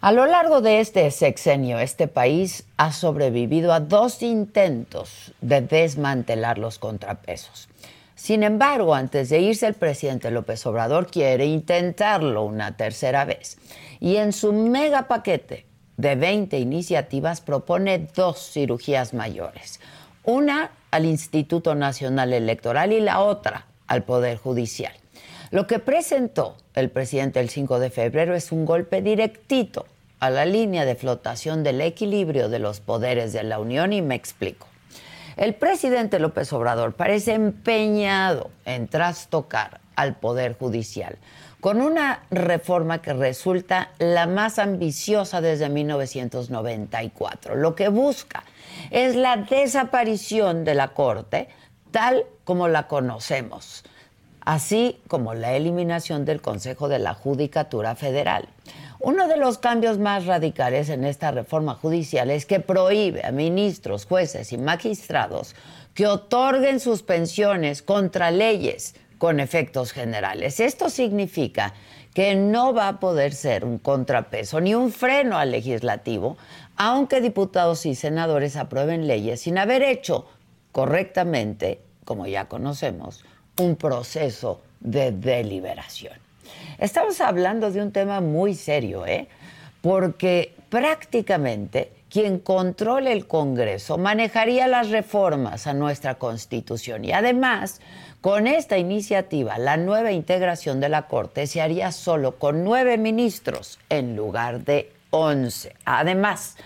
A lo largo de este sexenio, este país ha sobrevivido a dos intentos de desmantelar los contrapesos. Sin embargo, antes de irse, el presidente López Obrador quiere intentarlo una tercera vez. Y en su mega paquete de 20 iniciativas propone dos cirugías mayores. Una al Instituto Nacional Electoral y la otra al Poder Judicial. Lo que presentó el presidente el 5 de febrero es un golpe directito a la línea de flotación del equilibrio de los poderes de la Unión y me explico. El presidente López Obrador parece empeñado en trastocar al Poder Judicial con una reforma que resulta la más ambiciosa desde 1994. Lo que busca es la desaparición de la Corte tal como la conocemos así como la eliminación del Consejo de la Judicatura Federal. Uno de los cambios más radicales en esta reforma judicial es que prohíbe a ministros, jueces y magistrados que otorguen sus pensiones contra leyes con efectos generales. Esto significa que no va a poder ser un contrapeso ni un freno al legislativo, aunque diputados y senadores aprueben leyes sin haber hecho correctamente, como ya conocemos, un proceso de deliberación. Estamos hablando de un tema muy serio, ¿eh? porque prácticamente quien controle el Congreso manejaría las reformas a nuestra Constitución y además con esta iniciativa la nueva integración de la Corte se haría solo con nueve ministros en lugar de once. Además,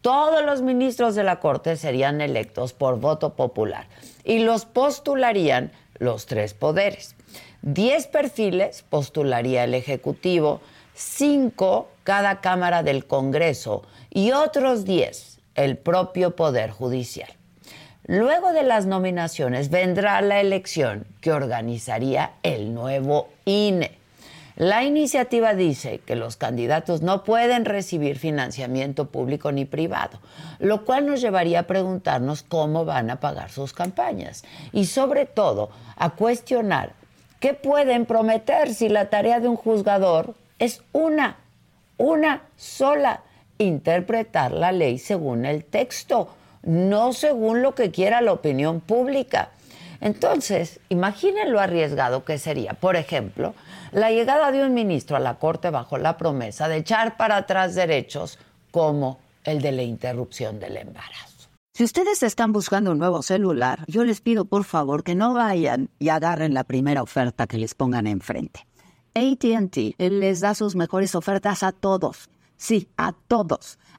todos los ministros de la Corte serían electos por voto popular y los postularían los tres poderes. Diez perfiles postularía el Ejecutivo, cinco cada Cámara del Congreso y otros diez el propio Poder Judicial. Luego de las nominaciones vendrá la elección que organizaría el nuevo INE. La iniciativa dice que los candidatos no pueden recibir financiamiento público ni privado, lo cual nos llevaría a preguntarnos cómo van a pagar sus campañas y sobre todo a cuestionar qué pueden prometer si la tarea de un juzgador es una, una sola, interpretar la ley según el texto, no según lo que quiera la opinión pública. Entonces, imaginen lo arriesgado que sería, por ejemplo, la llegada de un ministro a la Corte bajo la promesa de echar para atrás derechos como el de la interrupción del embarazo. Si ustedes están buscando un nuevo celular, yo les pido por favor que no vayan y agarren la primera oferta que les pongan enfrente. ATT les da sus mejores ofertas a todos. Sí, a todos.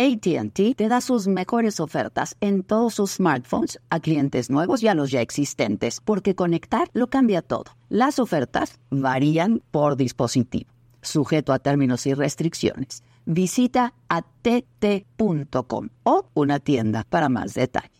ATT te da sus mejores ofertas en todos sus smartphones a clientes nuevos y a los ya existentes, porque conectar lo cambia todo. Las ofertas varían por dispositivo, sujeto a términos y restricciones. Visita att.com o una tienda para más detalles.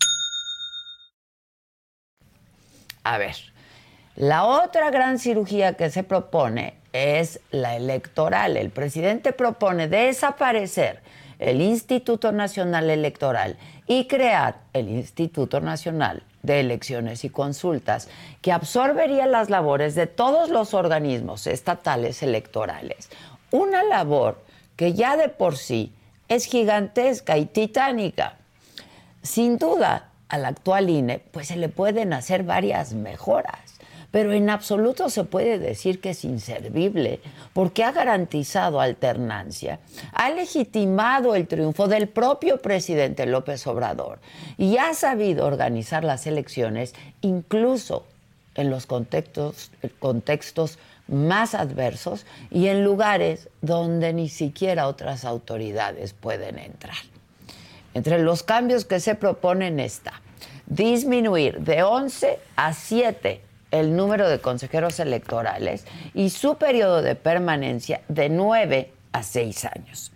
A ver, La otra gran cirugía que se propone es la electoral. El presidente propone desaparecer el Instituto Nacional Electoral y crear el Instituto Nacional de Elecciones y Consultas, que absorbería las labores de todos los organismos estatales electorales. Una labor que ya de por sí es gigantesca y titánica. Sin duda, al actual INE, pues se le pueden hacer varias mejoras pero en absoluto se puede decir que es inservible, porque ha garantizado alternancia, ha legitimado el triunfo del propio presidente López Obrador y ha sabido organizar las elecciones incluso en los contextos, contextos más adversos y en lugares donde ni siquiera otras autoridades pueden entrar. Entre los cambios que se proponen está disminuir de 11 a 7 el número de consejeros electorales y su periodo de permanencia de nueve a seis años.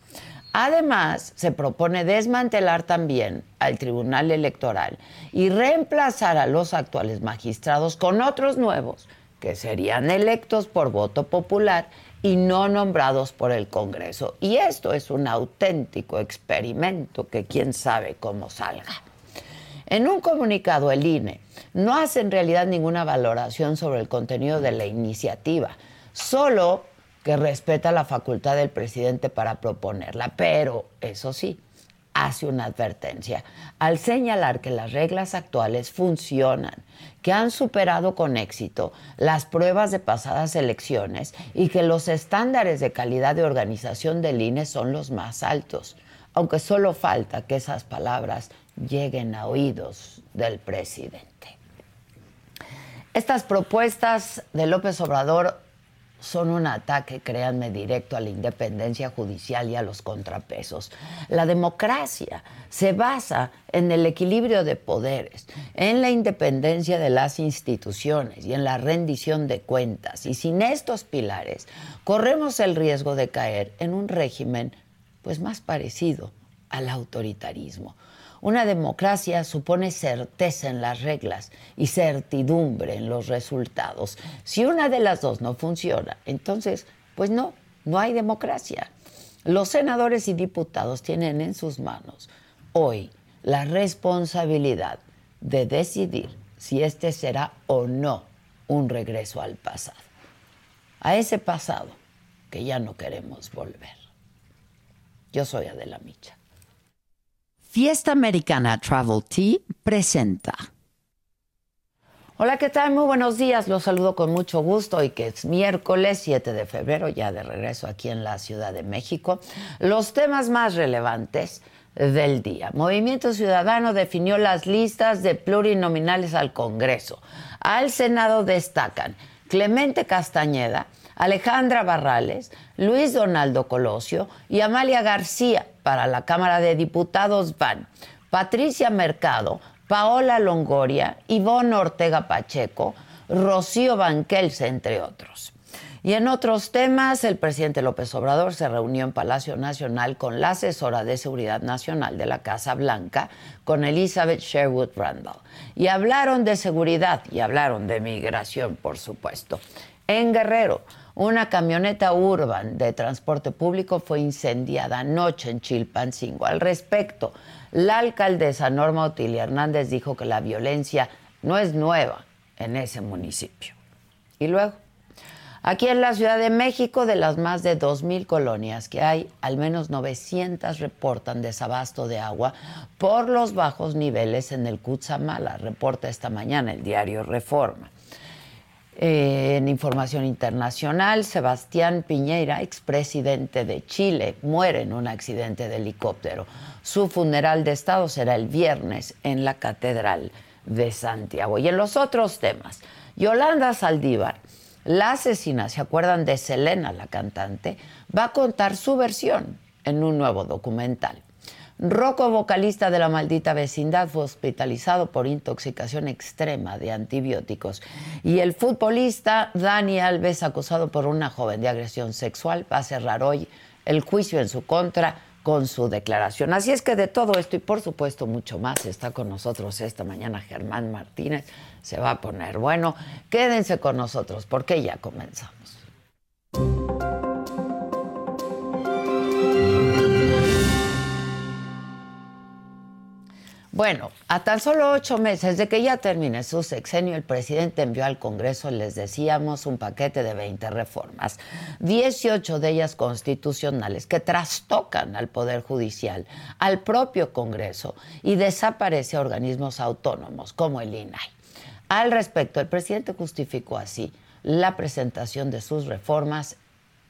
Además, se propone desmantelar también al Tribunal Electoral y reemplazar a los actuales magistrados con otros nuevos que serían electos por voto popular y no nombrados por el Congreso. Y esto es un auténtico experimento que quién sabe cómo salga. En un comunicado, el INE no hace en realidad ninguna valoración sobre el contenido de la iniciativa, solo que respeta la facultad del presidente para proponerla, pero eso sí, hace una advertencia al señalar que las reglas actuales funcionan, que han superado con éxito las pruebas de pasadas elecciones y que los estándares de calidad de organización del INE son los más altos, aunque solo falta que esas palabras lleguen a oídos del presidente. Estas propuestas de López Obrador son un ataque, créanme, directo a la independencia judicial y a los contrapesos. La democracia se basa en el equilibrio de poderes, en la independencia de las instituciones y en la rendición de cuentas. Y sin estos pilares, corremos el riesgo de caer en un régimen pues más parecido al autoritarismo. Una democracia supone certeza en las reglas y certidumbre en los resultados. Si una de las dos no funciona, entonces, pues no, no hay democracia. Los senadores y diputados tienen en sus manos hoy la responsabilidad de decidir si este será o no un regreso al pasado. A ese pasado que ya no queremos volver. Yo soy Adela Micha. Fiesta Americana Travel Tea presenta. Hola, ¿qué tal? Muy buenos días. Los saludo con mucho gusto y que es miércoles 7 de febrero, ya de regreso aquí en la Ciudad de México. Los temas más relevantes del día. Movimiento Ciudadano definió las listas de plurinominales al Congreso. Al Senado destacan Clemente Castañeda, Alejandra Barrales, Luis Donaldo Colosio y Amalia García. Para la Cámara de Diputados van Patricia Mercado, Paola Longoria, Ivonne Ortega Pacheco, Rocío Banquels, entre otros. Y en otros temas, el presidente López Obrador se reunió en Palacio Nacional con la asesora de Seguridad Nacional de la Casa Blanca, con Elizabeth Sherwood Randall. Y hablaron de seguridad y hablaron de migración, por supuesto. En Guerrero, una camioneta urban de transporte público fue incendiada anoche en Chilpancingo. Al respecto, la alcaldesa Norma Otilia Hernández dijo que la violencia no es nueva en ese municipio. Y luego, aquí en la Ciudad de México, de las más de 2.000 colonias que hay, al menos 900 reportan desabasto de agua por los bajos niveles en el Cutzamala, reporta esta mañana el diario Reforma. Eh, en información internacional, Sebastián Piñera, expresidente de Chile, muere en un accidente de helicóptero. Su funeral de Estado será el viernes en la Catedral de Santiago. Y en los otros temas, Yolanda Saldívar, la asesina, ¿se acuerdan de Selena, la cantante? Va a contar su versión en un nuevo documental. Rocco, vocalista de la maldita vecindad, fue hospitalizado por intoxicación extrema de antibióticos. Y el futbolista Dani Alves, acusado por una joven de agresión sexual, va a cerrar hoy el juicio en su contra con su declaración. Así es que de todo esto y por supuesto mucho más está con nosotros esta mañana Germán Martínez. Se va a poner bueno. Quédense con nosotros porque ya comenzamos. Bueno, a tan solo ocho meses de que ya termine su sexenio, el presidente envió al Congreso, les decíamos, un paquete de 20 reformas, 18 de ellas constitucionales, que trastocan al Poder Judicial, al propio Congreso y desaparece a organismos autónomos como el INAI. Al respecto, el presidente justificó así la presentación de sus reformas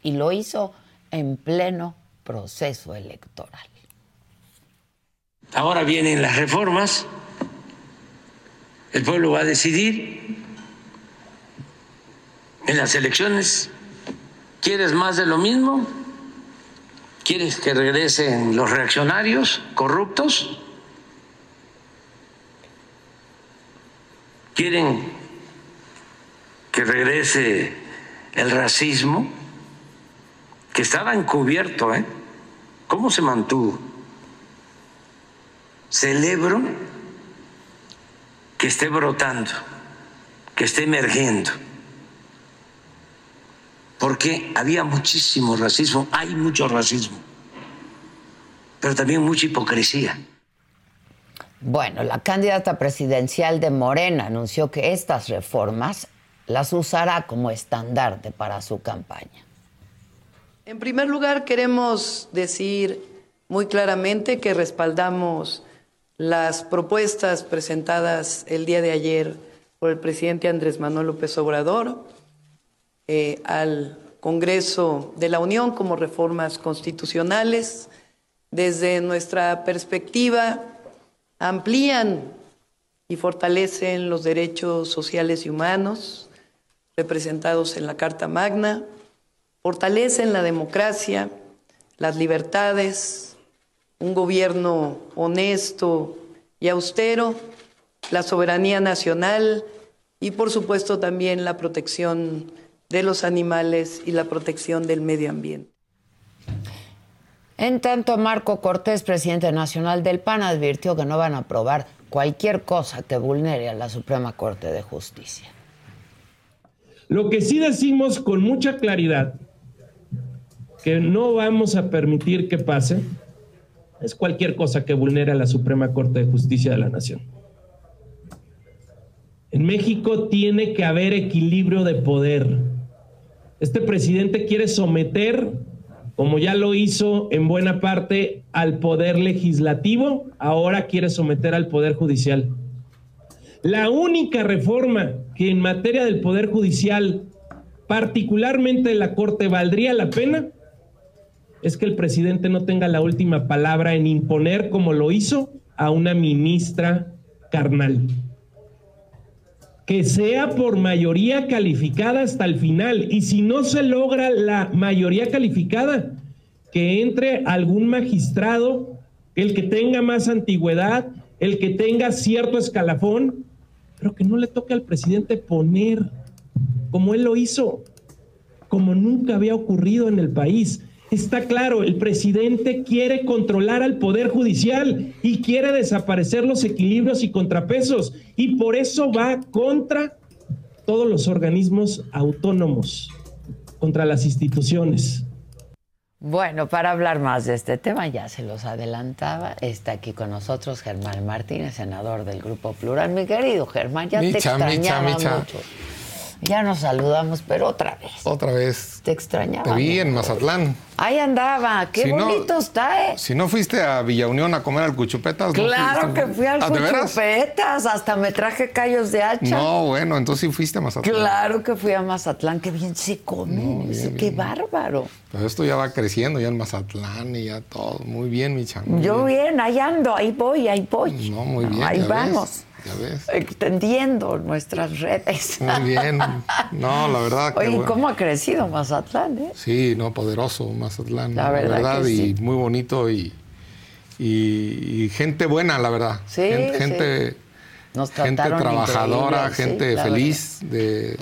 y lo hizo en pleno proceso electoral. Ahora vienen las reformas, el pueblo va a decidir en las elecciones, ¿quieres más de lo mismo? ¿Quieres que regresen los reaccionarios corruptos? ¿Quieren que regrese el racismo? Que estaba encubierto, ¿eh? ¿Cómo se mantuvo? Celebro que esté brotando, que esté emergiendo, porque había muchísimo racismo, hay mucho racismo, pero también mucha hipocresía. Bueno, la candidata presidencial de Morena anunció que estas reformas las usará como estandarte para su campaña. En primer lugar, queremos decir muy claramente que respaldamos las propuestas presentadas el día de ayer por el presidente Andrés Manuel López Obrador eh, al Congreso de la Unión como reformas constitucionales. Desde nuestra perspectiva, amplían y fortalecen los derechos sociales y humanos representados en la Carta Magna, fortalecen la democracia, las libertades, un gobierno honesto y austero, la soberanía nacional y por supuesto también la protección de los animales y la protección del medio ambiente. En tanto, Marco Cortés, presidente nacional del PAN, advirtió que no van a aprobar cualquier cosa que vulnere a la Suprema Corte de Justicia. Lo que sí decimos con mucha claridad que no vamos a permitir que pase es cualquier cosa que vulnere a la Suprema Corte de Justicia de la Nación. En México tiene que haber equilibrio de poder. Este presidente quiere someter, como ya lo hizo en buena parte, al poder legislativo, ahora quiere someter al poder judicial. La única reforma que en materia del poder judicial, particularmente la Corte, valdría la pena, es que el presidente no tenga la última palabra en imponer, como lo hizo, a una ministra carnal. Que sea por mayoría calificada hasta el final. Y si no se logra la mayoría calificada, que entre algún magistrado, el que tenga más antigüedad, el que tenga cierto escalafón, pero que no le toque al presidente poner, como él lo hizo, como nunca había ocurrido en el país. Está claro, el presidente quiere controlar al Poder Judicial y quiere desaparecer los equilibrios y contrapesos y por eso va contra todos los organismos autónomos, contra las instituciones. Bueno, para hablar más de este tema, ya se los adelantaba, está aquí con nosotros Germán Martínez, senador del Grupo Plural. Mi querido Germán, ya te extrañaba mucho. Ya nos saludamos, pero otra vez. Otra vez. Te extrañaba. Te vi en Mazatlán. Ahí andaba, qué bonito está, ¿eh? Si no fuiste a Villa Unión a comer al Cuchupetas. Claro que fui al ¿Ah, Cuchupetas, hasta me traje callos de hacha. No, bueno, entonces sí fuiste a Mazatlán. Claro que fui a Mazatlán, qué bien se come, qué bárbaro. Pues esto ya va creciendo ya en Mazatlán y ya todo, muy bien, mi chango. Yo bien. ahí ando, ahí voy, ahí voy. No, muy bien. ahí vamos. Extendiendo nuestras redes. Muy bien. No, la verdad. Que Oye, ¿cómo ha crecido Mazatlán? Eh? Sí, no, poderoso Mazatlán. La verdad. y muy bonito y, y, gente buena, la verdad. Sí. Gente, gente trabajadora, gente feliz de,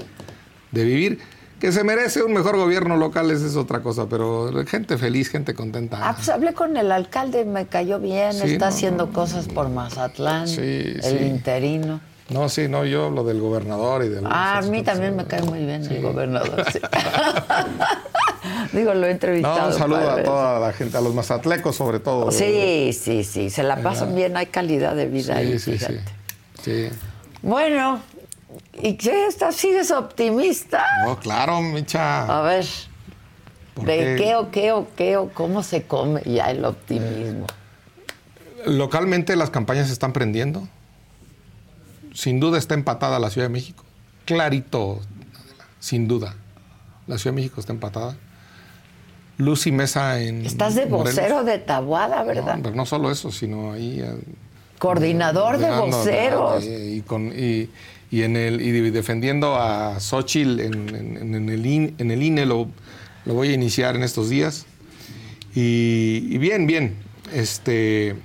de, vivir. Que se merece un mejor gobierno local, esa es otra cosa, pero gente feliz, gente contenta. Ah, pues hablé con el alcalde, me cayó bien, está haciendo cosas por Mazatlán, el interino. No, sí, no, yo lo del gobernador y del... Ah, a mí también me cae muy bien el gobernador. Digo, lo he entrevistado. No, un saludo a toda la gente, a los mazatlecos sobre todo. Sí, sí, sí, se la pasan bien, hay calidad de vida ahí, sí, fíjate. Sí, Bueno, ¿y qué estás? ¿Sigues optimista? No, claro, Micha. A ver, ¿de qué o qué o qué o cómo se come ya el optimismo? Localmente las campañas se están prendiendo sin duda está empatada la Ciudad de México. Clarito, sin duda. La Ciudad de México está empatada. Lucy Mesa en. Estás de vocero de Tabuada, ¿verdad? No, pero no solo eso, sino ahí. Eh, Coordinador de voceros. Y, con, y, en el, y defendiendo a Xochitl en, el, INE, en el INE lo, lo, voy a iniciar en estos días. Y, y bien, bien. Este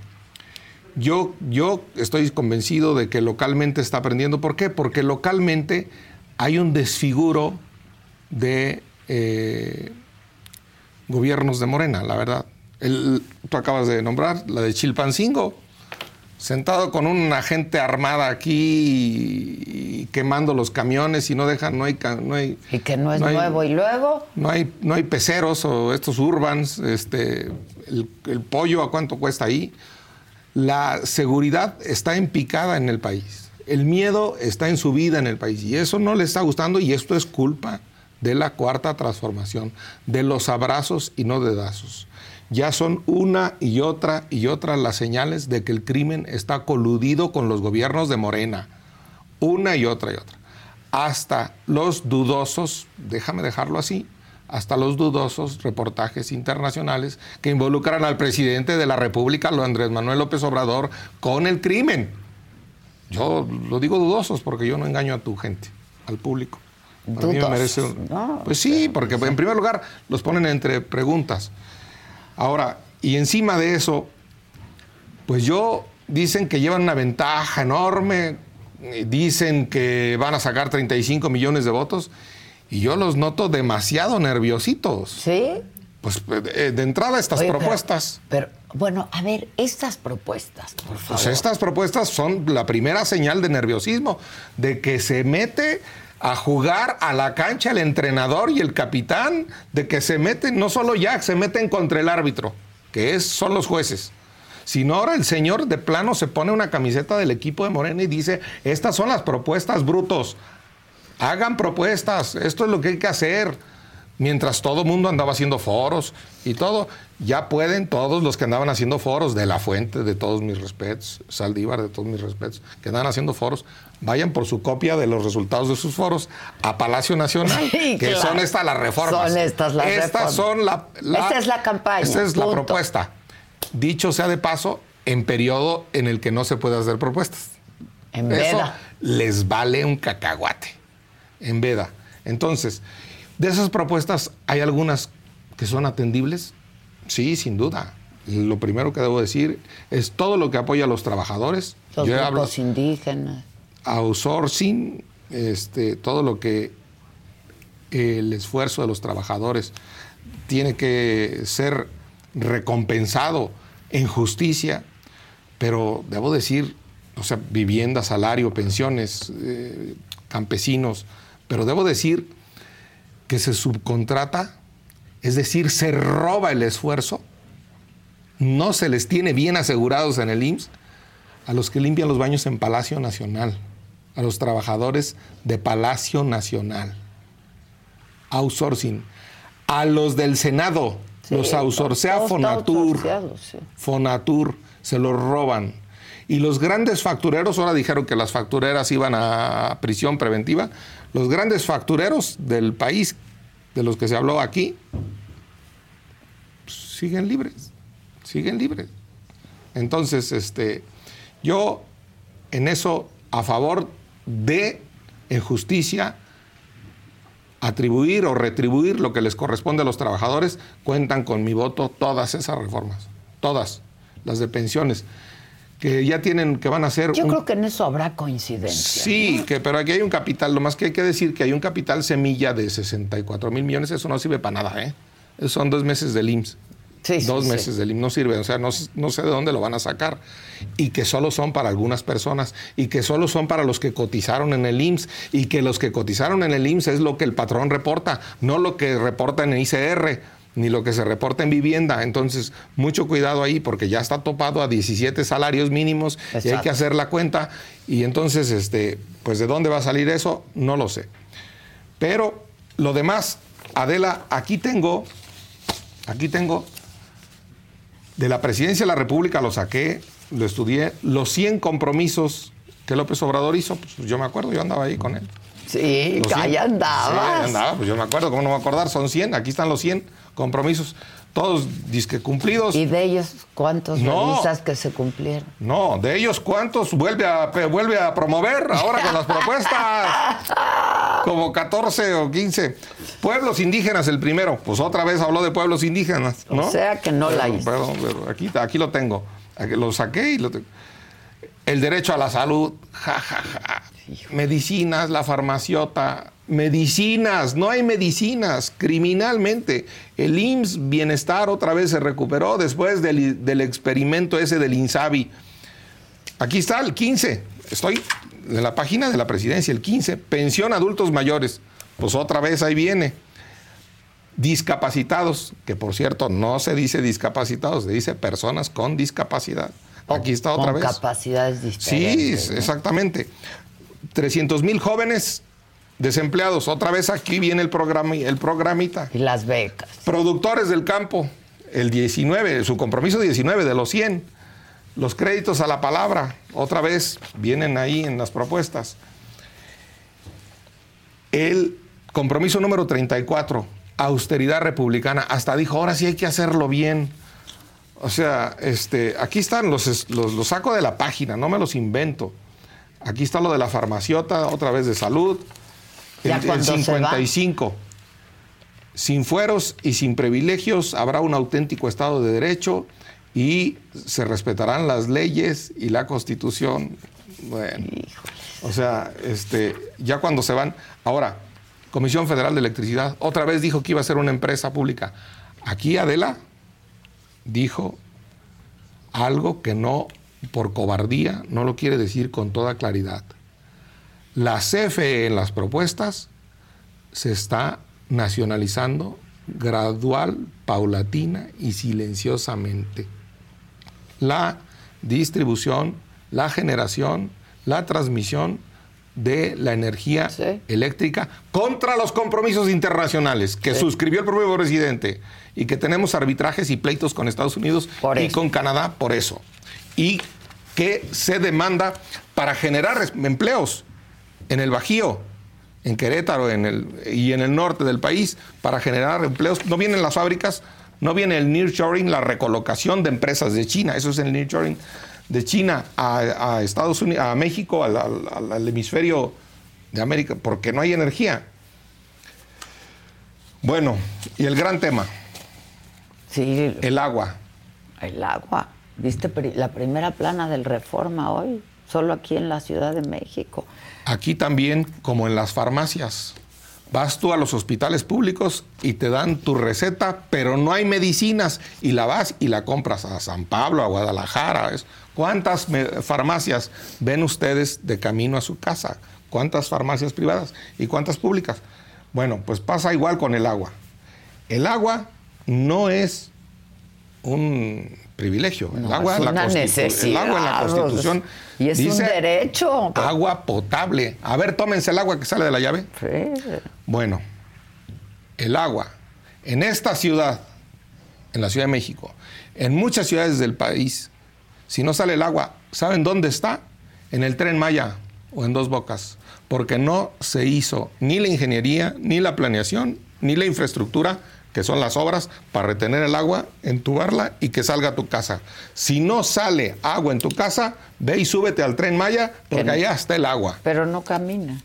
yo, yo estoy convencido de que localmente está aprendiendo. ¿Por qué? Porque localmente hay un desfiguro de eh, gobiernos de Morena, la verdad. tú acabas de nombrar la de Chilpancingo, sentado con una gente armada aquí y, quemando los camiones y no dejan, no hay... No hay y que no es nuevo, ¿y luego? No hay, no hay peceros o estos urbans, este, el, el pollo, ¿a cuánto cuesta ahí? La seguridad está en picada en el país. El miedo está en su vida en el país y eso no le está gustando y esto es culpa de la cuarta transformación, de los abrazos y no dedazos. Ya son una y otra y otra las señales de que el crimen está coludido con los gobiernos de Morena. Una y otra y otra. Hasta los dudosos, déjame dejarlo así, hasta los dudosos reportajes internacionales que involucran al presidente de la República, Andrés Manuel López Obrador, con el crimen. Yo lo digo dudosos porque yo no engaño a tu gente, al público. A mí me merece Pues sí, porque en primer lugar los ponen entre preguntas. Ahora, y encima de eso, pues yo dicen que llevan una ventaja enorme, dicen que van a sacar 35 millones de votos y yo los noto demasiado nerviositos. ¿Sí? Pues eh, de entrada estas propuestas. Pero, bueno, a ver, estas propuestas, por pues favor. Pues estas propuestas son la primera señal de nerviosismo, de que se mete a jugar a la cancha el entrenador y el capitán, de que se meten, no solo ya, se meten contra el árbitro, que es, son los jueces. Sino ahora el señor de plano se pone una camiseta del equipo de Morena y dice, estas son las propuestas brutos, Hagan propuestas, esto es lo que hay que hacer. Mientras todo el mundo andaba haciendo foros y todo, ya pueden todos los que andaban haciendo foros, de la fuente, de todos mis respetos, Saldívar, de todos mis respetos, que andan haciendo foros, vayan por su copia de los resultados de sus foros a Palacio Nacional, que son estas las reformas. Son estas las estas Son la, Esta es la campaña. Esta es la propuesta. Dicho sea de paso, en periodo en el que no se puede hacer propuestas. En Eso les vale un cacahuate en veda. Entonces, de esas propuestas, ¿hay algunas que son atendibles? Sí, sin duda. Lo primero que debo decir es todo lo que apoya a los trabajadores. Los Yo grupos indígenas. Outsourcing, este, todo lo que el esfuerzo de los trabajadores tiene que ser recompensado en justicia, pero debo decir, o sea, vivienda, salario, pensiones, eh, campesinos, pero debo decir que se subcontrata, es decir, se roba el esfuerzo, no se les tiene bien asegurados en el IMSS a los que limpian los baños en Palacio Nacional, a los trabajadores de Palacio Nacional. Outsourcing. A los del Senado, los outsourcea Fonatur. Fonatur, se los roban. Y los grandes factureros, ahora dijeron que las factureras iban a prisión preventiva, los grandes factureros del país, de los que se habló aquí, siguen libres, siguen libres. Entonces, este, yo en eso a favor de, en justicia, atribuir o retribuir lo que les corresponde a los trabajadores, cuentan con mi voto todas esas reformas, todas, las de pensiones que ya tienen, que van a hacer... Yo creo que en eso habrá coincidencia. Sí, que, pero aquí hay un capital, lo más que hay que decir que hay un capital semilla de 64 mil millones, eso no sirve para nada, ¿eh? Son dos meses del IMSS. Sí, dos sí, meses del IMSS no sirve, o sea, no, no sé de dónde lo van a sacar. Y que solo son para algunas personas, y que solo son para los que cotizaron en el IMSS, y que los que cotizaron en el IMSS es lo que el patrón reporta, no lo que reporta en el ICR ni lo que se reporta en vivienda. Entonces, mucho cuidado ahí porque ya está topado a 17 salarios mínimos y hay que hacer la cuenta. Y entonces, este, pues de dónde va a salir eso, no lo sé. Pero lo demás, Adela, aquí tengo, aquí tengo, de la presidencia de la República lo saqué, lo estudié, los 100 compromisos que López Obrador hizo, pues yo me acuerdo, yo andaba ahí con él. Sí, ahí andabas. Sí, andaba, pues yo me acuerdo, ¿cómo no me voy a acordar? Son 100, aquí están los 100 compromisos, todos disque cumplidos. ¿Y de ellos cuántos No. revisas que se cumplieron? No, de ellos cuántos vuelve a, vuelve a promover ahora con las propuestas. Como 14 o 15. Pueblos indígenas el primero. Pues otra vez habló de pueblos indígenas. ¿no? O sea que no la hizo. Perdón, pero aquí, aquí lo tengo. Aquí lo saqué y lo tengo. El derecho a la salud. Ja, ja, ja. Medicinas, la farmaciota. Medicinas, no hay medicinas. Criminalmente. El IMSS Bienestar otra vez se recuperó después del, del experimento ese del INSABI. Aquí está el 15. Estoy en la página de la presidencia, el 15. Pensión a adultos mayores. Pues otra vez ahí viene. Discapacitados, que por cierto no se dice discapacitados, se dice personas con discapacidad. Aquí está otra Con vez. capacidades Sí, diferentes. ¿no? exactamente. 300 mil jóvenes desempleados. Otra vez aquí viene el, programa, el programita. Y las becas. Productores del campo, el 19, su compromiso 19 de los 100. Los créditos a la palabra, otra vez vienen ahí en las propuestas. El compromiso número 34, austeridad republicana, hasta dijo, ahora sí hay que hacerlo bien. O sea, este, aquí están, los, los, los saco de la página, no me los invento. Aquí está lo de la farmaciota, otra vez de salud. Ya El, el cuando se va. 55. Sin fueros y sin privilegios habrá un auténtico Estado de Derecho y se respetarán las leyes y la Constitución. Bueno, o sea, este, ya cuando se van. Ahora, Comisión Federal de Electricidad otra vez dijo que iba a ser una empresa pública. Aquí Adela dijo algo que no, por cobardía, no lo quiere decir con toda claridad. La CFE en las propuestas se está nacionalizando gradual, paulatina y silenciosamente. La distribución, la generación, la transmisión de la energía Sí. eléctrica contra los compromisos internacionales que suscribió el propio presidente y que tenemos arbitrajes y pleitos con Estados Unidos Por y eso. con Canadá por eso. Y que se demanda para generar empleos en el Bajío, en Querétaro en el, y en el norte del país para generar empleos. No vienen las fábricas, no viene el nearshoring, la recolocación de empresas de China, eso es el nearshoring de China a, a Estados Unidos, a México, al, al- al hemisferio de América, porque no hay energía. Bueno, y el gran tema, Sí, el agua. el agua. ¿Viste la primera plana del Reforma hoy? Solo aquí en la Ciudad de México. Aquí también, como en las farmacias, vas tú a los hospitales públicos y te dan tu receta, pero no hay medicinas y la vas y la compras a San Pablo, a Guadalajara. ¿Cuántas farmacias ven ustedes de camino a su casa? ¿Cuántas farmacias privadas y cuántas públicas? Bueno, pues pasa igual con el agua. El agua no es un privilegio. El No, agua es la El agua en la Constitución Y es un dice derecho. agua potable. A ver, tómense el agua que sale de la llave. Sí. Bueno, el agua en esta ciudad, en la Ciudad de México, en muchas ciudades del país, si no sale el agua, ¿saben dónde está? En el tren Maya o en Dos Bocas, porque no se hizo ni la ingeniería, ni la planeación, ni la infraestructura, que son las obras, para retener el agua, entubarla y que salga a tu casa. Si no sale agua en tu casa, ve y súbete al tren Maya, porque no- allá está el agua. Pero no camina.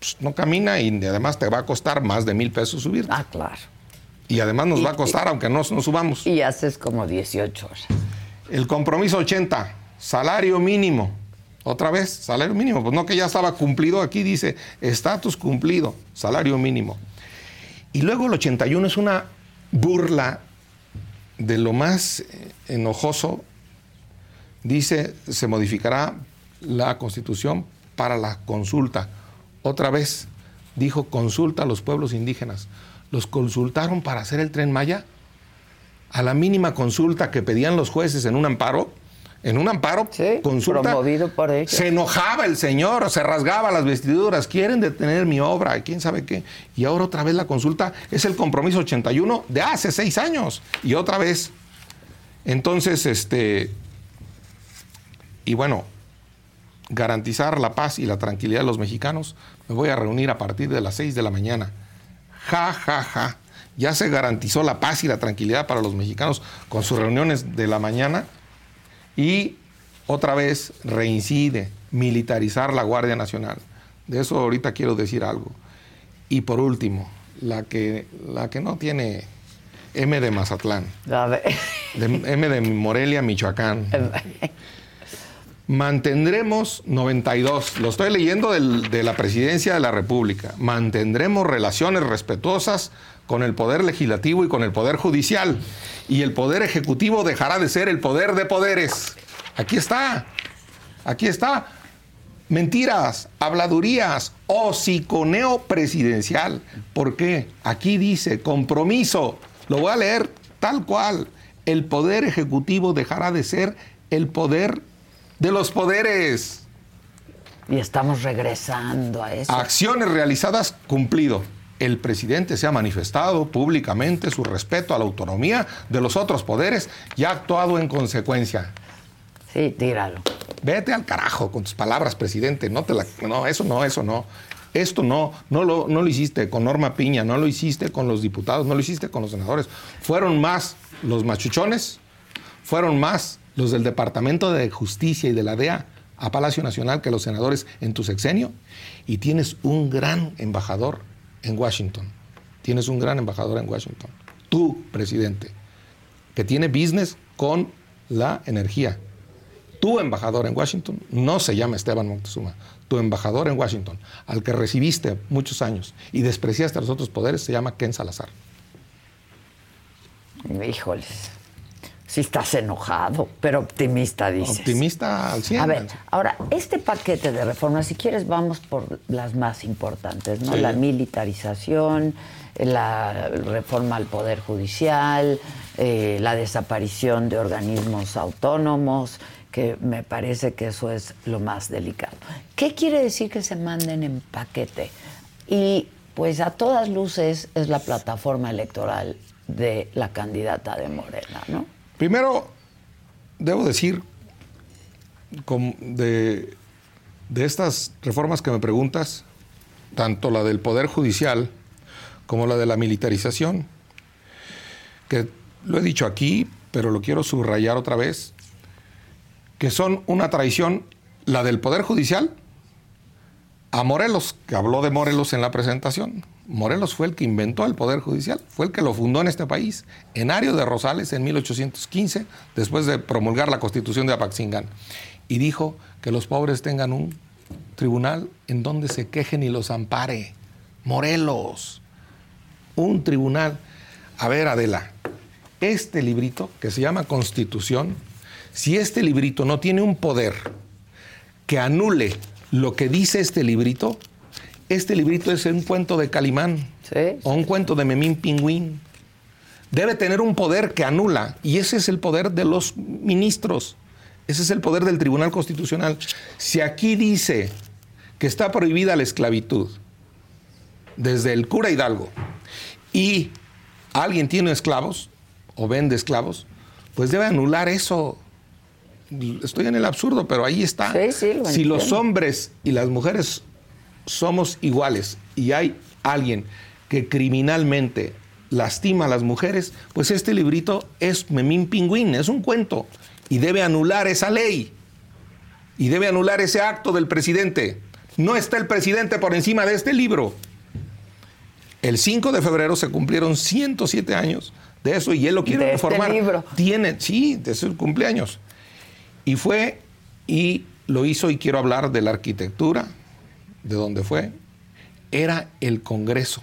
Pues, no camina y además te va a costar más de mil pesos subir. Ah, claro. Y además nos Y- va a costar, aunque no nos subamos. Y haces como 18 horas. El compromiso 80, salario mínimo. Otra vez, salario mínimo. Pues no que ya estaba cumplido, aquí dice estatus cumplido, salario mínimo. Y luego el 81 es una burla de lo más eh, enojoso. Dice, se modificará la constitución para la consulta. Otra vez dijo, consulta a los pueblos indígenas. Los consultaron para hacer el tren Maya. A la mínima consulta que pedían los jueces en un amparo, en un amparo, consulta, promovido por ellos. se enojaba el señor, se rasgaba las vestiduras, quieren detener mi obra, quién sabe qué. Y ahora otra vez la consulta es el compromiso 81 de hace seis años. Y otra vez. Entonces, este. Y bueno, garantizar la paz y la tranquilidad de los mexicanos, me voy a reunir a partir de las seis de la mañana. Ja, ja, ja. Ya se garantizó la paz y la tranquilidad para los mexicanos con sus reuniones de la mañana y otra vez reincide militarizar la Guardia Nacional. De eso ahorita quiero decir algo. Y por último, la que, la que no tiene M de Mazatlán, de, M de Morelia, Michoacán. Mantendremos 92, lo estoy leyendo del, de la presidencia de la República, mantendremos relaciones respetuosas con el poder legislativo y con el poder judicial. Y el poder ejecutivo dejará de ser el poder de poderes. Aquí está, aquí está. Mentiras, habladurías, hociconeo presidencial. ¿Por qué? Aquí dice compromiso. Lo voy a leer tal cual. El poder ejecutivo dejará de ser el poder de los poderes. Y estamos regresando a eso. Acciones realizadas, cumplido el presidente se ha manifestado públicamente su respeto a la autonomía de los otros poderes y ha actuado en consecuencia. Sí, tíralo. Vete al carajo con tus palabras, presidente. No, te la, no eso no, eso no. Esto no, no lo, no lo hiciste con Norma Piña, no lo hiciste con los diputados, no lo hiciste con los senadores. Fueron más los machuchones, fueron más los del Departamento de Justicia y de la DEA a Palacio Nacional que los senadores en tu sexenio. Y tienes un gran embajador en Washington. Tienes un gran embajador en Washington. Tu presidente, que tiene business con la energía. Tu embajador en Washington no se llama Esteban Moctezuma. Tu embajador en Washington, al que recibiste muchos años y despreciaste a los otros poderes, se llama Ken Salazar. Híjoles. Si estás enojado, pero optimista, dices. Optimista al 100. A ver, ahora, este paquete de reformas, si quieres, vamos por las más importantes, ¿no? La militarización, la reforma al Poder Judicial, eh, la desaparición de organismos autónomos, que me parece que eso es lo más delicado. ¿Qué quiere decir que se manden en paquete? Y pues a todas luces es la plataforma electoral de la candidata de Morena, ¿no? Primero, debo decir, de, estas reformas que me preguntas, tanto la del Poder Judicial como la de la militarización, que lo he dicho aquí, pero lo quiero subrayar otra vez, que son una traición, la del Poder Judicial, a Morelos, que habló de Morelos en la presentación, Morelos fue el que inventó el Poder Judicial, fue el que lo fundó en este país, Enario de Rosales en 1815, después de promulgar la Constitución de Apaxingán, y dijo que los pobres tengan un tribunal en donde se quejen y los ampare. Morelos, un tribunal. A ver, Adela, este librito que se llama Constitución, si este librito no tiene un poder que anule lo que dice este librito, este librito es un cuento de Calimán o un cuento de Memín Pingüín. Debe tener un poder que anula y ese es el poder de los ministros. Ese es el poder del Tribunal Constitucional. Si aquí dice que está prohibida la esclavitud desde el cura Hidalgo y alguien tiene esclavos o vende esclavos, pues debe anular eso. Estoy en el absurdo, pero ahí está. si los hombres y las mujeres somos iguales y hay alguien que criminalmente lastima a las mujeres, pues este librito es Memín Pingüín, es un cuento y debe anular esa ley y debe anular ese acto del presidente. No está el presidente por encima de este libro. El 5 de febrero se cumplieron 107 años de eso y él lo quiere de reformar. Este libro. Tiene, sí, de su cumpleaños. Y fue Y lo hizo, y quiero hablar de la arquitectura, de dónde fue, era el Congreso.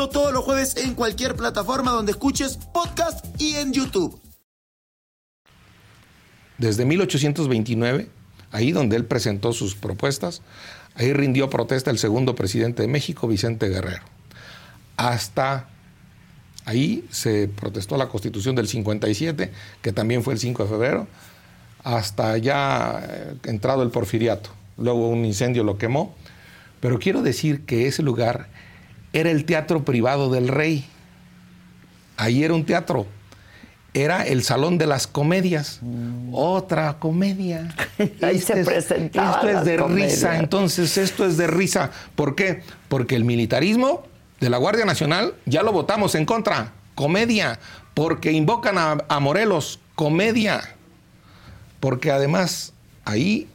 todos los jueves en cualquier plataforma donde escuches podcast y en YouTube. Desde 1829, ahí donde él presentó sus propuestas, ahí rindió protesta el segundo presidente de México, Vicente Guerrero. Hasta ahí se protestó la constitución del 57, que también fue el 5 de febrero, hasta ya eh, entrado el porfiriato. Luego un incendio lo quemó. Pero quiero decir que ese lugar era el teatro privado del rey. Ahí era un teatro. Era el salón de las comedias. Mm. Otra comedia. Ahí Este se es- presentaban Esto es de comedias. risa. Entonces, esto es de risa. ¿Por qué? Porque el militarismo de la Guardia Nacional ya lo votamos en contra. Comedia. Porque invocan a, a Morelos. Comedia. Porque además, ahí,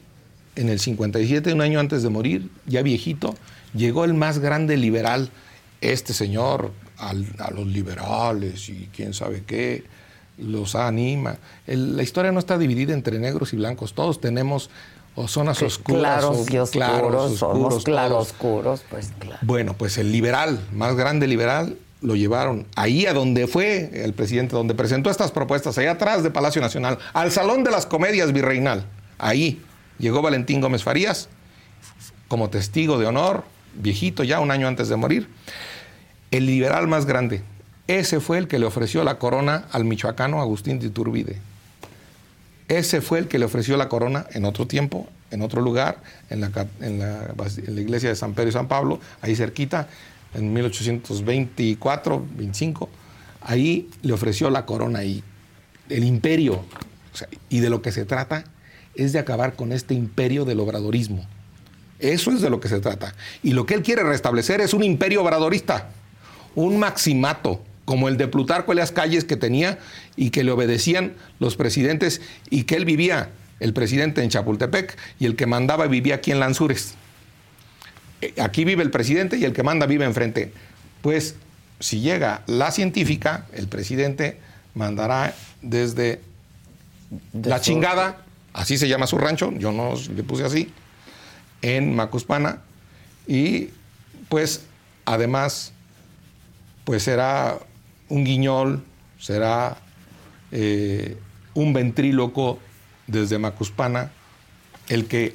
en el 57, un año antes de morir, ya viejito, llegó el más grande liberal, este señor, al- a los liberales y quién sabe qué, los anima. El- la historia no está dividida entre negros y blancos, todos tenemos o zonas oscuras. Claros o y oscuros, claros, somos oscuros, claroscuros, pues claro. bueno, pues el liberal, más grande liberal, lo llevaron ahí a donde fue el presidente, donde presentó estas propuestas, allá atrás de Palacio Nacional, al Salón de las Comedias Virreinal. Ahí llegó Valentín Gómez Farías como testigo de honor, viejito ya, un año antes de morir. El liberal más grande. Ese fue el que le ofreció la corona al michoacano Agustín de Iturbide. Ese fue el que le ofreció la corona en otro tiempo, en otro lugar, en la, iglesia de San Pedro y San Pablo, ahí cerquita, en 1824, 25. Ahí le ofreció la corona y el imperio. Y de lo que se trata es de acabar con este imperio del obradorismo. Eso es de lo que se trata. Y lo que él quiere restablecer es un imperio obradorista, un maximato, como el de Plutarco Elias Calles que tenía y que le obedecían los presidentes y que él vivía, el presidente en Chapultepec y el que mandaba vivía aquí en Lanzures. Eh, Aquí vive el presidente y el que manda vive enfrente. Pues si llega la científica, el presidente mandará desde la chingada, así se llama su rancho, yo no le puse así, en Macuspana. Y pues además, pues será un guiñol, será eh, un ventríloco desde Macuspana, el que...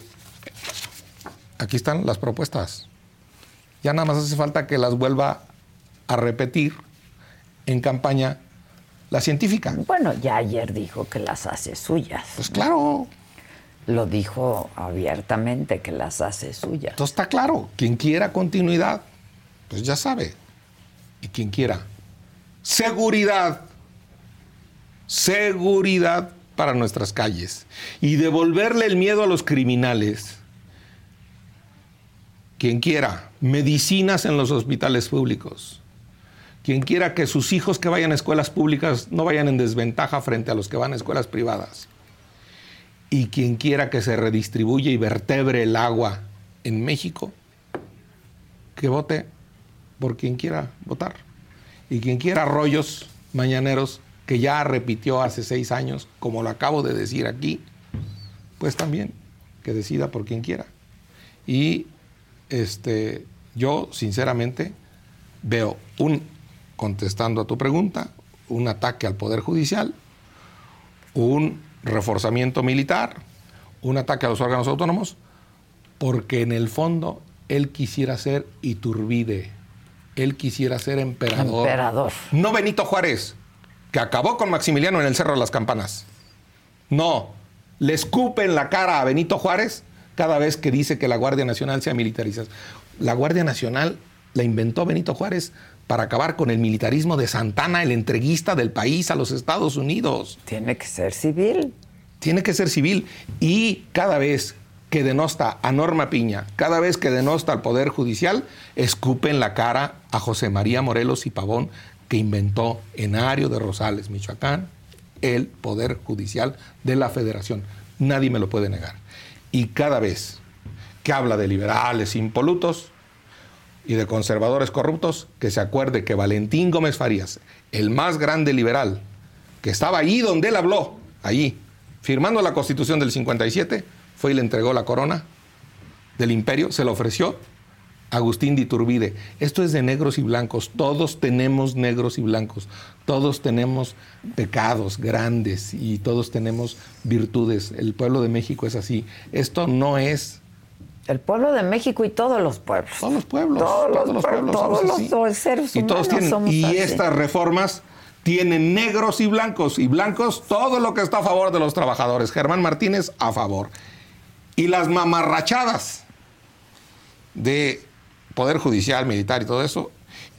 Aquí están las propuestas. Ya nada más hace falta que las vuelva a repetir en campaña la científica. Bueno, ya ayer dijo que las hace suyas. Pues claro, Lo dijo abiertamente que las hace suyas. Entonces está claro, quien quiera continuidad, pues ya sabe. Y quien quiera seguridad, seguridad para nuestras calles y devolverle el miedo a los criminales. Quien quiera medicinas en los hospitales públicos. Quien quiera que sus hijos que vayan a escuelas públicas no vayan en desventaja frente a los que van a escuelas privadas y quien quiera que se redistribuya y vertebre el agua en México, que vote por quien quiera votar. Y quien quiera rollos mañaneros, que ya repitió hace seis años, como lo acabo de decir aquí, pues también que decida por quien quiera. Y este, yo, sinceramente, veo un, contestando a tu pregunta, un ataque al Poder Judicial, un reforzamiento militar, un ataque a los órganos autónomos, porque en el fondo él quisiera ser Iturbide, él quisiera ser emperador. Emperador. No Benito Juárez, que acabó con Maximiliano en el Cerro de las Campanas. No, le escupe en la cara a Benito Juárez cada vez que dice que la Guardia Nacional sea militarizada. La Guardia Nacional la inventó Benito Juárez para acabar con el militarismo de Santana, el entreguista del país a los Estados Unidos. Tiene que ser civil. Tiene que ser civil. Y cada vez que denosta a Norma Piña, cada vez que denosta al Poder Judicial, escupe en la cara a José María Morelos y Pavón, que inventó en Ario de Rosales, Michoacán, el Poder Judicial de la Federación. Nadie me lo puede negar. Y cada vez que habla de liberales impolutos, y de conservadores corruptos, que se acuerde que Valentín Gómez Farías, el más grande liberal, que estaba allí donde él habló, allí, firmando la constitución del 57, fue y le entregó la corona del imperio, se lo ofreció Agustín de Iturbide. Esto es de negros y blancos, todos tenemos negros y blancos, todos tenemos pecados grandes y todos tenemos virtudes. El pueblo de México es así. Esto no es el pueblo de México y todos los pueblos. Todos los pueblos. Todos, los, pueblos. Todos los, seres humanos. Y todos tienen. y estas reformas tienen negros y blancos. Y blancos, todo lo que está a favor de los trabajadores. Germán Martínez, a favor. Y las mamarrachadas de Poder Judicial, Militar y todo eso.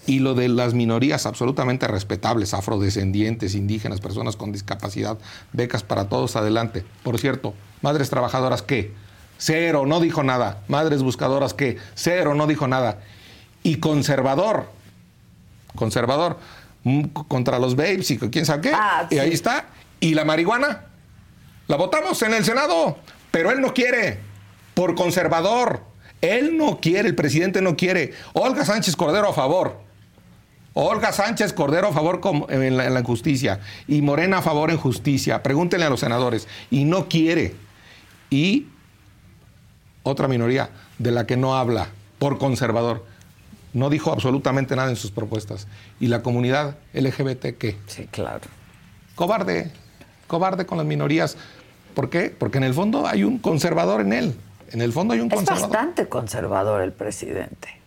Y lo de las minorías absolutamente respetables, afrodescendientes, indígenas, personas con discapacidad, becas para todos, adelante. Por cierto, madres trabajadoras, ¿qué? Cero, no dijo nada. Madres buscadoras, ¿qué? Cero, no dijo nada. Y conservador, conservador, mm, contra los babes y quién sabe qué. Ah, y ahí está. Y la marihuana, la votamos en el Senado, pero él no quiere, por conservador. Él no quiere, el presidente no quiere. Olga Sánchez Cordero a favor. Olga Sánchez Cordero a favor en la, en la justicia. Y Morena a favor en justicia. Pregúntenle a los senadores. Y no quiere. Y otra minoría de la que no habla por conservador. No dijo absolutamente nada en sus propuestas. ¿Y la comunidad LGBT qué? Sí, claro. Cobarde, cobarde con las minorías. ¿Por qué? Porque en el fondo hay un conservador en él. En el fondo hay un conservador. Es bastante conservador el presidente.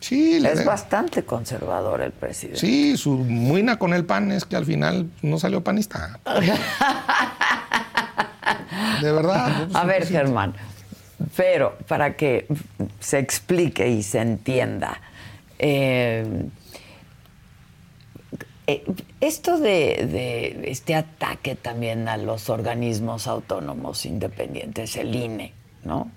Sí, es bastante conservador el presidente. Sí, su muina con el pan es que al final no salió panista. de verdad. A ver, Germán, pero para que se explique y se entienda, eh, eh, esto de, este ataque también a los organismos autónomos independientes, el INE, ¿no?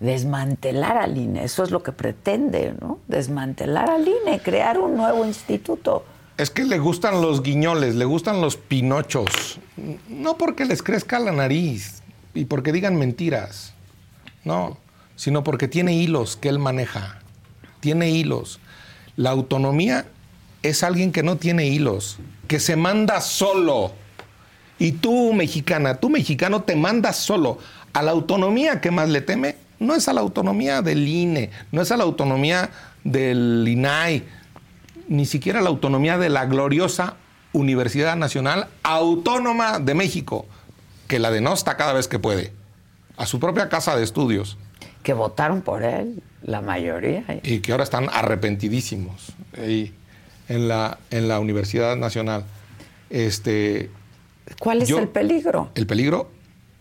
Desmantelar al INE, eso es lo que pretende, ¿no? Desmantelar al INE, crear un nuevo instituto. Es que le gustan los guiñoles, le gustan los pinochos. No porque les crezca la nariz y porque digan mentiras. No, sino porque tiene hilos que él maneja. Tiene hilos. La autonomía es alguien que no tiene hilos, que se manda solo. Y tú, mexicana, tú, mexicano, te mandas solo. A la autonomía que más le teme no es a la autonomía del INE, no es a la autonomía del INAI, ni siquiera a la autonomía de la gloriosa Universidad Nacional Autónoma de México, que la denosta cada vez que puede a su propia casa de estudios. Que votaron por él, la mayoría. Y que ahora están arrepentidísimos ahí, en, la, en la Universidad Nacional. Este, ¿Cuál es el peligro? El peligro,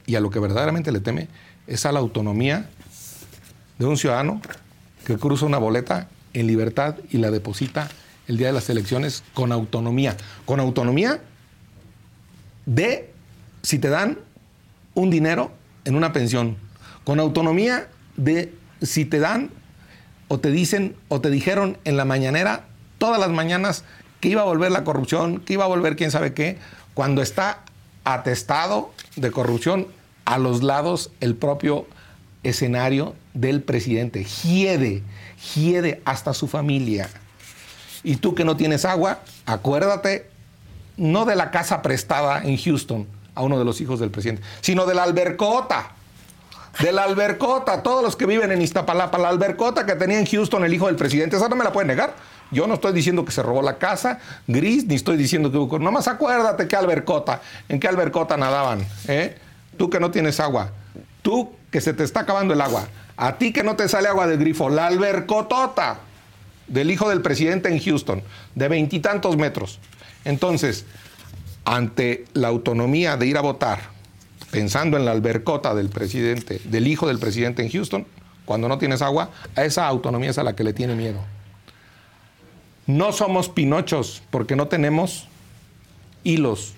y a lo que verdaderamente le teme, es a la autonomía de un ciudadano que cruza una boleta en libertad y la deposita el día de las elecciones con autonomía. Con autonomía de si te dan un dinero en una pensión, con autonomía de si te dan o te dicen o te dijeron en la mañanera todas las mañanas que iba a volver la corrupción, que iba a volver quién sabe qué, cuando está atestado de corrupción a los lados el propio escenario del presidente. Hiede, hiede hasta su familia. Y tú que no tienes agua, acuérdate no de la casa prestada en Houston, a uno de los hijos del presidente, sino de la albercota. De la albercota, todos los que viven en Iztapalapa, la albercota que tenía en Houston el hijo del presidente, esa no me la pueden negar. Yo no estoy diciendo que se robó la casa gris, ni estoy diciendo que hubo... Nomás acuérdate que albercota, en qué albercota nadaban, ¿eh? Tú que no tienes agua, tú que se te está acabando el agua, a ti que no te sale agua del grifo, la albercotota del hijo del presidente en Houston, de veintitantos metros. Entonces, ante la autonomía de ir a votar, pensando en la albercota del presidente, del hijo del presidente en Houston, cuando no tienes agua, a esa autonomía es a la que le tiene miedo. No somos pinochos porque no tenemos hilos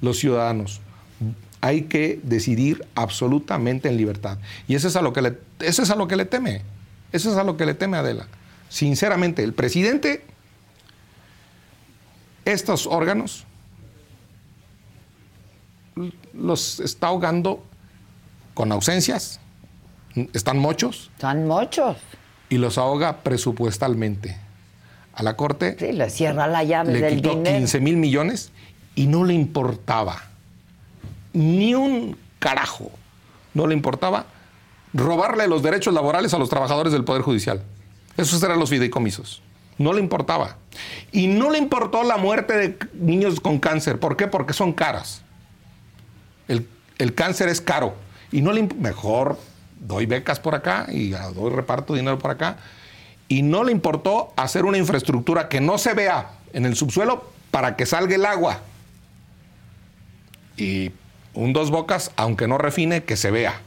los ciudadanos. Hay que decidir absolutamente en libertad. Y eso es a lo que le, eso es a lo que le teme. Eso es a lo que le teme Adela. Sinceramente, el presidente, estos órganos, los está ahogando con ausencias, están mochos. Están mochos. Y los ahoga presupuestalmente. A la Corte. Sí, le cierra la llave le del quitó dinero. 15 mil millones y no le importaba. Ni un carajo. No le importaba robarle los derechos laborales a los trabajadores del Poder Judicial. Esos eran los fideicomisos. No le importaba. Y no le importó la muerte de niños con cáncer. ¿Por qué? Porque son caras. El, cáncer es caro. Y no le mejor doy becas por acá y doy reparto dinero por acá. Y no le importó hacer una infraestructura que no se vea en el subsuelo para que salga el agua. Y un dos bocas, aunque no refine, que se vea.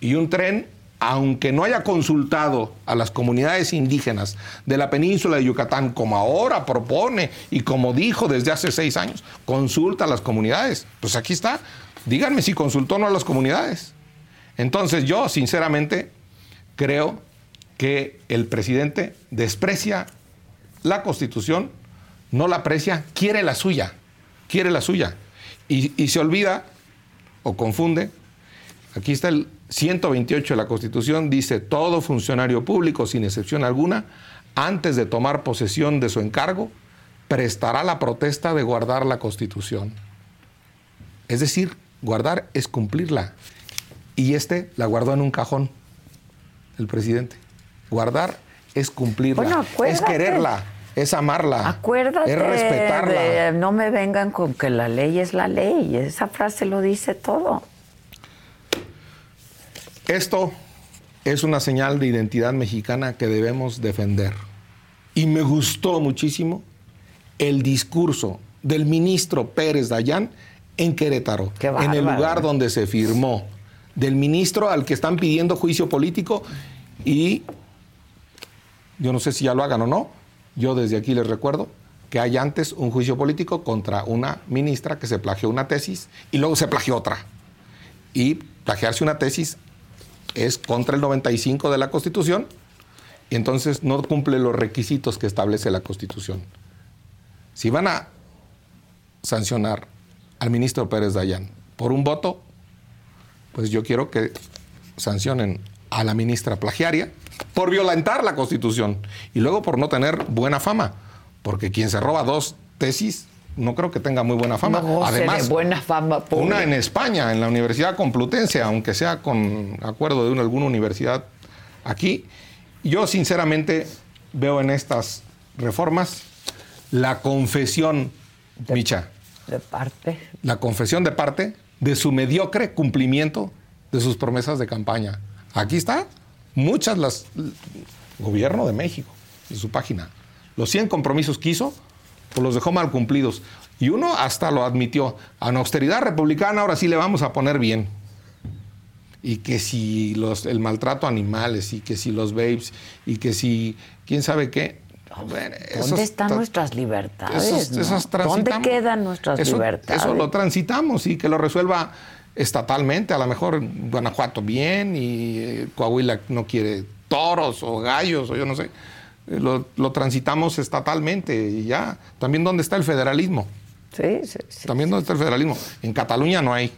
Y un tren, aunque no haya consultado a las comunidades indígenas de la península de Yucatán, como ahora propone y como dijo desde hace seis años, consulta a las comunidades. Pues aquí está. Díganme si consultó o no a las comunidades. Entonces yo, sinceramente, creo que el presidente desprecia la constitución, no la aprecia, quiere la suya, quiere la suya. Y, y se olvida o confunde. Aquí está el 128 de la Constitución, dice, todo funcionario público, sin excepción alguna, antes de tomar posesión de su encargo, prestará la protesta de guardar la Constitución. Es decir, guardar es cumplirla. Y este la guardó en un cajón, el presidente. Guardar es cumplirla, Bueno, es quererla, es amarla, Acuérdate, es respetarla. de- no me vengan con que la ley es la ley. Esa frase lo dice todo. Esto es una señal de identidad mexicana que debemos defender. Y me gustó muchísimo el discurso del ministro Pérez Dayán en Querétaro, en el lugar donde se firmó, del ministro al que están pidiendo juicio político y yo no sé si ya lo hagan o no, yo desde aquí les recuerdo que hay antes un juicio político contra una ministra que se plagió una tesis y luego se plagió otra. Y plagiarse una tesis es contra el 95 de la Constitución y entonces no cumple los requisitos que establece la Constitución. Si van a sancionar al ministro Pérez Dayán por un voto, pues yo quiero que sancionen a la ministra plagiaria por violentar la Constitución y luego por no tener buena fama, porque quien se roba dos tesis no creo que tenga muy buena fama. No de buena fama una en España, en la Universidad Complutense, aunque sea con acuerdo de una, alguna universidad aquí. Yo sinceramente veo en estas reformas la confesión, Micha, De parte. la confesión de parte de su mediocre cumplimiento de sus promesas de campaña. Aquí está, muchas las... Gobierno de México, en su página. Los 100 compromisos que hizo, pues los dejó mal cumplidos. Y uno hasta lo admitió. A la austeridad republicana ahora sí le vamos a poner bien. Y que si los, el maltrato a animales, y que si los babes, y que si quién sabe qué. ¿Dónde están tra- nuestras libertades? esos- no? esos ¿Dónde quedan nuestras Eso- libertades? Eso lo transitamos y que lo resuelva estatalmente. A lo mejor Guanajuato bien y eh, Coahuila no quiere toros o gallos o yo no sé. Eh, Lo, lo transitamos estatalmente y ya. También dónde está el federalismo. Sí, sí, sí. También dónde está el federalismo. En Cataluña no hay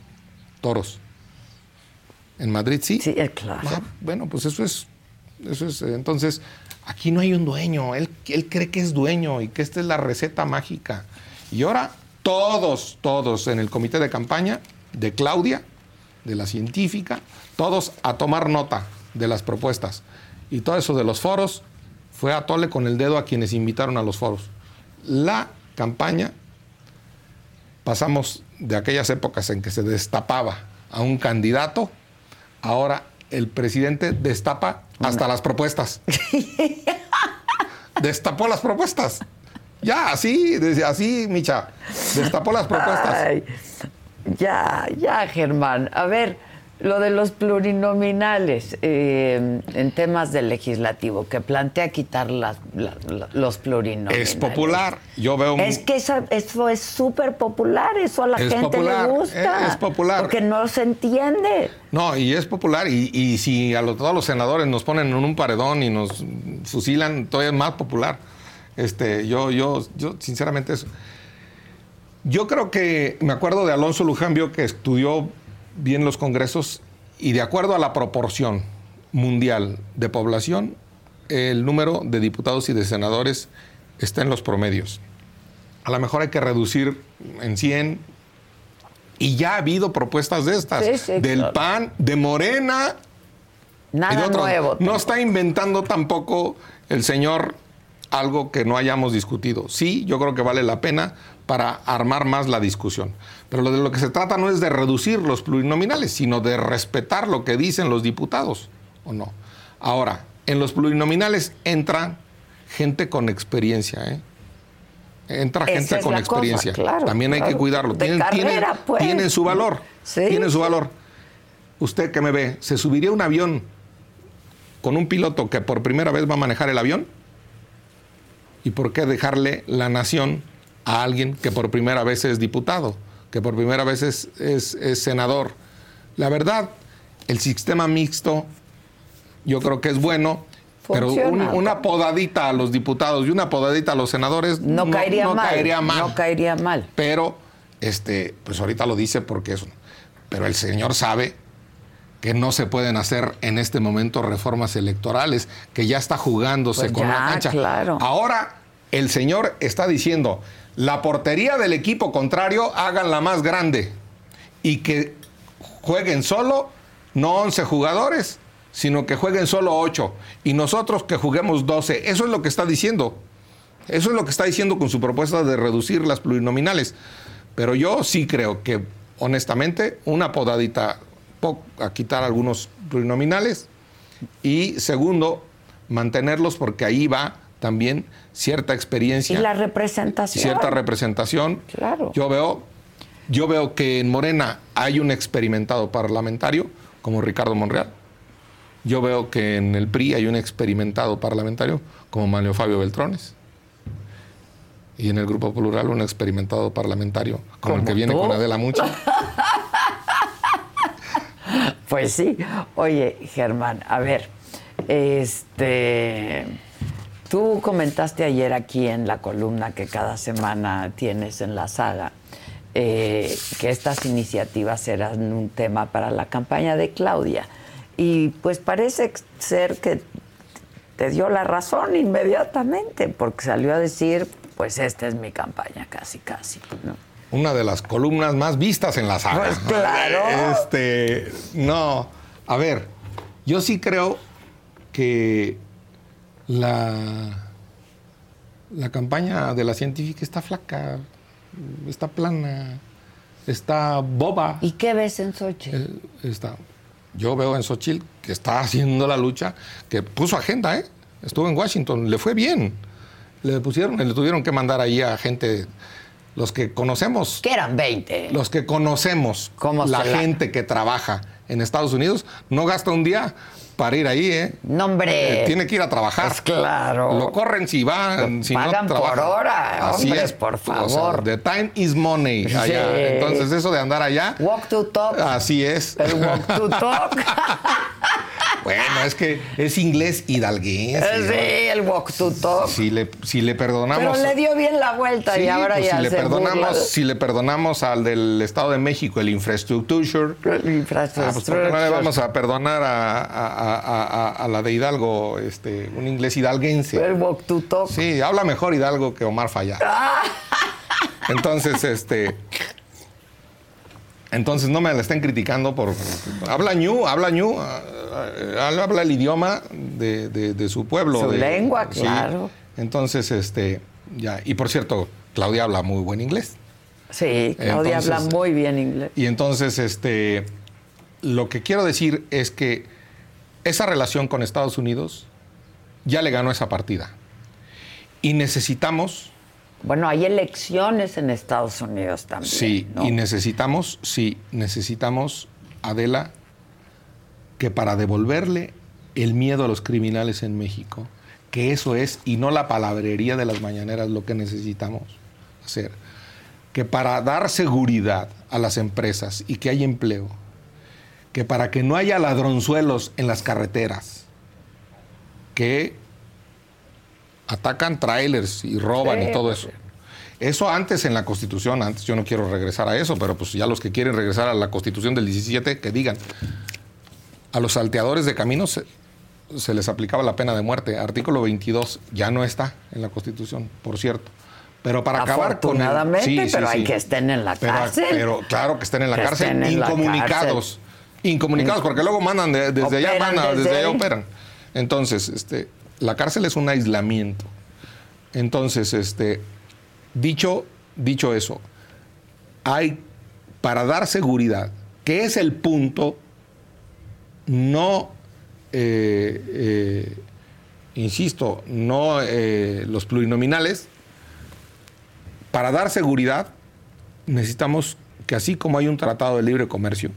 toros. En Madrid sí. Sí, eh, claro. Ah, bueno, pues eso es, eso es. Entonces, aquí no hay un dueño. Él, él cree que es dueño y que esta es la receta mágica. Y ahora todos, todos en el comité de campaña de Claudia, de la científica, todos a tomar nota de las propuestas. Y todo eso de los foros, fue a tole con el dedo a quienes invitaron a los foros. La campaña, pasamos de aquellas épocas en que se destapaba a un candidato, ahora el presidente destapa hasta las propuestas. Destapó las propuestas. Ya, así, así, Micha. Destapó las propuestas. ya, ya, Germán. A ver, lo de los plurinominales eh, en temas del legislativo, que plantea quitar las, los plurinominales. Es popular, yo veo... Es que eso, es súper popular, eso a la gente le gusta. Es, popular. Porque no se entiende. No, y es popular, y, si a todos los senadores nos ponen en un paredón y nos fusilan, todavía es más popular. Este, yo, yo, yo, sinceramente, eso. Yo creo que, me acuerdo de Alonso Lujambio, que estudió bien los congresos y de acuerdo a la proporción mundial de población, el número de diputados y de senadores está en los promedios. A lo mejor hay que reducir en 100. Y ya ha habido propuestas de estas, del PAN, de Morena. Nada nuevo. No está inventando tampoco el señor algo que no hayamos discutido. Sí, yo creo que vale la pena para armar más la discusión. Pero lo de lo que se trata no es de reducir los plurinominales, sino de respetar lo que dicen los diputados, ¿o no? Ahora, en los plurinominales entra gente con experiencia, ¿eh? Entra gente con experiencia. También hay que cuidarlo. Tienen, pues. tienen, su valor. Tienen su valor. Usted que me ve, ¿se subiría un avión con un piloto que por primera vez va a manejar el avión? ¿Y por qué dejarle la nación a alguien que por primera vez es diputado, que por primera vez es, senador. La verdad, el sistema mixto yo creo que es bueno, pero una podadita a los diputados y una podadita a los senadores no, caería, mal, caería, mal, No caería mal. Pero, este, pues ahorita lo dice porque es... Pero el señor sabe que no se pueden hacer en este momento reformas electorales, que ya está jugándose pues con la cancha. Claro. Ahora el señor está diciendo, la portería del equipo contrario háganla más grande y que jueguen solo, no 11 jugadores, sino que jueguen solo 8 y nosotros que juguemos 12. Eso es lo que está diciendo. Eso es lo que está diciendo con su propuesta de reducir las plurinominales. Pero yo sí creo que, honestamente, una podadita a quitar algunos plurinominales y segundo, mantenerlos porque ahí va también cierta experiencia. Y la representación. Cierta representación. Claro. Yo veo, yo veo que en Morena hay un experimentado parlamentario como Ricardo Monreal. Yo veo que en el PRI hay un experimentado parlamentario como Manuel Fabio Beltrones. Y en el Grupo Plural un experimentado parlamentario como el que viene con Adela Mucha. pues sí. Oye, Germán, a ver, este Tú comentaste ayer aquí en la columna que cada semana tienes en la saga eh, que estas iniciativas eran un tema para la campaña de Claudia. Y pues parece ser que te dio la razón inmediatamente, porque salió a decir, pues esta es mi campaña, casi, casi. Una de las columnas más vistas en la saga. Pues claro. Este, no, a ver, yo sí creo que la, la campaña de la científica está flaca, está plana, está boba. ¿Y qué ves en Xochitl? Eh, está, yo veo en Xochitl que está haciendo la lucha, que puso agenda, ¿eh? Estuvo en Washington, le fue bien. Le pusieron, le tuvieron que mandar ahí a gente, los que conocemos. Que eran 20. Los que conocemos, la gente que trabaja en Estados Unidos, no gasta un día para ir ahí, ¿eh? No, hombre. Eh, tiene que ir a trabajar. Pues claro. Lo corren si van, si pagan por hora, Así es. por favor. the time is money allá. Entonces, eso de andar allá. Walk to talk. Así es. El walk to talk. Bueno, es que es inglés hidalguense. Sí, el walk to talk. Si le, si le perdonamos. Pero le dio bien la vuelta y ahora pues ya si le se perdonamos, Si le perdonamos al del Estado de México el infrastructure. El infrastructure. Ah, pues no le vamos a perdonar a, la de Hidalgo, este, un inglés hidalguense. El walk to talk. Sí, habla mejor Hidalgo que Omar Falla. Entonces, este. Entonces no me la estén criticando por. Habla ñu, habla ñu eh, habla el idioma de, su pueblo. Su de, lengua, claro. Entonces, este, ya. Y por cierto, Claudia habla muy buen inglés. Sí, Claudia habla muy bien inglés. Y entonces, este, lo que quiero decir es que esa relación con Estados Unidos ya le ganó esa partida. Y necesitamos... Bueno, hay elecciones en Estados Unidos también. Sí, y necesitamos, sí, necesitamos, Adela, que para devolverle el miedo a los criminales en México, que eso es, y no la palabrería de las mañaneras, lo que necesitamos hacer, que para dar seguridad a las empresas y que haya empleo, que para que no haya ladronzuelos en las carreteras, que atacan trailers y roban y todo eso. Eso antes en la Constitución, antes yo no quiero regresar a eso, pero pues ya los que quieren regresar a la Constitución del 17, que digan, a los salteadores de caminos se, les aplicaba la pena de muerte. Artículo 22 ya no está en la Constitución, por cierto. Pero para acabar con sí, pero hay que estén en la cárcel. Pero claro que estén en la cárcel, incomunicados. Incomunicados, porque luego mandan desde allá, van desde, allá operan. Entonces, este, la cárcel es un aislamiento. Entonces, este, dicho, dicho eso, hay para dar seguridad, que es el punto, no, eh, eh, insisto, no eh, los plurinominales, para dar seguridad necesitamos que así como hay un tratado de libre comercio,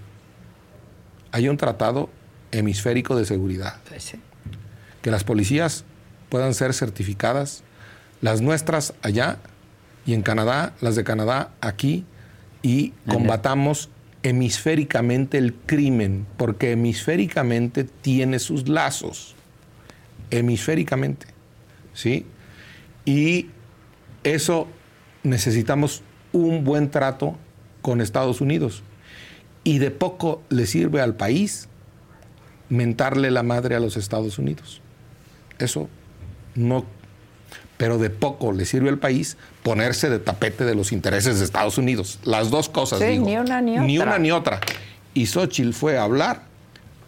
hay un tratado hemisférico de seguridad. Que las policías puedan ser certificadas, las nuestras allá y en Canadá, las de Canadá aquí, y combatamos hemisféricamente el crimen, porque hemisféricamente tiene sus lazos. Hemisféricamente. ¿Sí? Y eso necesitamos un buen trato con Estados Unidos y de poco le sirve al país mentarle la madre a los Estados Unidos. Eso no, pero de poco le sirve al país ponerse de tapete de los intereses de Estados Unidos. Las dos cosas, digo. Ni una ni otra. Ni una ni otra. Y Xochitl fue a hablar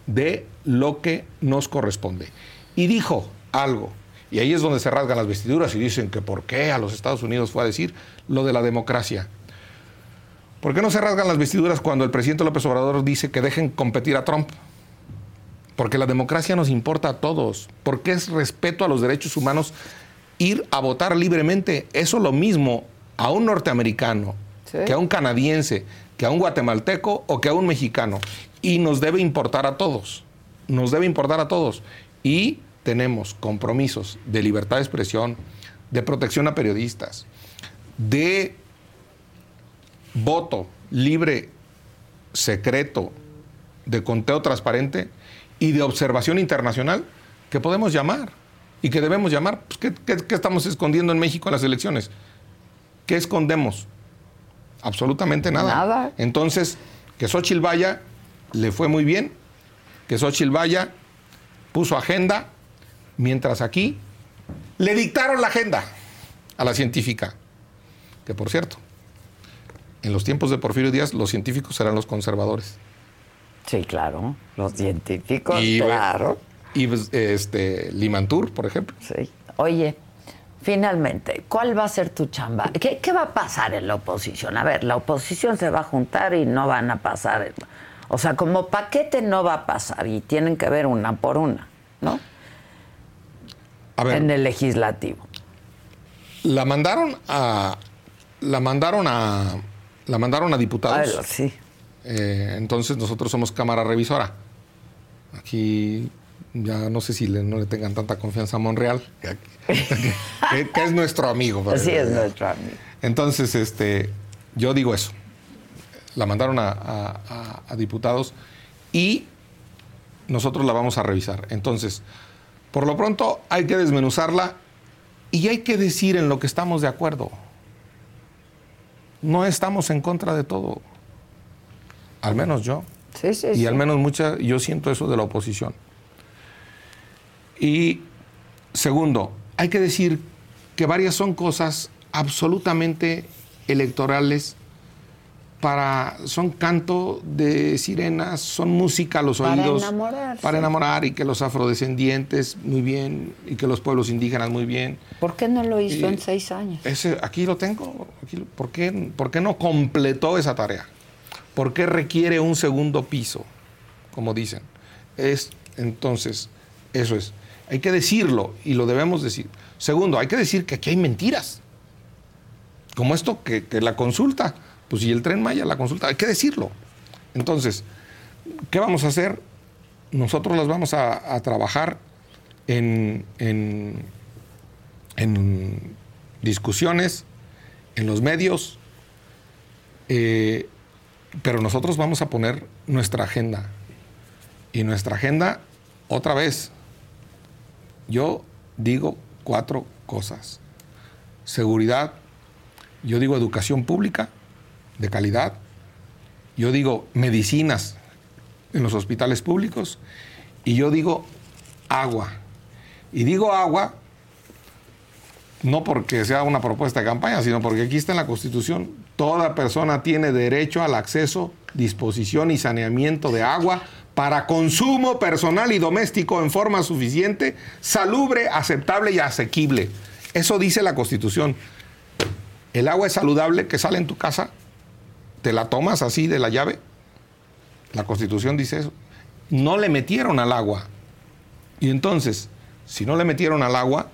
de lo que nos corresponde. Y dijo algo, y ahí es donde se rasgan las vestiduras y dicen que por qué a los Estados Unidos fue a decir lo de la democracia. ¿Por qué no se rasgan las vestiduras cuando el presidente López Obrador dice que dejen competir a Trump? Porque la democracia nos importa a todos, porque es respeto a los derechos humanos ir a votar libremente. Eso lo mismo a un norteamericano, que a un canadiense, que a un guatemalteco o que a un mexicano. Y nos debe importar a todos, nos debe importar a todos. Y tenemos compromisos de libertad de expresión, de protección a periodistas, de voto libre, secreto, de conteo transparente y de observación internacional que podemos llamar y que debemos llamar. Pues, ¿qué, estamos escondiendo en México en las elecciones? ¿Qué escondemos? Absolutamente nada. Nada. Entonces, que Xochitl vaya, le fue muy bien, que Xochitl vaya, puso agenda, mientras aquí le dictaron la agenda a la científica, que por cierto, en los tiempos de Porfirio Díaz los científicos eran los conservadores. Sí, claro, los científicos, claro. Y pues, este, Limantur, por ejemplo. Sí. Oye, finalmente, ¿cuál va a ser tu chamba? ¿Qué, va a pasar en la oposición? A ver, la oposición se va a juntar y no van a pasar. O sea, como paquete no va a pasar y tienen que ver una por una, ¿no? A ver, en el legislativo. La mandaron a. La mandaron a la mandaron a diputados. sí. Eh, entonces nosotros somos Cámara Revisora. Aquí ya no sé si no le tengan tanta confianza a Monreal, que, es nuestro amigo. Es nuestro amigo. Entonces, este, yo digo eso. La mandaron a, a diputados y nosotros la vamos a revisar. Entonces, por lo pronto hay que desmenuzarla y hay que decir en lo que estamos de acuerdo no estamos en contra de todo. Al menos yo. Sí, sí, y al menos mucha, yo siento eso de la oposición. Y segundo, hay que decir que varias son cosas absolutamente electorales para, son canto de sirenas, son música a los oídos. Para enamorar. Para enamorar y que los afrodescendientes muy bien y que los pueblos indígenas muy bien. ¿Por qué no lo hizo en seis años? Ese, aquí lo tengo. ¿por, qué, ¿Por qué no completó esa tarea? ¿Por qué requiere un segundo piso? Como dicen. Es, entonces, eso es. Hay que decirlo y lo debemos decir. Segundo, hay que decir que aquí hay mentiras. Como esto que, que la consulta pues si el tren Maya, la consulta, hay que decirlo. Entonces, ¿qué vamos a hacer? Nosotros las vamos a, trabajar en, en, discusiones, en los medios, eh, pero nosotros vamos a poner nuestra agenda. Y nuestra agenda, otra vez, yo digo cuatro cosas. Seguridad, yo digo educación pública, de calidad. Yo digo medicinas en los hospitales públicos y yo digo agua. Y digo agua no porque sea una propuesta de campaña, sino porque aquí está en la Constitución, toda persona tiene derecho al acceso, disposición y saneamiento de agua para consumo personal y doméstico en forma suficiente, salubre, aceptable y asequible. Eso dice la Constitución. El agua es saludable que sale en tu casa te la tomas así de la llave. La constitución dice eso. No le metieron al agua. Y entonces, si no le metieron al agua,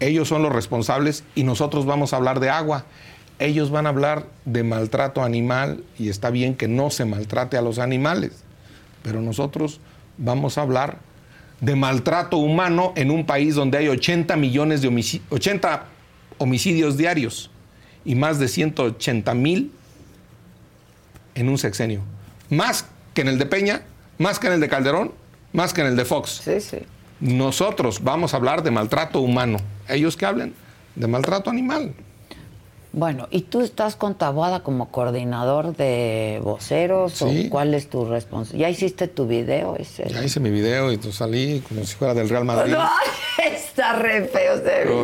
ellos son los responsables y nosotros vamos a hablar de agua. Ellos van a hablar de maltrato animal y está bien que no se maltrate a los animales, pero nosotros vamos a hablar de maltrato humano en un país donde hay 80 millones de 80 homicidios diarios y más de 180 mil en un sexenio. Más que en el de Peña, más que en el de Calderón, más que en el de Fox. Sí, sí. Nosotros vamos a hablar de maltrato humano. Ellos que hablen de maltrato animal. Bueno, ¿y tú estás con Taboada como coordinador de voceros o cuál es tu responsabilidad? ¿Ya hiciste tu video? Ese? Ya hice mi video y tú salí como si fuera del Real Madrid. No, está re feo.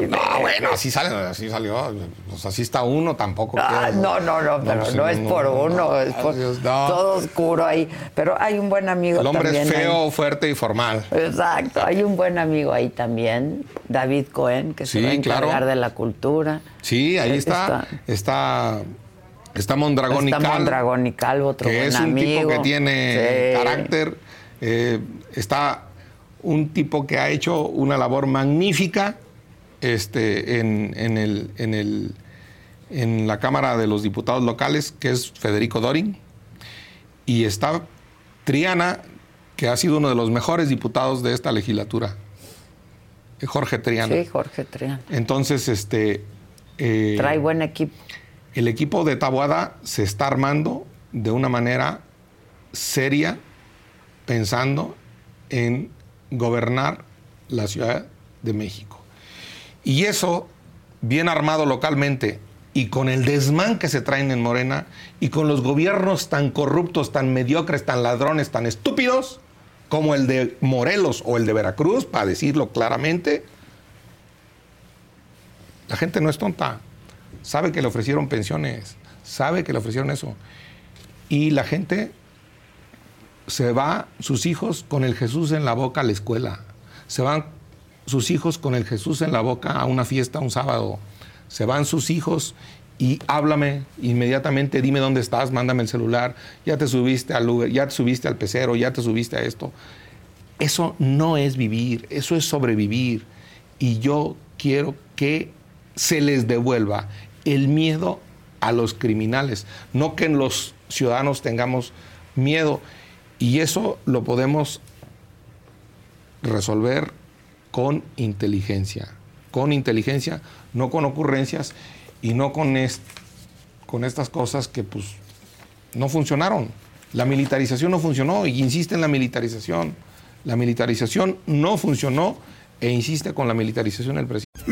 No, bueno, así sale, así salió. Pues así está uno, tampoco. Ah, no, no, no, pero pues no, es por uno, es por todo oscuro ahí. Pero hay un buen amigo El hombre es feo, fuerte y formal. Exacto, hay un buen amigo ahí también, David Cohen, que se va a encargar de la cultura. Sí, ahí está, está, está, Mondragón y Calvo. Mondragón y Calvo, otro que es un tipo que tiene carácter. Eh, está un tipo que ha hecho una labor magnífica este, en, en, el, en, el, en la Cámara de los Diputados Locales, que es Federico Dorin. Y está Triana, que ha sido uno de los mejores diputados de esta legislatura. Jorge Triana. Sí, Jorge Triana. Entonces, este, eh, Trae buen equipo. El equipo de Tabuada se está armando de una manera seria, pensando en gobernar la Ciudad de México. Y eso, bien armado localmente y con el desmán que se traen en Morena y con los gobiernos tan corruptos, tan mediocres, tan ladrones, tan estúpidos, como el de Morelos o el de Veracruz, para decirlo claramente, la gente no es tonta. Sabe que le ofrecieron pensiones, sabe que le ofrecieron eso. Y la gente se va, sus hijos con el Jesús en la boca a la escuela. Se van sus hijos con el Jesús en la boca a una fiesta un sábado. Se van sus hijos y háblame inmediatamente, dime dónde estás, mándame el celular, ya te subiste al Uber, ya te subiste al pecero, ya te subiste a esto. Eso no es vivir, eso es sobrevivir. Y yo quiero que se les devuelva el miedo a los criminales, no que los ciudadanos tengamos miedo. Y eso lo podemos resolver con inteligencia, con inteligencia, no con ocurrencias y no con, con estas cosas que pues no funcionaron. La militarización no funcionó y insiste en la militarización. La militarización no funcionó e insiste con la militarización del presidente.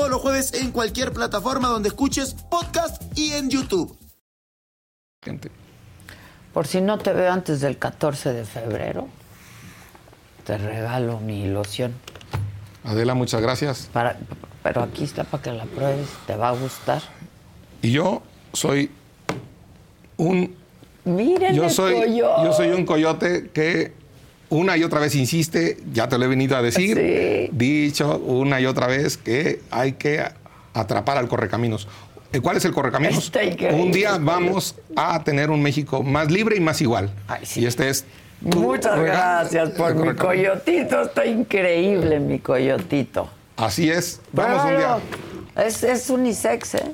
todos los jueves en cualquier plataforma donde escuches podcast y en YouTube. Por si no te veo antes del 14 de febrero, te regalo mi ilusión. Adela, muchas gracias. Para, pero aquí está para que la pruebes, te va a gustar. Y yo soy un Miren yo soy coyote. yo soy un coyote que una y otra vez insiste, ya te lo he venido a decir, Sí. dicho una y otra vez que hay que atrapar al correcaminos. Eh, ¿Cuál es el correcaminos? Un día vamos a tener un México más libre y más igual. Ay, sí. Y este es Muchas gracias por mi coyotito, está increíble mi coyotito. Así es. Vamos un día. Es, es unisex, ¿eh?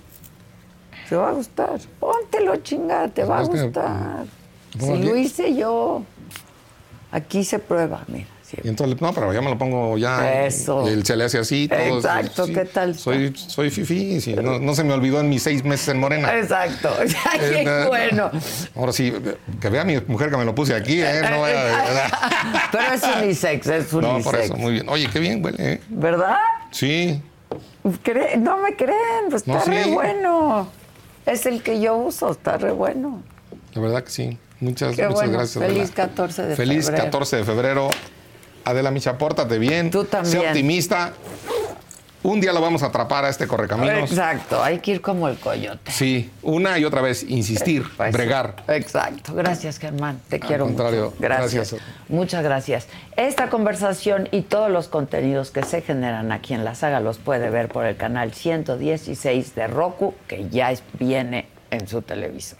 Te va a gustar. Póntelo, chingada, te va a gustar. ¿Pongo Si lo hice yo, aquí se prueba, mira. sí. Y entonces, no, pero ya me lo pongo ya. Eso. Él se le hace así. Todo, Exacto, sí. ¿qué tal? Soy, soy fifi. sí, no, no se me olvidó en mis seis meses en Morena. Exacto. Ay, Eh, qué bueno. Ahora sí, que vea mi mujer que me lo puse aquí, ¿eh? No, vaya- Pero es unisex, es no, unisex. por eso, muy bien. Oye, qué bien huele, ¿eh? ¿Verdad? Sí. No me creen, pues No, está re bueno. Es el que yo uso, está re bueno. La verdad que sí. Muchas, Qué muchas bueno. gracias. Feliz Adela. 14 de Feliz febrero. 14 de febrero. Adela Micha, pórtate bien. Tú también. Sé optimista. Un día lo vamos a atrapar a este correcaminos. Exacto, hay que ir como el coyote. Sí, una y otra vez, insistir, Pues, bregar. Exacto. Gracias, Germán. Te quiero contrario, mucho. Gracias. gracias. Muchas gracias. Esta conversación y todos los contenidos que se generan aquí en la saga los puede ver por el canal 116 de Roku, que ya viene en su televisor.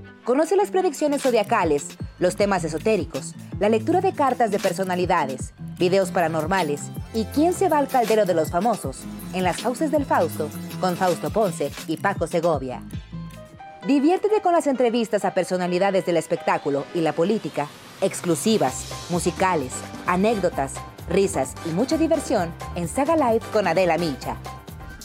Conoce las predicciones zodiacales, los temas esotéricos, la lectura de cartas de personalidades, videos paranormales y quién se va al caldero de los famosos en las fauces del Fausto con Fausto Ponce y Paco Segovia. Diviértete con las entrevistas a personalidades del espectáculo y la política, exclusivas, musicales, anécdotas, risas y mucha diversión en Saga Live con Adela Micha.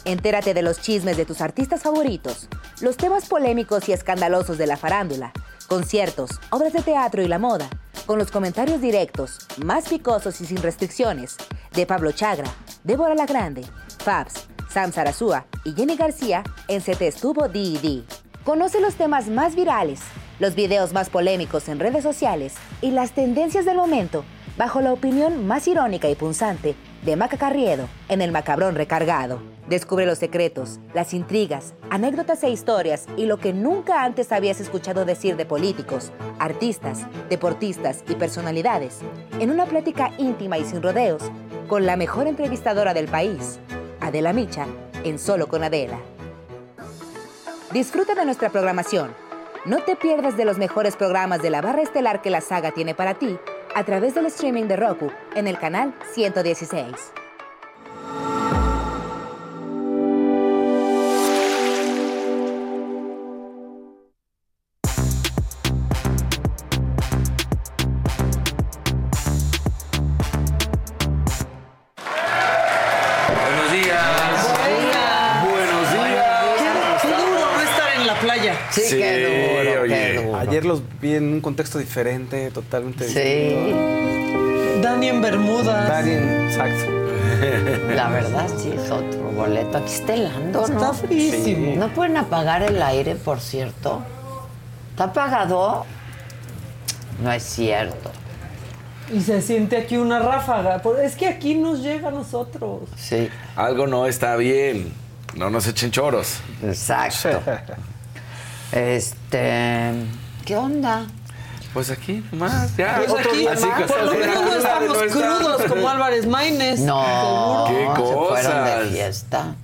Entérate de los chismes de tus artistas favoritos, los temas polémicos y escandalosos de la farándula, conciertos, obras de teatro y la moda, con los comentarios directos, más picosos y sin restricciones, de Pablo Chagra, Débora La Grande, Fabs, Sam Sarasúa y Jenny García en Se Te Estuvo D&D. Conoce los temas más virales, los videos más polémicos en redes sociales y las tendencias del momento bajo la opinión más irónica y punzante de Maca Carriedo en El Macabrón Recargado. Descubre los secretos, las intrigas, anécdotas e historias y lo que nunca antes habías escuchado decir de políticos, artistas, deportistas y personalidades en una plática íntima y sin rodeos con la mejor entrevistadora del país, Adela Micha, en Solo con Adela. Disfruta de nuestra programación. No te pierdas de los mejores programas de la barra estelar que la saga tiene para ti a través del streaming de Roku en el canal 116. Buenos días. Buenos días. Qué duro no Ayer los vi en un contexto diferente, totalmente Sí, distinto. Dani en Bermudas. Dani, exacto. la verdad sí es otro boleto. Aquí está helando, Está ¿no? frísimo. ¿No pueden apagar el aire, por cierto? ¿Está apagado? No es cierto. Y se siente aquí una ráfaga. Es que aquí nos llega a nosotros. Sí, Algo no está bien. No nos echen choros. exacto. Este, ¿qué onda? Pues aquí nomás, ya. Pues Otro aquí, día más. por lo menos no estamos crudos como Álvarez Maínez. No, ¿Qué se fueron de cosas? fiesta.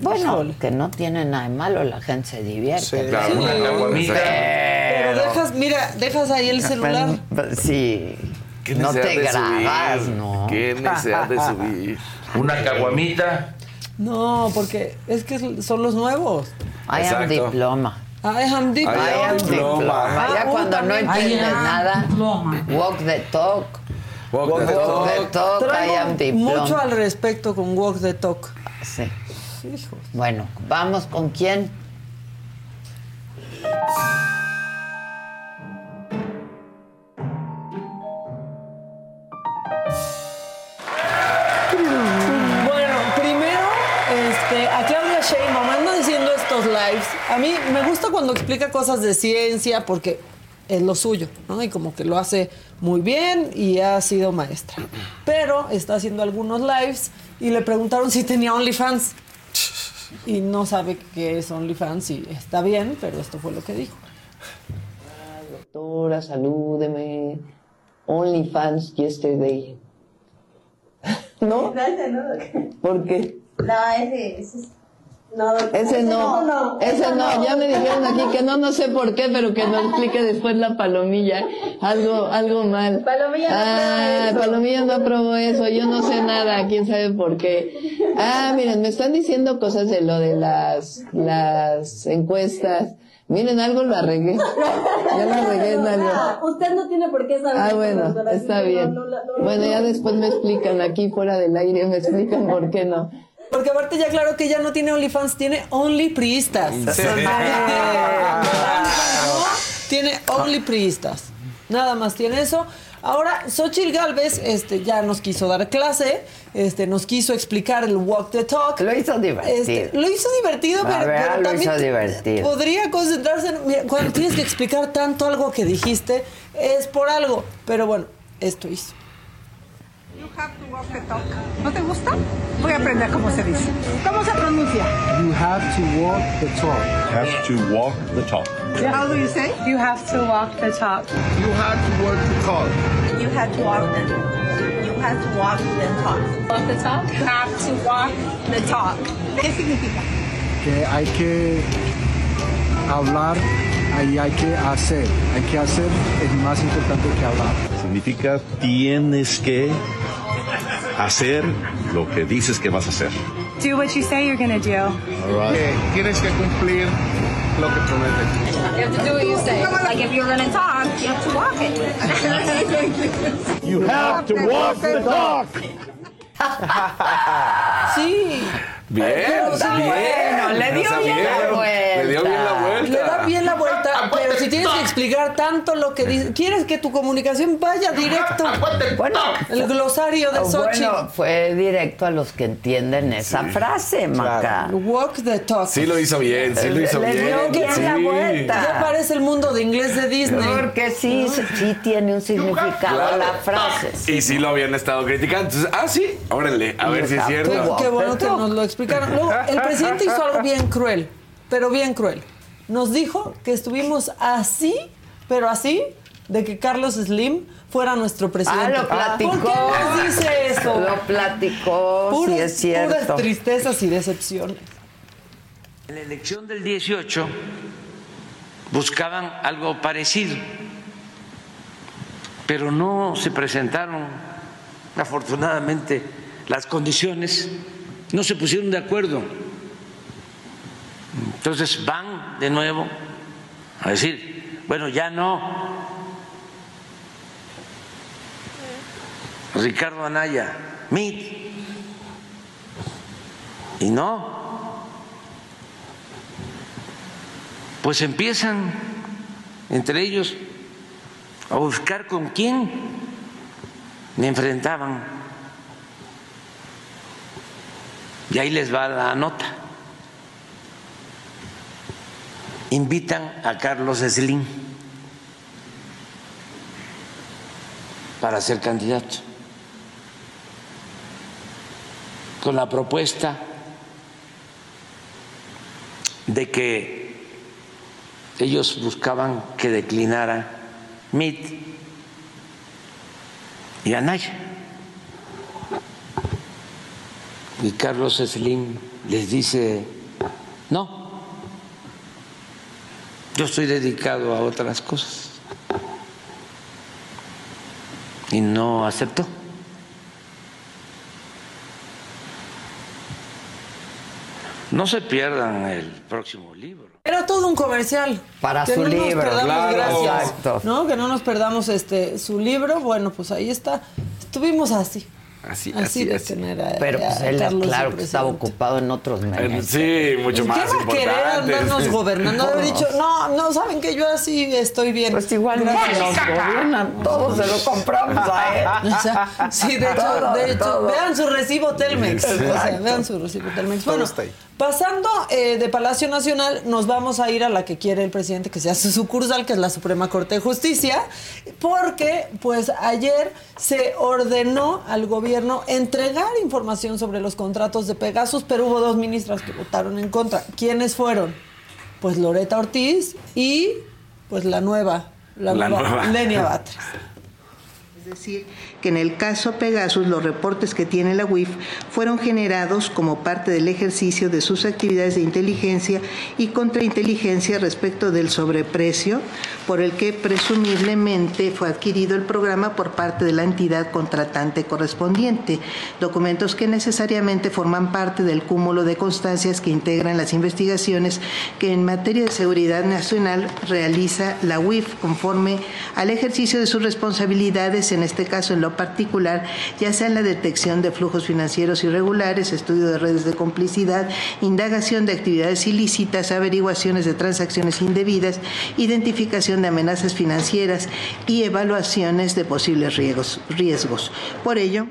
Bueno, que no tiene nada de malo, la gente se divierte. Claro, una caguamita. Pero dejas, mira, dejas ahí el celular. Sí. ¿Qué No necesidad te de grabas, subir? ¿no? ¿Qué necesidad de subir? Una caguamita. No, porque es que son los nuevos. I am Exacto. diploma. I am deep. I am diploma. diploma. Ya Ah, cuando no entiendes nada, walk the talk. Walk the Walk the talk. talk, I am diploma. mucho al respecto con Walk the Talk. Sí. Hijo. Bueno, vamos con quién. Lives. A mí me gusta cuando explica cosas de ciencia porque es lo suyo, ¿no? Y como que lo hace muy bien y ha sido maestra. Pero está haciendo algunos lives y le preguntaron si tenía OnlyFans. Y no sabe qué es OnlyFans y está bien, pero esto fue lo que dijo. Doctora, salúdeme. OnlyFans yesterday. ¿No? ¿Por qué? No, ese, ese es- no, Ese no, ese no, ya me dijeron aquí que no, no sé por qué, pero que nos explique después la palomilla. Algo, algo mal. Palomilla no Ah, eso. Palomilla no aprobó eso, yo no sé nada, quién sabe por qué. Ah, miren, me están diciendo cosas de lo de las, las encuestas. Miren, algo la regué. Ya la regué en algo. Ah, usted no tiene por qué saber. Ah, bueno, está bien. Bueno, ya después me explican aquí fuera del aire, me explican por qué no. Porque aparte ya claro que ella no tiene OnlyFans, tiene Only Priistas. Sí. Tiene Only Priistas. Nada más tiene eso. Ahora, Xochitl Galvez este, ya nos quiso dar clase, este, nos quiso explicar el walk the talk. Lo hizo divertido. Este, lo hizo divertido, pero, verdad, pero lo también hizo divertido. podría concentrarse en... Mira, cuando tienes que explicar tanto algo que dijiste, es por algo. Pero bueno, esto hizo. ¿No te gusta? Voy a aprender cómo se dice. ¿Cómo se pronuncia? You have to walk the talk. have to walk the talk. How do you say? You have to walk the talk. You have to walk the talk. You have to walk the, you have to walk the talk. Walk the talk. You have to walk the talk. ¿Qué significa? Que hay que hablar y hay que hacer. Hay que hacer es más importante que hablar. Significa tienes que hacer lo que dices que vas a hacer. Do what you say you're gonna do. All right. Tienes que cumplir lo que prometes. You have to do what you say. Like if you're gonna talk, you have to walk it. You have to walk the talk. Sí. Bien, bien. bueno, le dio bien la Le dio bien la vuelta. Le da bien la vuelta, si tienes que explicar tanto lo que dices, quieres que tu comunicación vaya directo. Bueno, El glosario de Xochitl. bueno, fue directo a los que entienden esa frase, Maca. Walk the talk. Sí lo hizo bien, sí lo hizo Le bien. dio bien sí. la vuelta. Ya parece el mundo de inglés de Disney. Porque sí, sí tiene un significado Claro. la frase. Y sí lo habían estado criticando. Entonces, ah, sí, órale, a ver si es Qué, cierto. qué bueno que nos lo explicaron. Luego, el presidente hizo algo bien cruel, pero bien cruel. Nos dijo que estuvimos así, pero así, de que Carlos Slim fuera nuestro Ah, presidente. lo platicó. ¿Por qué nos dice eso? Lo platicó, Puras, sí es cierto. puras tristezas y decepciones. En la elección del 18 buscaban algo parecido, pero no se presentaron, afortunadamente, las condiciones, no se pusieron de acuerdo. Entonces van de nuevo a decir, bueno, ya no. Ricardo Anaya, MIT. Y no. Pues empiezan entre ellos a buscar con quién me enfrentaban. Y ahí les va la nota. Invitan a Carlos Slim para ser candidato, con la propuesta de que ellos buscaban que declinara MIT y Anaya. Y Carlos Slim les dice, no, yo estoy dedicado a otras cosas. Y no aceptó. No se pierdan el próximo libro. Era todo un comercial. Para que su no libro, Nos perdamos, claro. gracias. Exacto. ¿no? Que no nos perdamos este su libro. Bueno, pues ahí está. Estuvimos así. Así, Así, así, de así. tener a, Pero pues a él, Carlos claro, que estaba ocupado en otros medios. Sí, mucho más ¿Qué va a querer andarnos gobernando? Haber dicho, no, no, saben que yo así estoy bien. Pues igual no nos gobiernan, todos se lo compramos a él. O sea, sí, de hecho, Todo, de hecho todo. vean su recibo Telmex. O sea, vean su recibo Telmex. Bueno, está ahí. Pasando eh, de Palacio Nacional, nos vamos a ir a la que quiere el presidente que sea su sucursal, que es la Suprema Corte de Justicia, porque pues ayer se ordenó al gobierno entregar información sobre los contratos de Pegasus, pero hubo dos ministras que votaron en contra. ¿Quiénes fueron? Pues Loreta Ortiz y pues la nueva, la, La nueva, nueva. Lenia Batres. Es decir, que en el caso Pegasus los reportes que tiene la UIF fueron generados como parte del ejercicio de sus actividades de inteligencia y contrainteligencia respecto del sobreprecio por el que presumiblemente fue adquirido el programa por parte de la entidad contratante correspondiente, documentos que necesariamente forman parte del cúmulo de constancias que integran las investigaciones que en materia de seguridad nacional realiza la UIF conforme al ejercicio de sus responsabilidades, en este caso en lo particular, ya sea en la detección de flujos financieros irregulares, estudio de redes de complicidad, indagación de actividades ilícitas, averiguaciones de transacciones indebidas, identificación de amenazas financieras y evaluaciones de posibles riesgos. riesgos. Por ello,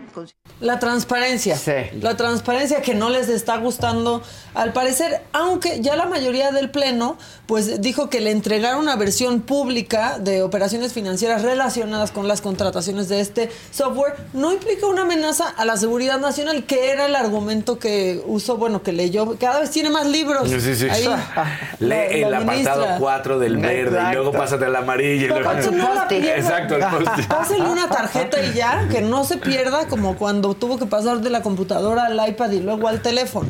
La transparencia. La transparencia que no les está gustando, al parecer, aunque ya la mayoría del Pleno, pues dijo que le entregaron una versión pública de operaciones financieras relacionadas con las contrataciones de este software, no implica una amenaza a la seguridad nacional, que era el argumento que usó, bueno, que leyó, cada vez tiene más libros. Sí, sí. Ahí, Lee el la apartado ministra. 4 del verde y luego pásate al amarillo. Exacto, el. Pásenle una tarjeta y ya, que no se pierda como cuando tuvo que pasar de la computadora al iPad y luego al teléfono.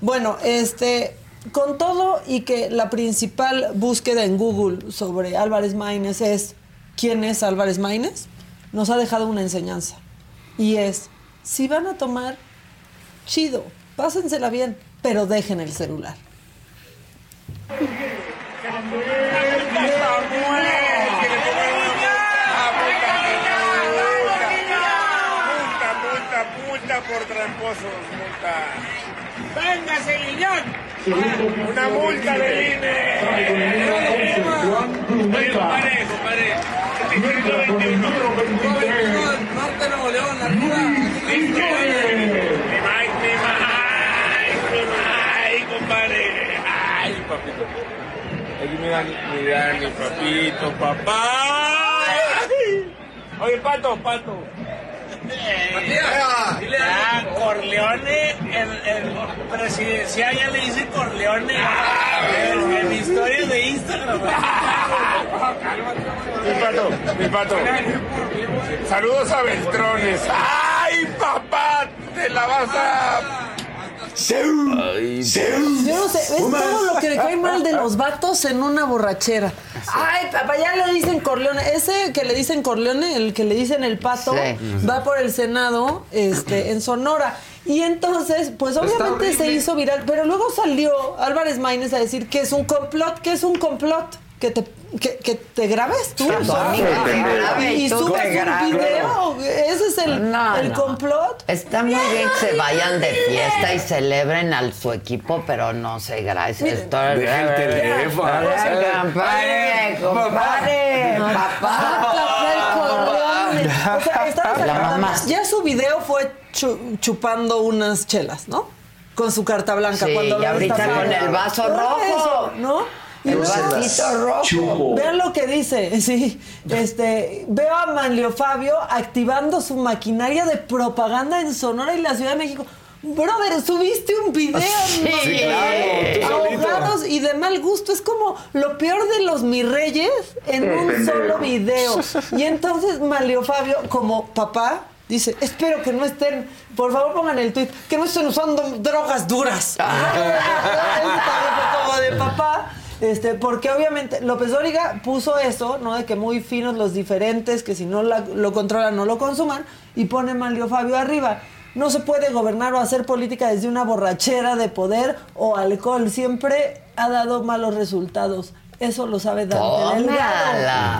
Bueno, este, con todo y que la principal búsqueda en Google sobre Álvarez Maínez es ¿quién es Álvarez Maínez? Nos ha dejado una enseñanza. Y es, si van a tomar, chido, pásensela bien, pero dejen el celular. Multa, multa, multa por tramposos, multa. ¡Una multa del INE! Oye, compadre, compadre. Distrito 21. Norte Nuevo León, la Mi Mike, mi Mike, mi Mike, compadre. Ay, papito. Aquí mira, mi papito, papá. Oye, pato, pato. Ya, Corleone, el, el presidencial ya le dice Corleone. En, en historias de Instagram. Mi pato, mi pato. Saludos a Beltrones. ¡Ay, papá! Te la vas a. Yo no sé, es todo lo que le cae mal de los vatos en una borrachera. Ay, papá, ya le dicen Corleone. Ese que le dicen Corleone, el que le dicen el pato, Sí. va por el Senado este, en Sonora. Y entonces, pues obviamente se horrible. hizo viral, pero luego salió Álvarez Maínez a decir que es un complot, que es un complot, que te, que, que te grabes tú. Te grabe y subes un video. Ese es el, No, el no. complot. Está muy bien que se vayan de fiesta y celebren a su equipo, pero no se gracias. Esto- Deja el teléfono. Compadre, compadre, papá. O sea, estaba La mamá. Ya su video fue chu- chupando unas chelas, ¿no? Con su carta blanca. Sí, cuando y ahorita con el vaso rojo. ¿no? Y vasito rojo. Vean lo que dice, sí. Este, veo a Manlio Fabio activando su maquinaria de propaganda en Sonora y la Ciudad de México. Brother, subiste un video Sí, ¿no? sí, claro, solito. ahogados y de mal gusto. Es como lo peor de los mis reyes en un solo video. Y entonces Manlio Fabio, como papá, dice, espero que no estén, por favor pongan el tweet, que no estén usando drogas duras. Fue como de papá. Este, porque obviamente López Dóriga puso eso, ¿no? De que muy finos los diferentes, que si no la- lo controlan no lo consuman, y pone Manlio Fabio arriba. No se puede gobernar o hacer política desde una borrachera de poder o alcohol. Siempre ha dado malos resultados. Eso lo sabe Dante Tómala.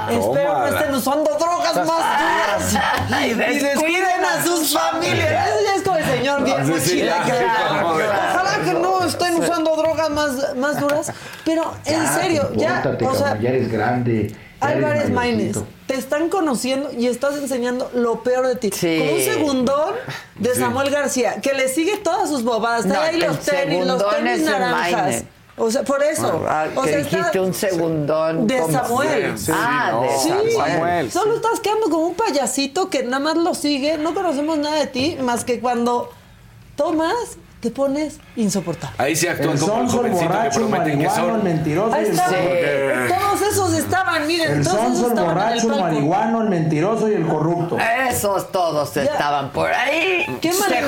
Delgado. Espero no estén usando drogas más duras. Y y descuiden a sus familias. Eso ya es como el señor bien sí, mochila, que- Ojalá que no estén Sí. usando drogas más, más duras. Pero en serio, ya, o sea, ya eres grande. Álvarez Maínez, te están conociendo y estás enseñando lo peor de ti. Sí. Con un segundón de Sí. Samuel García, que le sigue todas sus bobadas. No, Trae ahí los tenis, los tenis naranjas. O sea, por eso. Ah, o que sea, dijiste un segundón. de como- Samuel. ah, de Sí, Samuel. Solo estás quedando como un payasito que nada más lo sigue. No conocemos nada de ti más que cuando tomas, te pones insoportable. Ahí sí actúan El como el sonso, el jovencito que borracho, el prometen que marihuano, el son. mentiroso Ahí y el está. Porque- Todos esos estaban, miren, El todos esos el estaban en borracho, el marihuano, el mentiroso y el corrupto. Esos todos Ya. estaban por ahí. Qué mal Se.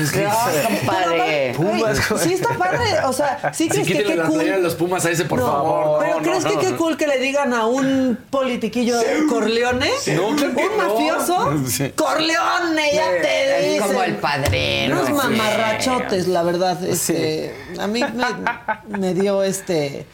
Es que- compadre. Güey, sí está padre, o sea, sí Sí, crees que qué cool. los Pumas a ese, por No, favor. pero No, ¿crees no, que no. qué cool que le digan a un politiquillo Corleone? No, claro que un mafioso. Sí. Corleone, ya te dicen. como el padrino. Unos Sí. mamarrachotes, la verdad. Este, A mí me, me dio este.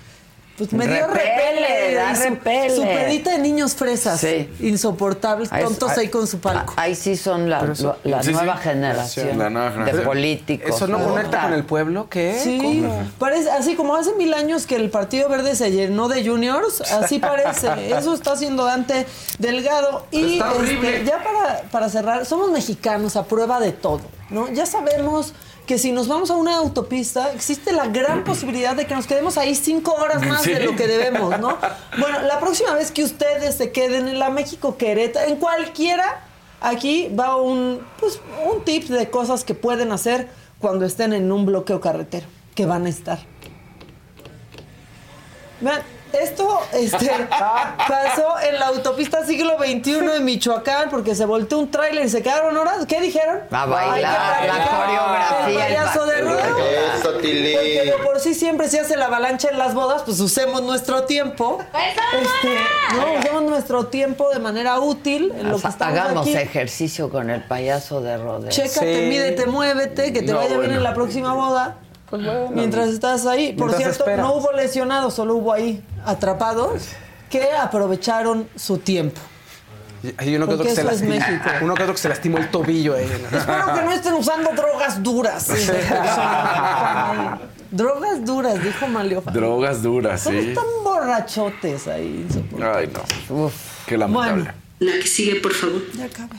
Pues me dio Repele, repele. da su, repele. su pedita de niños fresas. Sí. Insoportables, tontos ahí con su palco. Ahí sí son la, eso- la Sí, sí. nueva generación La nueva de políticos. ¿Eso no conecta con el pueblo? ¿Qué? Sí, parece así como hace mil años que el Partido Verde se llenó de juniors, así parece. Eso está haciendo Dante Delgado. Y Está este, horrible. ya para, para cerrar, somos mexicanos a prueba de todo, ¿no? Ya sabemos que si nos vamos a una autopista, existe la gran posibilidad de que nos quedemos ahí cinco horas más Sí. de lo que debemos, ¿no? Bueno, la próxima vez que ustedes se queden en la México Querétaro, en cualquiera, aquí va un, pues, un tip de cosas que pueden hacer cuando estén en un bloqueo carretero, que van a estar. Vean, esto este, pasó en la autopista siglo XXI en Michoacán porque se volteó un tráiler y se quedaron horas. ¿Qué dijeron? A bailar, la coreografía, El payaso de. Eso, Tili. Porque de por sí siempre se hace la avalancha en las bodas, pues usemos nuestro tiempo. Este, no, usemos nuestro tiempo de manera útil en lo que estamos Hagamos aquí. ejercicio con el payaso de rodeo. Chécate, Sí. mídete, muévete, que te No, vaya bien bueno. en la próxima boda. Mientras estás ahí. Por Mientras cierto, esperas. no hubo lesionados, solo hubo ahí atrapados que aprovecharon su tiempo. Hay uno que otro que se eso es lastima. México. Uno que otro que se lastimó el tobillo. Espero que no estén usando drogas duras. drogas duras, dijo Malio. Drogas duras, sí. están borrachotes ahí. Ay, no. Qué lamentable. Bueno. La que sigue, por favor. Ya acabé.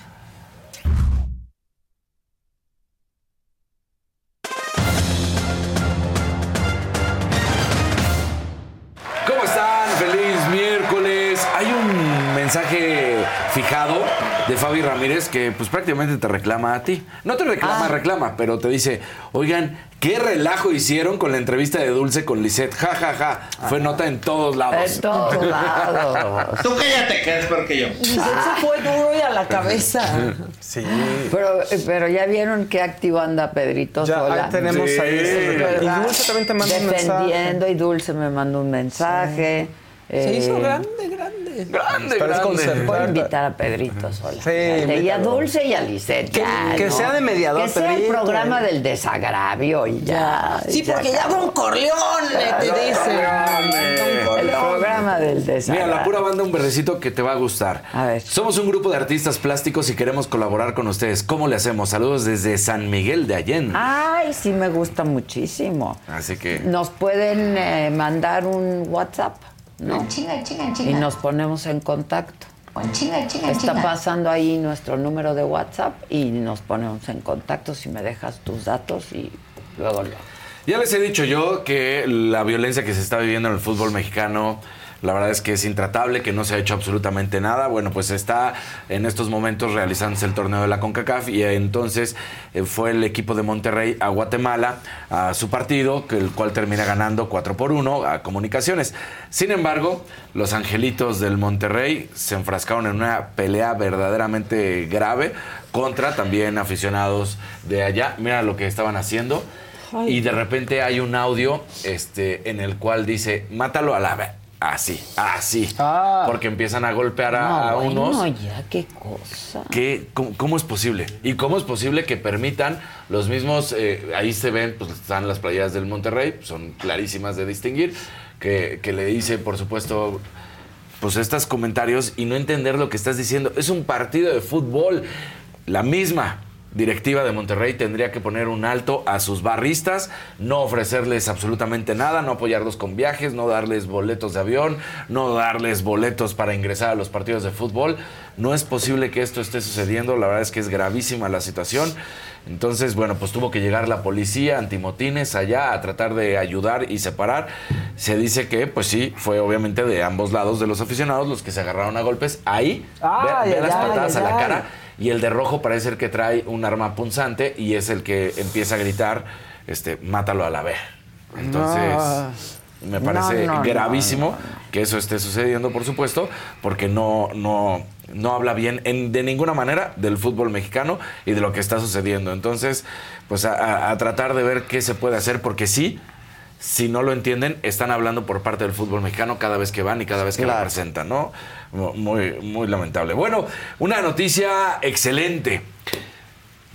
Mensaje fijado de Fabi Ramírez que pues prácticamente te reclama a ti. No te reclama, Ah. reclama, pero te dice, oigan, ¿qué relajo hicieron con la entrevista de Dulce con Lisette? Ja, ja, ja. Fue nota en todos lados. En todos lados. Tú cállate, que es peor que yo. Giselle se fue duro y a la cabeza. Sí. Pero, pero ya vieron qué activo anda Pedrito Ya, Sola. ahí tenemos Sí. ahí. Y Dulce también te manda un mensaje. Defendiendo y Dulce me mandó un mensaje. Se Eh, hizo grande, grande. Grande, grande. Voy a invitar a Pedrito Sola. Sí, y a. Dulce y a Lisette. Que- ya, que ¿no? sea de mediador, Que sea el programa del desagravio y ya. Sí, porque ya. Don Corleone te dice. Don El programa del Mira, desagravio. la pura banda, un verdecito que te va a gustar. A ver. Somos un grupo de artistas plásticos y queremos colaborar con ustedes. ¿Cómo le hacemos? Saludos desde San Miguel de Allende. Ay, sí me gusta muchísimo. Así que. Nos pueden eh, mandar un WhatsApp, ¿no? Chinga, chinga, Y chinga. nos ponemos en contacto. Chinga, chinga, Está chinga. pasando ahí nuestro número de WhatsApp y nos ponemos en contacto si me dejas tus datos y luego lo. Ya les he dicho yo que la violencia que se está viviendo en el fútbol mexicano, la verdad es que es intratable, que no se ha hecho absolutamente nada. Bueno, pues está en estos momentos realizándose el torneo de la CONCACAF y entonces eh, fue el equipo de Monterrey a Guatemala a su partido, que el cual termina ganando 4 por 1 a Comunicaciones. Sin embargo, los angelitos del Monterrey se enfrascaron en una pelea verdaderamente grave contra también aficionados de allá. Mira lo que estaban haciendo. Y de repente hay un audio este, en el cual dice, mátalo a la... ve-". Así, así. Porque empiezan a golpear a, a No, unos. ya, qué cosa. ¿Qué, cómo, cómo es posible? ¿Y cómo es posible que permitan los mismos, eh, ahí se ven, pues están las playeras del Monterrey, son clarísimas de distinguir, que, que le dice, por supuesto, pues estos comentarios y no entender lo que estás diciendo. Es un partido de fútbol. La misma directiva de Monterrey tendría que poner un alto a sus barristas, no ofrecerles absolutamente nada, no apoyarlos con viajes, no darles boletos de avión, no darles boletos para ingresar a los partidos de fútbol. No es posible que esto esté sucediendo, la verdad es que es gravísima la situación. Entonces, bueno, pues tuvo que llegar la policía antimotines allá a tratar de ayudar y separar. Se dice que, pues sí, fue obviamente de ambos lados de los aficionados los que se agarraron a golpes. Ahí, Ay, ve, ve ay, las ay, patadas a la cara. Y el de rojo parece ser que trae un arma punzante y es el que empieza a gritar, este, mátalo a la vez. Entonces, me parece No, no, gravísimo que eso esté sucediendo, por supuesto, porque no, no, no habla bien en- de ninguna manera del fútbol mexicano y de lo que está sucediendo. Entonces, pues a tratar de ver qué se puede hacer, porque sí, si no lo entienden, están hablando por parte del fútbol mexicano cada vez que van y cada vez que lo presentan, ¿no? Muy, muy lamentable. Bueno, una noticia excelente.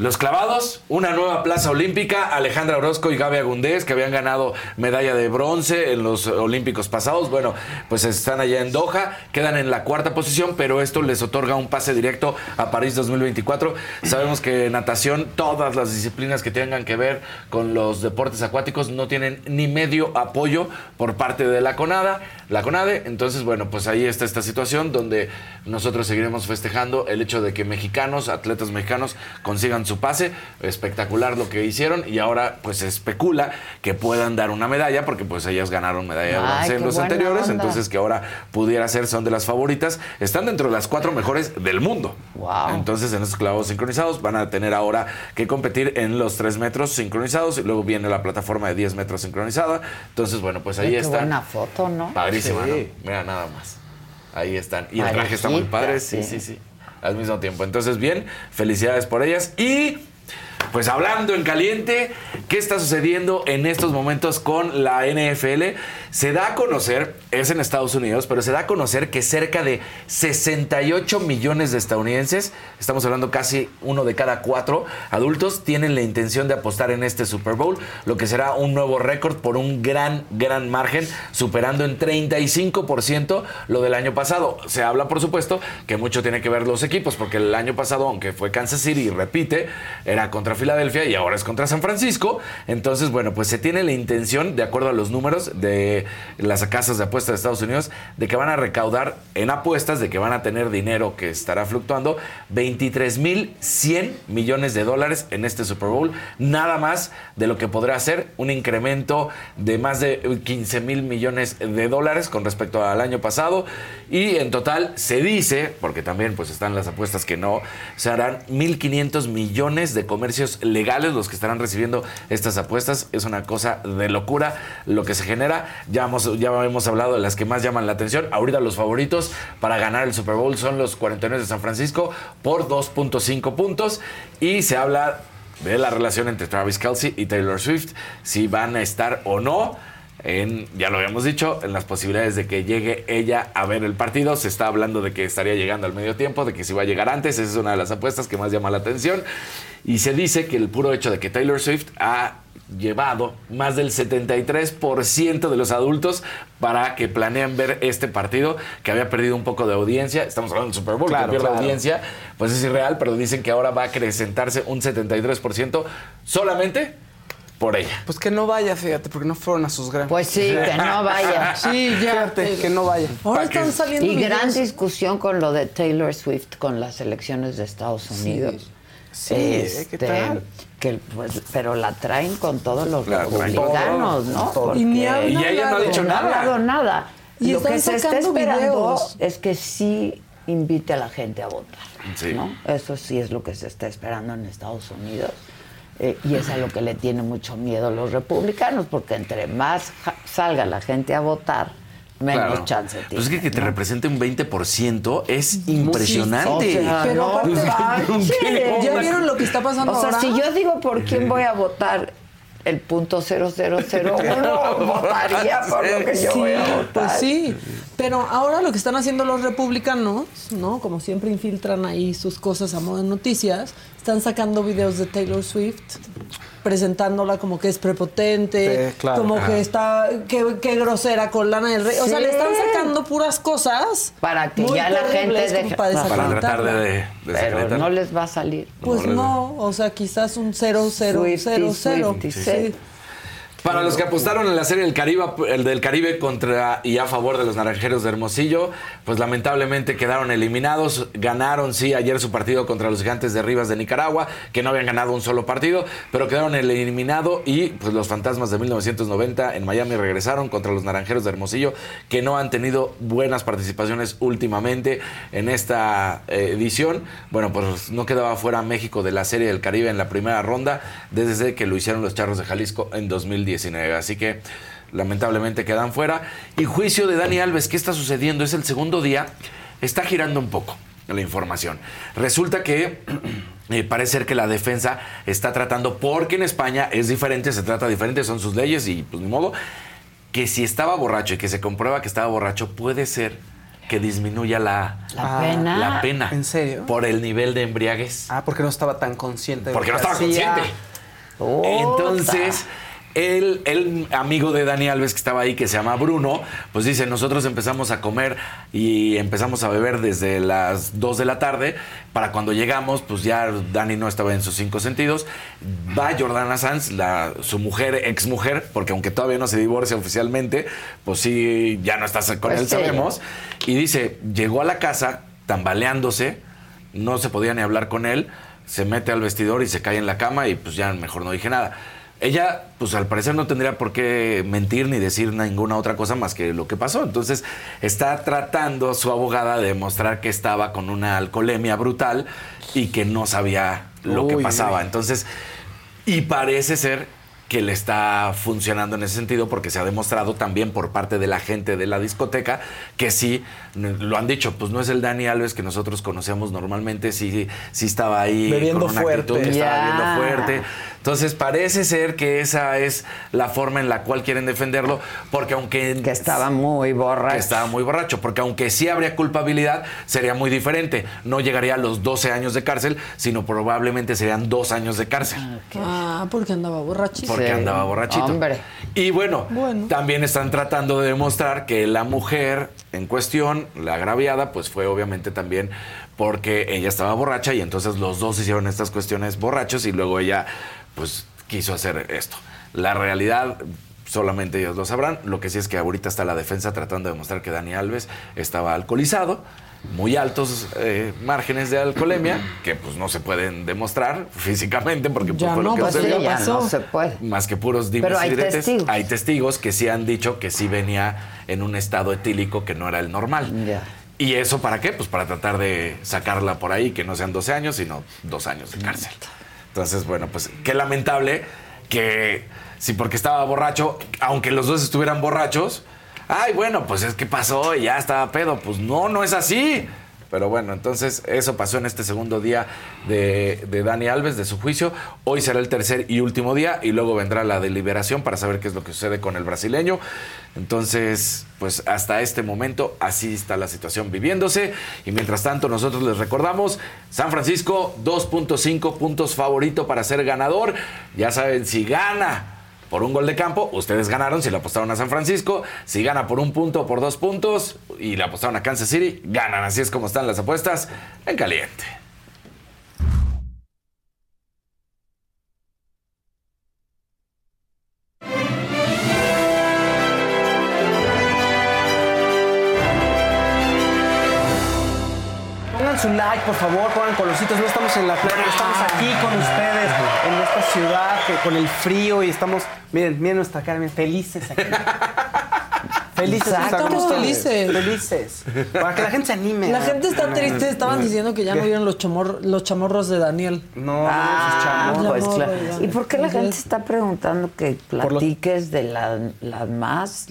Los clavados, una nueva plaza olímpica, Alejandra Orozco y Gaby Agundés, que habían ganado medalla de bronce en los olímpicos pasados. Bueno, pues están allá en Doha, quedan en la cuarta posición, pero esto les otorga un pase directo a París 2024. Sabemos que natación, todas las disciplinas que tengan que ver con los deportes acuáticos no tienen ni medio apoyo por parte de la CONADA, la CONADE. Entonces, bueno, pues ahí está esta situación donde nosotros seguiremos festejando el hecho de que mexicanos, atletas mexicanos, consigan su pase. Espectacular lo que hicieron y ahora pues se especula que puedan dar una medalla porque pues ellas ganaron medalla de bronce en los anteriores, onda. entonces que ahora pudiera ser son de las favoritas. Están dentro de las cuatro mejores del mundo. Entonces en esos clavos sincronizados van a tener ahora que competir en los tres metros sincronizados y luego viene la plataforma de 10 metros sincronizada. Entonces bueno, pues ahí está. buena foto, ¿no? Padrísima, Sí. ¿no? Mira, nada más. Ahí están. Y el traje está muy padre, sí, sí. sí, sí. Al mismo tiempo. Entonces, bien, felicidades por ellas. Y, pues hablando en caliente, ¿qué está sucediendo en estos momentos con la NFL? Se da a conocer, es en Estados Unidos, pero se da a conocer que cerca de 68 millones de estadounidenses, estamos hablando casi uno de cada cuatro adultos, tienen la intención de apostar en este Super Bowl, lo que será un nuevo récord por un gran, gran margen, superando en 35% lo del año pasado. Se habla, por supuesto, que mucho tiene que ver los equipos, porque el año pasado, aunque fue Kansas City, repite, era contra Filadelfia y ahora es contra San Francisco. Entonces, bueno, pues se tiene la intención, de acuerdo a los números de las casas de apuestas de Estados Unidos, de que van a recaudar en apuestas, de que van a tener dinero que estará fluctuando, 23.100 millones de dólares en este Super Bowl, nada más de lo que podrá ser un incremento de más de 15 mil millones de dólares con respecto al año pasado. Y en total se dice, porque también pues están las apuestas que no, se harán 1.500 millones de comercios legales los que estarán recibiendo estas apuestas. Es una cosa de locura lo que se genera. Ya hemos, ya hemos hablado de las que más llaman la atención. Ahorita los favoritos para ganar el Super Bowl son los 49 de San Francisco por 2.5 puntos. Y se habla de la relación entre Travis Kelsey y Taylor Swift, si van a estar o no. En, ya lo habíamos dicho, en las posibilidades de que llegue ella a ver el partido. Se está hablando de que estaría llegando al medio tiempo, de que si va a llegar antes. Esa es una de las apuestas que más llama la atención. Y se dice que el puro hecho de que Taylor Swift ha llevado más del 73% de los adultos para que planean ver este partido que había perdido un poco de audiencia. Estamos hablando del Super Bowl, Claro, que pierde claro. audiencia, pues es irreal, pero dicen que ahora va a acrecentarse un 73% solamente por ella. Pues que no vaya, fíjate, porque no fueron a sus grandes. Pues sí, que no vaya. sí, ya. Fíjate, que no vaya. Ahora están saliendo Y gran discusión con lo de Taylor Swift con las elecciones de Estados Unidos. Sí, ¿qué Este, tal? Que, pues, pero la traen con todos los La republicanos, ¿no? todo. Y ni Y ella no ha dicho no ha nada. hablado nada. Y Lo están que se está sacando esperando videos. es que sí invite a la gente a votar. Sí. ¿no? Eso sí es lo que se está esperando en Estados Unidos. Eh, y es a lo que le tiene mucho miedo los republicanos, porque entre más ja- salga la gente a votar, menos Claro. chance tiene. Pues es que, que te ¿no? represente un 20% es impresionante. O sea, Pero no aparte. ¿ya vieron lo que está pasando O sea, ahora? si yo digo por quién voy a votar el punto 0001, votaría por lo que yo sí, voy a votar. pues sí. Pero ahora lo que están haciendo los republicanos, ¿no? Como siempre infiltran ahí sus cosas a modo de noticias, están sacando videos de Taylor Swift presentándola como que es prepotente, Sí, claro. como Ajá. que está que, que grosera con Lana del Rey. O sea, le están sacando puras cosas Para que muy ya la gente deje- para Para tratar de, de Pero no les va a salir. Pues No, no, o sea, quizás un 0 0 0 0. Para los que apostaron en la serie del Caribe, el del Caribe contra y a favor de los Naranjeros de Hermosillo, pues lamentablemente quedaron eliminados. Ganaron, sí, ayer su partido contra los Gigantes de Rivas de Nicaragua, que no habían ganado un solo partido, pero quedaron eliminados y pues los Fantasmas de 1990 en Miami regresaron contra los Naranjeros de Hermosillo, que no han tenido buenas participaciones últimamente en esta eh, edición. Bueno, pues no quedaba fuera México de la serie del Caribe en la primera ronda desde que lo hicieron los Charros de Jalisco en 2019. Así que lamentablemente quedan fuera. Y juicio de Dani Alves, ¿qué está sucediendo? Es el segundo día, está girando un poco la información. Resulta que eh, parece ser que la defensa está tratando, porque en España es diferente, se trata diferente, son sus leyes y pues ni modo, que si estaba borracho y que se comprueba que estaba borracho, puede ser que disminuya la, La Ah, pena. la pena. ¿En serio? Por el nivel de embriaguez. Ah, porque no estaba tan consciente. de Porque no estaba hacía. consciente. Entonces, el, el amigo de Dani Alves que estaba ahí, que se llama Bruno, pues dice, nosotros empezamos a comer y empezamos a beber desde las 2 de la tarde. Para cuando llegamos, pues ya Dani no estaba en sus cinco sentidos. Va Jordana Sanz, la, su mujer, ex mujer, porque aunque todavía no se divorcia oficialmente, pues sí, ya no está con Pues él, sí. sabemos. Y dice, llegó a la casa tambaleándose, no se podía ni hablar con él, se mete al vestidor y se cae en la cama y pues ya mejor no dije nada. Ella, pues al parecer no tendría por qué mentir ni decir ninguna otra cosa más que lo que pasó. Entonces está tratando su abogada de demostrar que estaba con una alcoholemia brutal y que no sabía lo que pasaba. Entonces, y parece ser que le está funcionando en ese sentido porque se ha demostrado también por parte de la gente de la discoteca que sí, lo han dicho, pues no es el Dani Alves que nosotros conocemos normalmente, sí, sí estaba ahí Bebiendo con una fuerte. actitud que estaba bebiendo fuerte. Entonces parece ser que esa es la forma en la cual quieren defenderlo porque aunque... Que estaba muy borracho. que estaba muy borracho, porque aunque sí habría culpabilidad, sería muy diferente. No llegaría a los 12 años de cárcel, sino probablemente serían dos años de cárcel Ah, porque andaba borrachísimo. Porque Sí. andaba borrachito. Hombre. Y bueno, Bueno. también están tratando de demostrar que la mujer en cuestión, la agraviada, pues fue obviamente también porque ella estaba borracha y entonces los dos hicieron estas cuestiones borrachos y luego ella pues quiso hacer esto. La realidad solamente ellos lo sabrán. Lo que sí es que ahorita está la defensa tratando de demostrar que Dani Alves estaba alcoholizado. Muy altos eh, márgenes de alcoholemia, que pues no se pueden demostrar físicamente porque pues, Ya fue lo no, que pues sucedió. Sí, ya no se puede. Más que puros dimes Pero hay y diretes, testigos. Hay testigos que sí han dicho que sí venía en un estado etílico que no era el normal. Ya. ¿Y eso para qué? Pues para tratar de sacarla por ahí, que no sean 12 años, sino dos años de cárcel. Entonces, bueno, pues qué lamentable que si porque estaba borracho, aunque los dos estuvieran borrachos, ay, bueno, pues es que pasó y ya estaba pedo. Pues no, no es así. Pero bueno, entonces eso pasó en este segundo día de, de Dani Alves, de su juicio. Hoy será el tercer y último día y luego vendrá la deliberación para saber qué es lo que sucede con el brasileño. Entonces, pues hasta este momento así está la situación viviéndose. Y mientras tanto, nosotros les recordamos, San Francisco 2.5 puntos favorito para ser ganador. Ya saben, si gana por un gol de campo, ustedes ganaron si le apostaron a San Francisco. Si gana por un punto o por dos puntos y le apostaron a Kansas City, ganan. Así es como están las apuestas en caliente. Pónganse su like, por favor, pongan colorcitos. No estamos en la playa, estamos aquí con ustedes ciudad que- con el frío y estamos, miren, miren nuestra cara, miren, felices aquí. Felices Estamos felices. Felices. Para que la gente se anime. La gente está poner- triste, estaban diciendo que ya no vieron los, chamor- los chamorros de Daniel. No, Ah, pues chamorros. claro. ¿Y por qué la gente está preguntando que platiques de la- las más?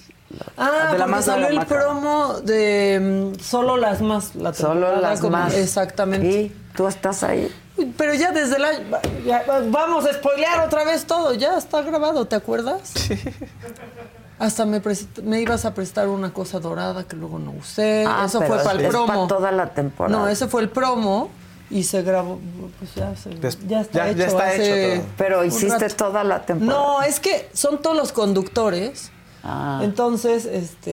Ah, De la porque salió la el maca. promo de mm, solo las más. La Solo temporada las como- más. Exactamente. ¿Y tú estás ahí? Pero ya desde el año. ya, vamos a spoilear otra vez todo. Ya está grabado, ¿te acuerdas? Hasta me, ibas a prestar una cosa dorada que luego no usé. Ah, Eso pero fue para el es promo. para toda la temporada. No, ese fue el promo y se grabó. Pues ya, se- Des- ya está ya- hecho. ya está hace hecho todo. Pero hiciste rato. toda la temporada. No, es que son todos los conductores. Ah. Entonces, este.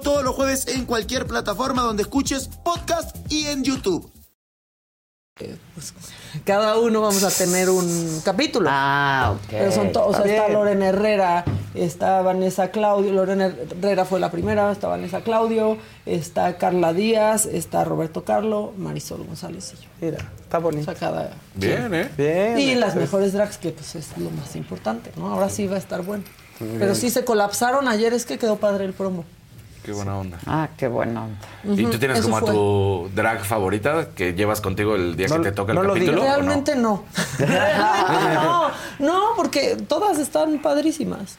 todos los jueves en cualquier plataforma donde escuches podcast y en YouTube. Cada uno vamos a tener un capítulo. Ah, ok. Pero son todos, o sea, Está. Lorena Herrera, está Vanessa Claudio, Lorena Herrera fue la primera, está Vanessa Claudio, está Carla Díaz, está Roberto Carlo, Marisol González y yo. Mira, está bonito. O sea, cada- Bien, ¿eh? Bien. Y las pues, mejores drags, que pues es lo más importante, ¿no? Ahora sí va a estar bueno. Pero sí se colapsaron ayer, es que quedó padre el promo. Qué buena onda. Ah, qué buena onda. ¿Y tú tienes eso como a fue. tu drag favorita que llevas contigo el día No- que te toca el no lo capítulo? digas. ¿o no? Realmente no. no. No, porque todas están padrísimas.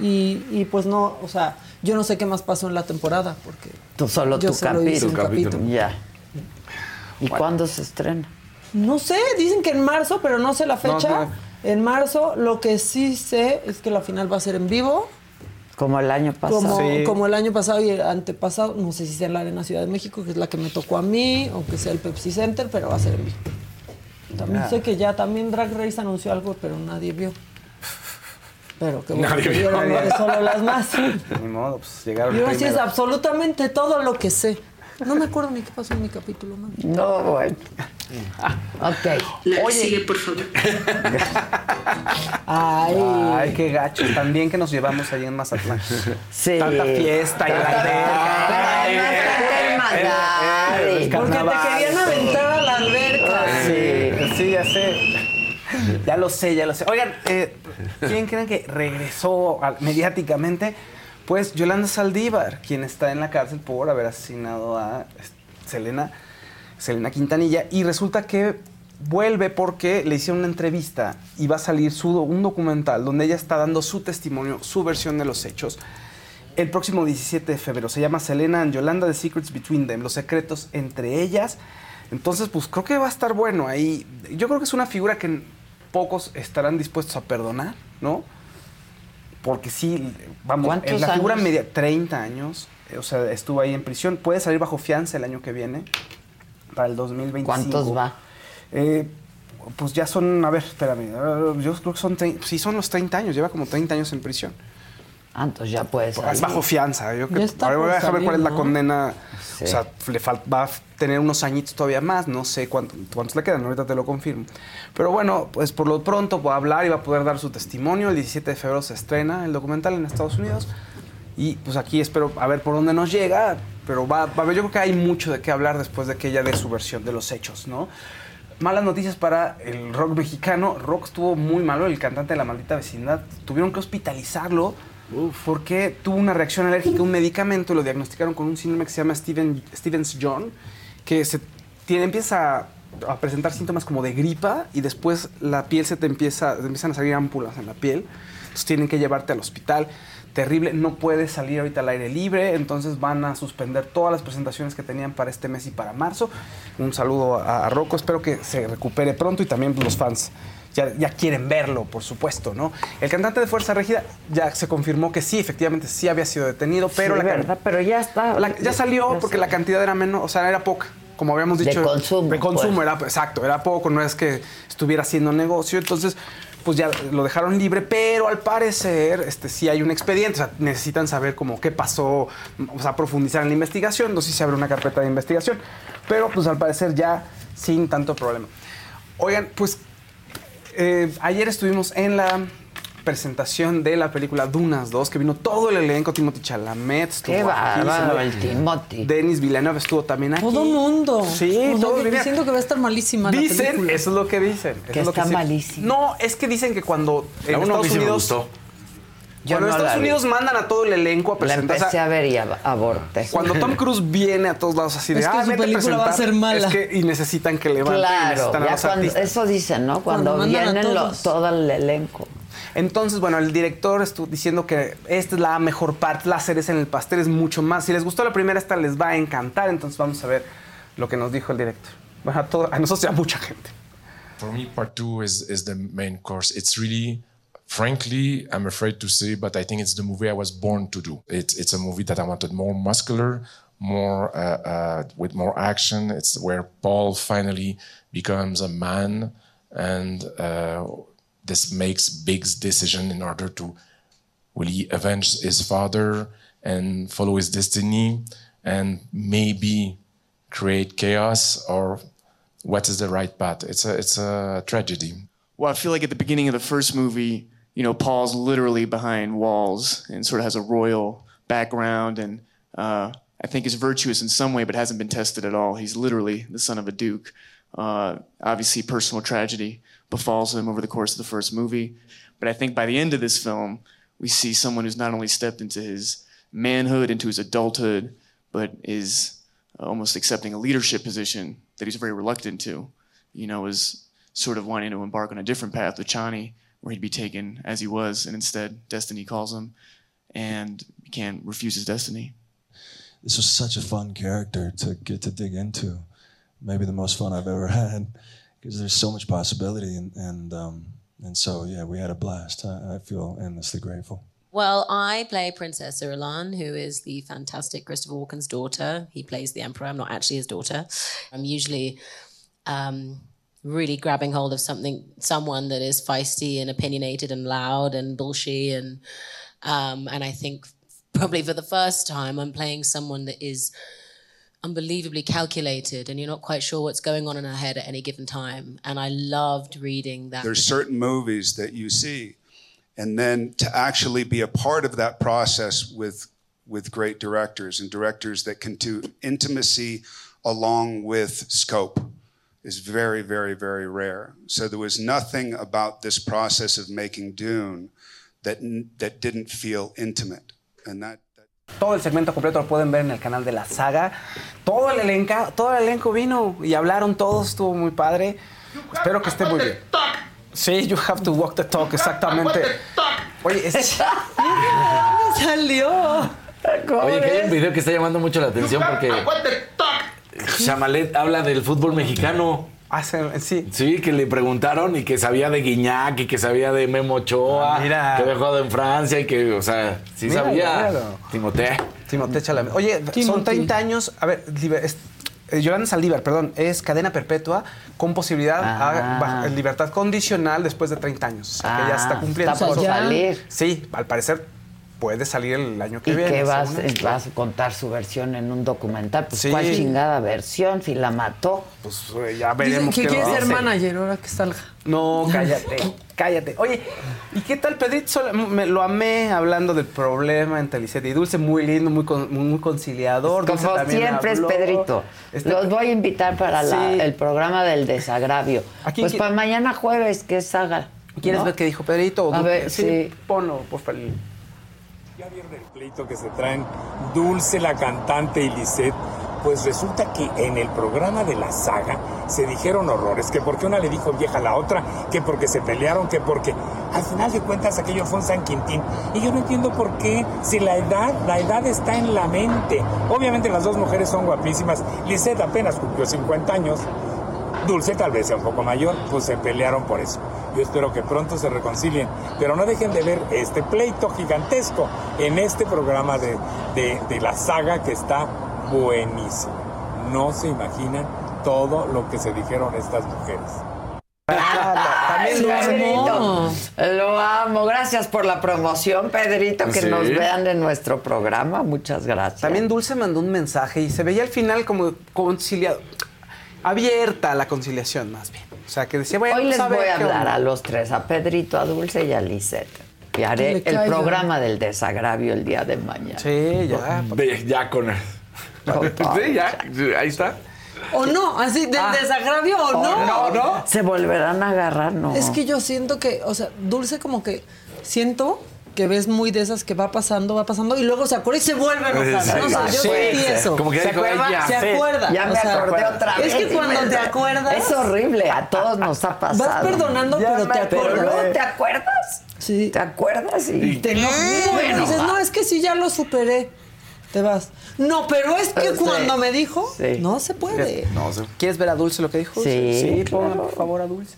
Y, y pues no, o sea, yo no sé qué más pasó en la temporada, porque Tú solo yo tu solo hice capítulo. un capítulo. Ya. ¿Y cuándo se estrena? No sé, dicen que en marzo, pero no sé la No, fecha. no. En marzo, lo que sí sé es que la final va a ser en vivo, Como el año pasado. como, Sí. como el año pasado y el antepasado. No sé si sea en la Arena Ciudad de México, que es la que me tocó a mí, o que sea el Pepsi Center, pero va a ser en vivo. También sé que ya también Drag Race anunció algo, pero nadie vio. Pero que bueno, Nadie vio. vieron solo las más. Ni modo, pues llegaron Yo así es absolutamente todo lo que sé. No me acuerdo ni qué pasó en mi capítulo, man. No, bueno. Ok. Oye, por favor. Ay. Ay, qué gacho. También que nos llevamos ahí en Mazatlán. Sí. Tanta fiesta y la alberca. Eh, eh, el Porque te carnaval. querían aventar a la alberca. Sí, sí, ya sé. Ya lo sé, ya lo sé. Oigan, eh, ¿quién creen que regresó mediáticamente? Pues Yolanda Saldívar, quien está en la cárcel por haber asesinado a Selena, Selena Quintanilla. Y resulta que vuelve porque le hicieron una entrevista y va a salir su, un documental donde ella está dando su testimonio, su versión de los hechos. El próximo 17 de febrero se llama Selena and Yolanda The Secrets Between Them, los secretos entre ellas. Entonces, pues creo que va a estar bueno ahí. Yo creo que es una figura que pocos estarán dispuestos a perdonar, ¿no? Porque sí, vamos, ¿Cuántos en la figura media, 30 años, eh, o sea, estuvo ahí en prisión. Puede salir bajo fianza el año que viene, para el 2025. ¿Cuántos va? Eh, pues ya son, a ver, espérame, eh, yo creo que son, sí, son los 30 años, lleva como 30 años en prisión. Ah, entonces ya puedes Es salir. bajo fianza. Yo que, ahora voy a dejar ver cuál es la condena. Sí. O sea, le va a tener unos añitos todavía más. No sé cuánto- cuántos le quedan. Ahorita te lo confirmo. Pero bueno, pues por lo pronto va a hablar y va a poder dar su testimonio. El 17 de febrero se estrena el documental en Estados Unidos. Y pues aquí espero a ver por dónde nos llega. Pero va, va a haber, yo creo que hay mucho de qué hablar después de que ella dé su versión de los hechos, ¿no? Malas noticias para el rock mexicano. Rock estuvo muy malo, el cantante de la maldita vecindad. Tuvieron que hospitalizarlo porque tuvo una reacción alérgica a un medicamento lo diagnosticaron con un síndrome que se llama Steven, Stevens John, que se tiene, empieza a, a presentar síntomas como de gripa y después la piel se te empieza, te empiezan a salir ámpulas en la piel. Entonces tienen que llevarte al hospital. Terrible, no puedes salir ahorita al aire libre, entonces van a suspender todas las presentaciones que tenían para este mes y para marzo. Un saludo a, a Rocco, espero que se recupere pronto y también los fans ya, ya quieren verlo, por supuesto, ¿no? El cantante de Fuerza Régida ya se confirmó que sí, efectivamente sí había sido detenido, pero Sí, la verdad, pero ya está. la- ya salió porque la cantidad era menos, o sea, era poca. como habíamos De dicho, consumo, de consumo pues. era exacto, era poco, no es que estuviera haciendo negocio, entonces pues ya lo dejaron libre, pero al parecer este sí hay un expediente, o sea, necesitan saber como qué pasó, o sea, profundizar en la investigación, no sé si se abre una carpeta de investigación, pero pues al parecer ya sin tanto problema. Oigan, pues eh, ayer estuvimos en la presentación de la película Dunas 2, que vino todo el elenco, Timothy Chalamet, estuvo Qué aquí, bárbaro se- el Timothy. Denis Villeneuve estuvo también aquí. Todo mundo. Sí, todo que- venía. Diciendo que va a estar malísima la Dicen, película. eso es lo que dicen. eso Que es lo está malísima. No, es que dicen que cuando La en uno Estados me Unidos. gustó. Yo cuando no la Estados vi. Unidos mandan a todo el elenco a La presentar. sea, empecé a ver y ab- aborté. Cuando Tom Cruise viene a todos lados así de Es que "Ah, su película va a presentar", ser mala. Es que, y necesitan que levanten y Claro, necesitan a los cuando, eso dicen, ¿no? Cuando, vienen lo- todo el elenco. Entonces, bueno, el director estuvo diciendo que esta es la mejor parte, la cereza en el pastel es mucho más. Si les gustó la primera, esta les va a encantar. Entonces vamos a ver lo que nos dijo el director. Bueno, a, todo- a nosotros y a mucha gente. For me, part two is is the main course. It's really, frankly, I'm afraid to say, but I think it's the movie I was born to do. It's it's a movie that I wanted more muscular, more uh, uh, with more action. It's where Paul finally becomes a man, and uh, this makes Big's decision in order to will he avenge his father and follow his destiny, and maybe create chaos or what is the right path? It's a it's a tragedy. Well, I feel like at the beginning of the first movie, you know, Paul's literally behind walls and sort of has a royal background, and uh, I think is virtuous in some way, but hasn't been tested at all. He's literally the son of a duke. Uh, obviously, personal tragedy befalls him over the course of the first movie, but I think by the end of this film, we see someone who's not only stepped into his manhood, into his adulthood, but is almost accepting a leadership position that he's very reluctant to. You know, is sort of wanting to embark on a different path with Chani, where he'd be taken as he was, and instead destiny calls him, and he can't refuse his destiny. this was such a fun character to get to dig into. Maybe the most fun I've ever had because there's so much possibility, and and um, and so yeah, we had a blast. I, I feel endlessly grateful. Well, I play Princess Irulan, who is the fantastic Christopher Walken's daughter. He plays the Emperor. I'm not actually his daughter. I'm usually um, really grabbing hold of something, someone that is feisty and opinionated and loud and bullshy, and um, and I think probably for the first time I'm playing someone that is unbelievably calculated, and you're not quite sure what's going on in her head at any given time. And I loved reading that. There's certain movies that you see, and then to actually be a part of that process with with great directors and directors that can do intimacy along with scope is very, very, very rare. So there was nothing about this process of making Dune that that didn't feel intimate, and that. Todo el segmento completo lo pueden ver en el canal de la saga. Todo el elenco, todo el elenco vino y hablaron todos, estuvo muy padre. Espero que esté muy bien. Sí, you have to walk the talk, exactamente. Oye, es... salió? Oye, que hay un video que está llamando mucho la atención porque Chamalet habla del fútbol mexicano. Ah, sí. Sí, que le preguntaron y que sabía de Guiñac y que sabía de Memo Ochoa, Ah, mira. que había jugado en Francia y que, o sea, sí sabía. míralo. Timote. Timothée Chalamet. Oye, son 30 años. A ver, es- eh, Yolanda Saldívar, perdón, es cadena perpetua con posibilidad Ah. a libertad condicional después de 30 años. O sea, que ya Ah, está cumpliendo. está por salir. Sí, al parecer puede salir el año que ¿Y viene. qué vas, según esto. vas a contar su versión en un documental? Pues Sí. ¿cuál chingada versión? Si la mató. Pues ya veremos que qué quiere nos ser manager ahora que salga. No, cállate, cállate. Oye, ¿y qué tal Pedrito? Me- lo amé hablando del problema entre Lisette y Dulce, muy lindo, muy, con- muy conciliador. Dulce Como siempre habló. es Pedrito. Este- Los voy a invitar para la- Sí. el programa del desagravio. Pues para mañana jueves, que es saga. ¿Quieres ¿no? ver qué dijo Pedrito? o A ver, sí. Ponlo, por favor. Ya vieron el pleito que se traen Dulce, la cantante, y Lisette. Pues resulta que en el programa de la saga se dijeron horrores, que porque una le dijo vieja a la otra, que porque se pelearon, que porque al final de cuentas aquello fue un San Quintín. Y yo no entiendo por qué, si la edad, la edad está en la mente. Obviamente las dos mujeres son guapísimas. Lisette apenas cumplió 50 años. Dulce tal vez sea un poco mayor, pues se pelearon por eso. Yo espero que pronto se reconcilien, pero no dejen de ver este pleito gigantesco en este programa de, de- de la saga que está buenísimo. no se imaginan todo lo que se dijeron estas mujeres. También Pedrito. Lo amo. Gracias por la promoción, Pedrito, que Sí. nos vean en nuestro programa. Muchas gracias. También Dulce mandó un mensaje y se veía al final como conciliado. Abierta la conciliación, más bien. O sea, que decía, bueno, Hoy les vamos voy a hablar onda. a los tres, a Pedrito, a Dulce y a Lisette. Y haré el programa del desagravio el día de mañana. Sí, ya. De- ya con. sí, ya. Ahí está. O no, así, del Ah. desagravio o no. no. Se volverán a agarrar, ¿no? Es que yo siento que, o sea, Dulce como que siento que ves muy de esas que va pasando, va pasando y luego se acuerda y se vuelve a enojar. Sí, ¿no? O sea, yo sí, sentí sí. eso. Como que ¿Se acuerda? "Ay, ya se sé". acuerda. Ya me o sea, acordé otra vez. Es que y cuando te acuerdas. Es horrible, a todos nos ha pasado. Vas perdonando, Ya pero te acuerdas. Pero luego te acuerdas. Sí. ¿Te acuerdas? Y te enojas. Bueno, dices, no, es que sí, ya lo superé. Te vas. No, pero es que Sí. cuando me dijo, Sí. no se puede. No. ¿Quieres ver a Dulce lo que dijo? Sí, Sí, claro. por favor a Dulce.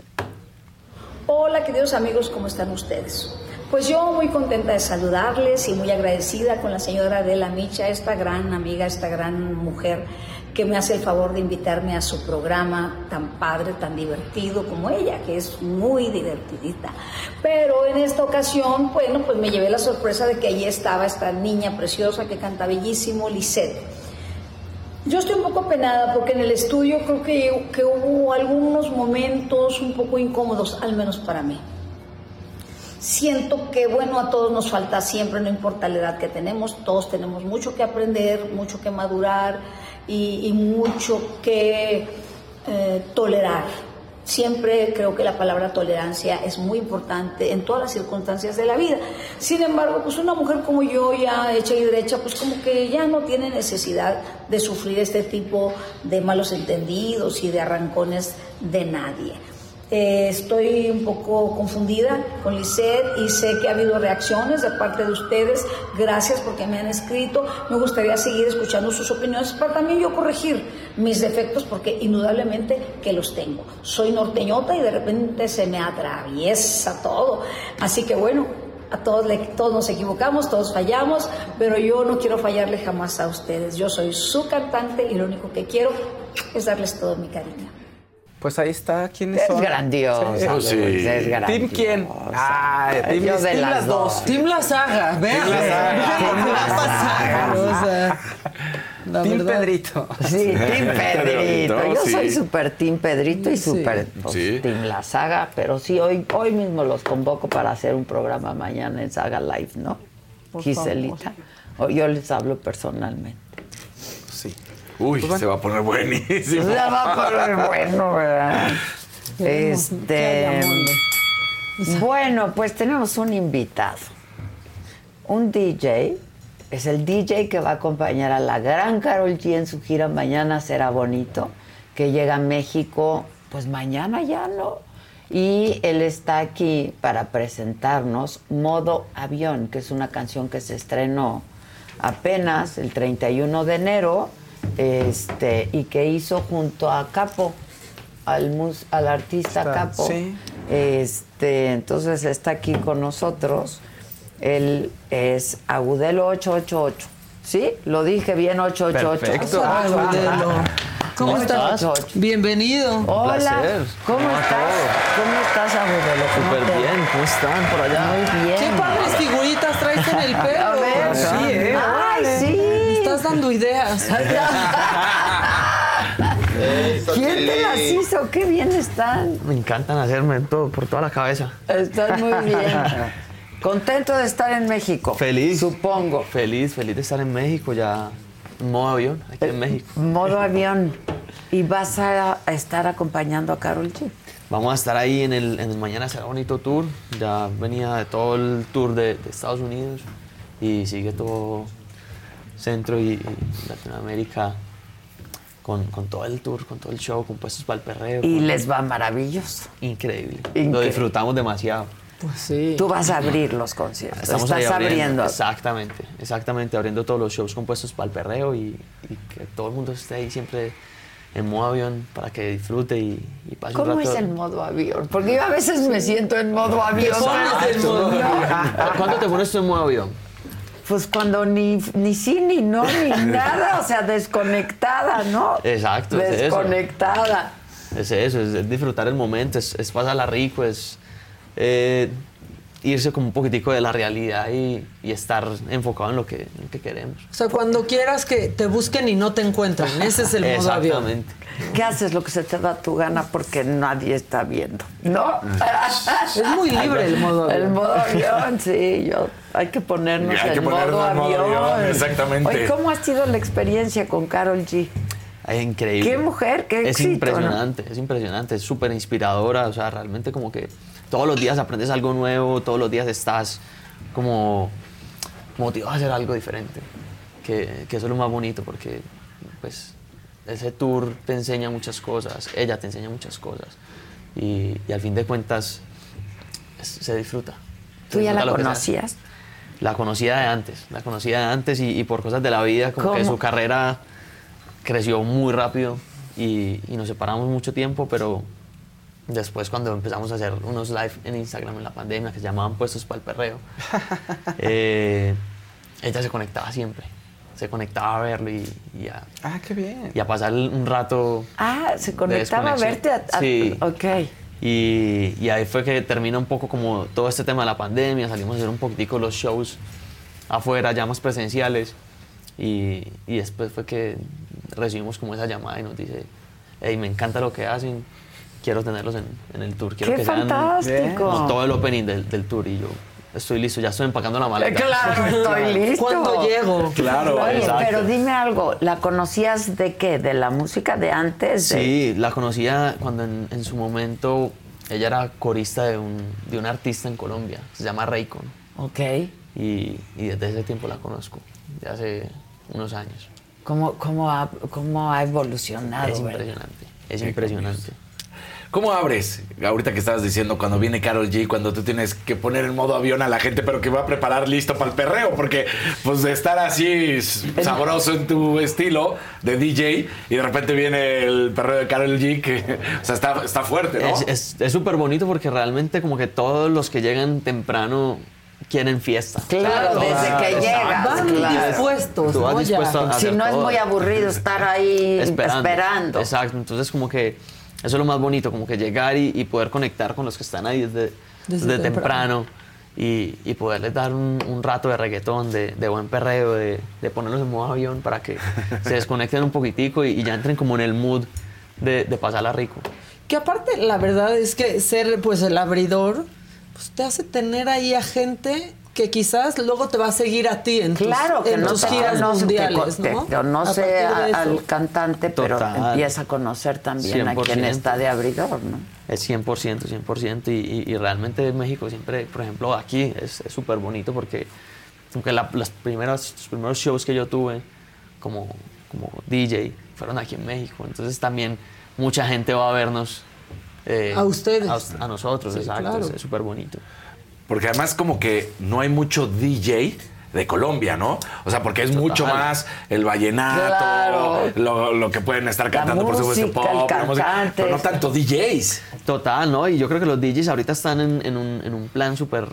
Hola queridos amigos, ¿cómo están ustedes? Pues yo muy contenta de saludarles y muy agradecida con la señora Adela Micha, esta gran amiga, esta gran mujer que me hace el favor de invitarme a su programa tan padre, tan divertido como ella, que es muy divertidita. Pero en esta ocasión, bueno, pues me llevé la sorpresa de que allí estaba esta niña preciosa que canta bellísimo, Lisette. Yo estoy un poco penada porque en el estudio creo que, que hubo algunos momentos un poco incómodos, al menos para mí. Siento que, bueno, a todos nos falta siempre, no importa la edad que tenemos, todos tenemos mucho que aprender, mucho que madurar y, mucho que eh, tolerar. Siempre creo que la palabra tolerancia es muy importante en todas las circunstancias de la vida. Sin embargo, pues una mujer como yo, ya hecha y derecha, pues como que ya no tiene necesidad de sufrir este tipo de malos entendidos y de arrancones de nadie. Eh, estoy un poco confundida con Lisette y sé que ha habido reacciones de parte de ustedes. Gracias porque me han escrito. Me gustaría seguir escuchando sus opiniones para también yo corregir mis defectos porque indudablemente que los tengo. Soy norteñota y de repente se me atraviesa todo. Así que bueno, a todos, le- todos nos equivocamos, todos fallamos, pero yo no quiero fallarle jamás a ustedes. Yo soy su cantante y lo único que quiero es darles todo mi cariño. Pues ahí está. ¿Quiénes Es son? grandiosa, Sí. Es ¿Team quién? Ah, team, Yo de team las dos. dos. Team La Saga, vean. Team La Saga. vean lo que va a pasar, o sea, la Team verdad. Pedrito. Sí, Team Pedrito. Yo sí. soy súper Team Pedrito y súper pues, Sí. Team La Saga, pero sí, hoy, hoy mismo los convoco para hacer un programa mañana en Saga Live, ¿no? Por Giselita. O yo les hablo personalmente. Uy, se va a poner buenísimo. Se va a poner bueno, ¿verdad? Este. Bueno, pues tenemos un invitado. Un DJ. Es el DJ que va a acompañar a la gran Carol G en su gira Mañana será bonito, que llega a México, pues mañana ya, ¿no? Y él está aquí para presentarnos Modo Avión, que es una canción que se estrenó apenas el 31 de enero este, y que hizo junto a Capo, al, mus- al artista Está, Capo. sí. Este, entonces está aquí con nosotros. Él es Agudelo 888. ¿Sí? Lo dije bien 888. Perfecto. Ay, Agudelo. ¿Cómo estás? 888. Bienvenido. Hola. placer. ¿Cómo ¿Cómo estás? ¿Cómo estás, Agudelo? ¿Cómo Súper bien, ¿cómo están por allá? Muy bien. Qué padres figuritas dando ideas. ¿Quién te las hizo? Qué bien están. Me encantan hacerme todo por toda la cabeza. Estás muy bien. Contento de estar en México. Feliz. Supongo. Feliz, feliz de estar en México ya modo avión, aquí en México. Modo avión. Y vas a a estar acompañando a Carol G. Vamos a estar ahí en el, en el Mañana Será Bonito Tour. Ya venía de todo el tour de, de Estados Unidos y sigue todo Centro y, y Latinoamérica con, con todo el tour, con todo el show, compuestos para el perreo. Y con- les va maravilloso. Increíble. Increíble. Lo disfrutamos demasiado. Pues sí. Tú vas a abrir los conciertos. Estamos Estás ahí abriendo. Exactamente, exactamente, abriendo todos los shows compuestos para el perreo y, y que todo el mundo esté ahí siempre en modo avión para que disfrute y, y pase un ¿Cómo rato. es el modo avión? Porque yo a veces me siento en modo avión. ¿Cuánto te pones tú en modo avión? Pues cuando ni, ni sí, ni no, ni nada, o sea, desconectada, ¿no? Exacto, es eso. Desconectada. Es eso, es, es disfrutar el momento, es, es pasarla rico, es eh, irse como un poquitico de la realidad y, y estar enfocado en lo, que, en lo que queremos. O sea, cuando quieras que te busquen y no te encuentren, ese es el modo avión. Exactamente. ¿Qué haces lo que se te da tu gana porque nadie está viendo? ¿No? Es muy libre el modo avión. El modo avión, sí, yo. Hay que ponernos Hay que en ponernos modo en modo avión. avión, exactamente. Oye, ¿cómo ha sido la experiencia con Carol G? Es increíble. Qué mujer, qué Es éxito, ¿no? impresionante, es impresionante, es súper inspiradora, o sea, realmente como que todos los días aprendes algo nuevo, todos los días estás como motivado a hacer algo diferente, que, que eso es lo más bonito porque pues ese tour te enseña muchas cosas, ella te enseña muchas cosas y, y al fin de cuentas es- se disfruta. Se ¿Tú ya la disfruta que conocías? La conocía de antes, la conocía de antes y, y por cosas de la vida, como que ¿Cómo? su carrera creció muy rápido y, y nos separamos mucho tiempo, pero después cuando empezamos a hacer unos live en Instagram en la pandemia que se llamaban Puestos para el Perreo, eh, ella se conectaba siempre, se conectaba a verlo y, y a, Ah, qué bien. y a pasar un rato. Ah, se de conectaba a desconexión. verte a, a- Sí. Ok. Y, y ahí fue que termina un poco como todo este tema de la pandemia, salimos a hacer un poquitico los shows afuera, ya más presenciales, y, y después fue que recibimos como esa llamada y nos dice, hey, me encanta lo que hacen, quiero tenerlos en, en el tour, quiero ¡Qué que sean fantástico! como todo el opening del, del tour, y yo estoy listo, ya estoy empacando la maleta. Claro, estoy listo. ¿Cuándo llego? Claro, Oye, exacto. pero dime algo, ¿la conocías de qué? ¿De la música de antes? De- Sí, la conocía cuando en, en su momento ella era corista de un, de un artista en Colombia, se llama Raycon. Ok. Y, y desde ese tiempo la conozco, de hace unos años. ¿Cómo, cómo, ha, cómo ha evolucionado? es verdad? impresionante, es impresionante. ¿Cómo abres? Ahorita que estabas diciendo cuando viene Carol G, cuando tú tienes que poner en modo avión a la gente, pero que va a preparar listo para el perreo, porque pues de estar así sabroso en tu estilo de DJ y de repente viene el perreo de Carol G, que o sea, está, está fuerte, ¿no? Es- súper bonito porque realmente como que todos los que llegan temprano quieren fiesta. Claro, desde que llegas, Van claro. dispuestos, Tú vas ¿no? Dispuesto a Si no es muy aburrido estar ahí esperando. esperando. Exacto, entonces como que eso es lo más bonito, como que llegar y, y poder conectar con los que están ahí desde, Desde desde temprano. temprano, y, y poderles dar un, un rato de reggaetón, de, de buen perreo, de, de ponerlos en modo avión para que se desconecten un poquitico y, y ya entren como en el mood de, de pasarla rico. Que aparte, la verdad es que ser pues el abridor, pues te hace tener ahí a gente que quizás luego te va a seguir a ti en tus, Claro, que en no tus se giras al cantante, pero empieza a conocer también a quien 100%. está de abridor, ¿no? Es 100%, 100%. Y, y, y realmente en México siempre, por ejemplo, aquí es súper bonito porque aunque la- las primeras, los primeros shows que yo tuve como, como DJ fueron aquí en México. Entonces también mucha gente va a vernos. eh, A ustedes. A, a nosotros, Sí, exacto. claro. Es- Es súper bonito. Porque además como que no hay mucho DJ de Colombia, ¿no? O sea, porque es mucho más el vallenato, Claro. lo, lo que pueden estar cantando, por supuesto, pop, el la música, cantante. pero no tanto DJs. Total, ¿no? Y yo creo que los DJs ahorita están en, en un, en un plan súper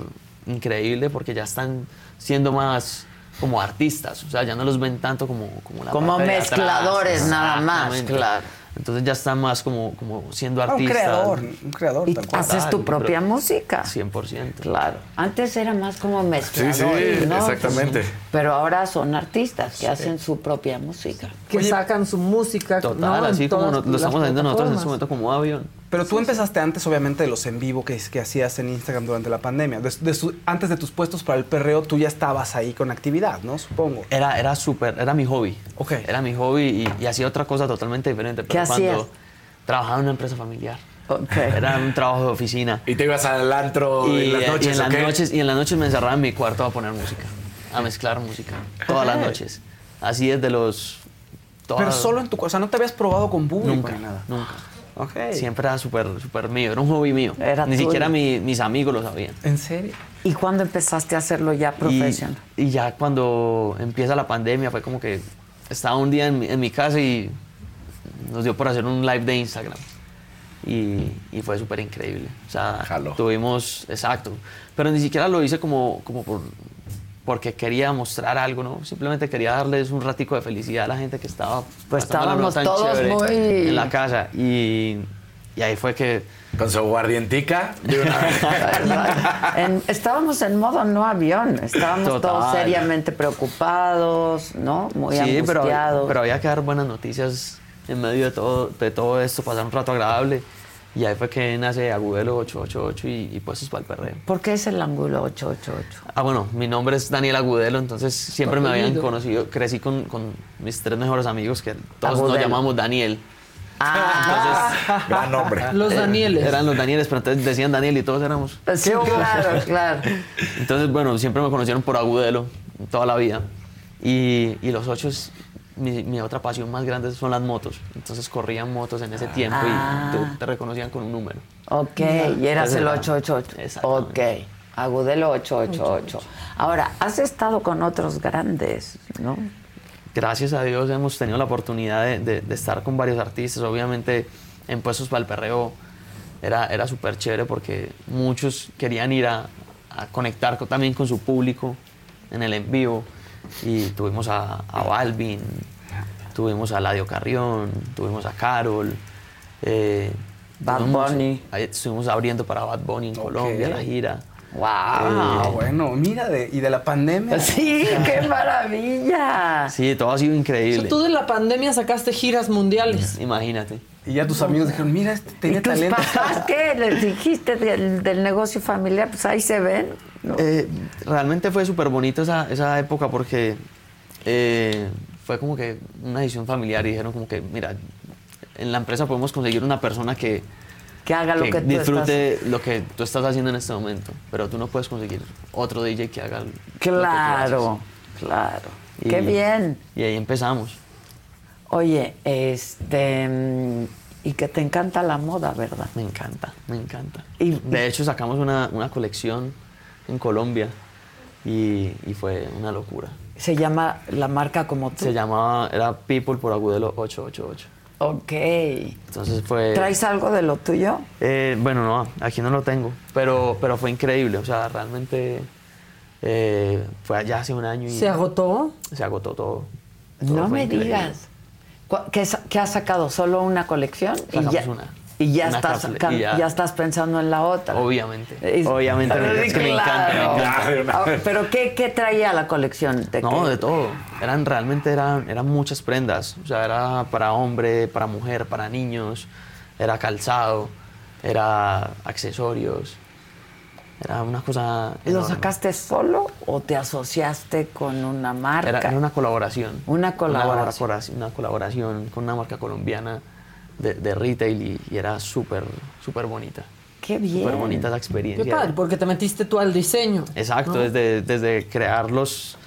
increíble porque ya están siendo más como artistas. O sea, ya no los ven tanto como, como la Como atrás. mezcladores nada más, claro. Entonces ya están más como, como siendo Ah, un artistas. creador, un creador. Y tal cual. haces tu propia pero- música. 100%. Claro. Antes era más como Sí, mezcladores, sí, ¿no? exactamente. Pero ahora son artistas que hacen su propia música. que sacan su música, Total, ¿no? En así como no- lo estamos haciendo nosotros en este plataformas. momento como avión. Pero tú empezaste antes, obviamente, de los en vivo que, que hacías en Instagram durante la pandemia. De- de su- antes de tus puestos para el perreo, tú ya estabas ahí con actividad, ¿no? Supongo. Era, era súper, era mi hobby. Ok. Era mi hobby y, y hacía otra cosa totalmente diferente. Pero ¿Qué cuando hacías? trabajaba en una empresa familiar. Ok. Era un trabajo de oficina. Y te ibas al antro Y, en las y noches, en las ¿o noches y en las noches me encerraba en mi cuarto a poner música, a mezclar música, todas las noches. Así desde los... todas- Pero solo en tu cosa, no te habías probado con público Nunca, ni nada. nunca. Siempre era súper súper mío, era un hobby mío. Era Ni tuyo. siquiera mi- mis amigos lo sabían. ¿En serio? ¿Y cuándo empezaste a hacerlo ya profesional? y ya cuando empieza la pandemia fue como que estaba un día en mi, en mi casa y nos dio por hacer un live de Instagram. Y, y fue súper increíble. O sea, tuvimos, exacto. Pero ni siquiera lo hice como, como por, porque quería mostrar algo, ¿no? Simplemente quería darles un ratico de felicidad a la gente que estaba Pues estábamos tan todos muy- en la casa y, y ahí fue que con su guardientica de una vez. En- estábamos en modo no avión, estábamos todos seriamente preocupados, ¿no? Muy sí, pero, angustiados. pero había que dar buenas noticias en medio de todo, de todo esto, pasar un rato agradable. Y ahí fue que nace Agudelo 888 y, y Puestos para el Perreo. ¿Por qué es el ángulo 888? Ah, bueno, mi nombre es Daniel Agudelo, entonces siempre me habían conocido, crecí con, con mis tres mejores amigos que todos Agudelo. nos llamamos Daniel. Ah, Gran nombre. Los Danieles. Eran los Danieles, pero entonces decían Daniel y todos éramos. Sí, claro, claro. Entonces, bueno, siempre me conocieron por Agudelo toda la vida. Y, y los ocho, mi, mi otra pasión más grande son las motos. Entonces corrían motos en ese tiempo Ah. y te, te reconocían con un número. Ok, y eras el era- 888. Ok, Agudelo 888. Ahora, has estado con otros grandes, ¿no? gracias a Dios hemos tenido la oportunidad de, de- de estar con varios artistas. Obviamente en Puestos para el Perreo era, era súper chévere porque muchos querían ir a, a conectar con- también con su público en el en vivo. Y tuvimos a, a Balvin, tuvimos a Ladio Carrión, tuvimos a Carol. eh, Bad tuvimos- Bunny. ahí estuvimos abriendo para Bad Bunny en Colombia, la gira. ¡Wow! Ah, bueno, mira, de, y de la pandemia. Sí, qué maravilla. Sí, todo ha sido O increíble. sea, tú de la pandemia sacaste giras mundiales. Imagínate. Y ya tus amigos dijeron, mira, este ¿Y tenía tus talento. papás qué? ¿Les dijiste del, del negocio familiar? Pues ahí se ven. ¿No? Eh, realmente fue súper bonito esa, esa época porque eh, fue como que una decisión familiar y dijeron como que, mira, en la empresa podemos conseguir una persona que, que haga lo que tú disfrute lo que tú estás haciendo en este momento, pero tú no puedes conseguir otro DJ que haga lo que Claro, claro. Y- Qué bien. Y ahí empezamos. Oye, este. mm, Y que te encanta la moda, ¿verdad? Me encanta, me encanta. Y- de hecho, sacamos una, una colección en Colombia y, y fue una locura. Se llama la marca como tú. Se llamaba, era People por Agudelo 888. Ok. Entonces fue... ¿Traes algo de lo tuyo? Eh, bueno, no, aquí no lo tengo, pero, pero fue increíble, o sea, realmente eh, fue allá hace un año y ¿Se agotó? se agotó todo. Todo No me increíble. digas. ¿Cu- ¿Qué, qué has sacado? ¿Solo una colección? Sacamos y ya, una. Y ya, Una estás, cápsula, y ya. ya. estás pensando en la otra. Obviamente, Es- obviamente, es que me encanta, me claro. encanta. Ah, Pero ¿qué, qué traía la colección? ¿De No, qué? de todo. Eran realmente eran, eran muchas prendas. O sea, era para hombre, para mujer, para niños. Era calzado, era accesorios. Era una cosa. ¿Lo enorme. sacaste solo o te asociaste con una marca? Era, era una colaboración. Una colaboración. colaboración, una colaboración con una marca colombiana de, de retail y, y era súper, súper bonita. Qué bien. Súper bonita esa Qué experiencia. padre, porque te metiste tú al diseño. Exacto, ¿no? desde, desde crear los,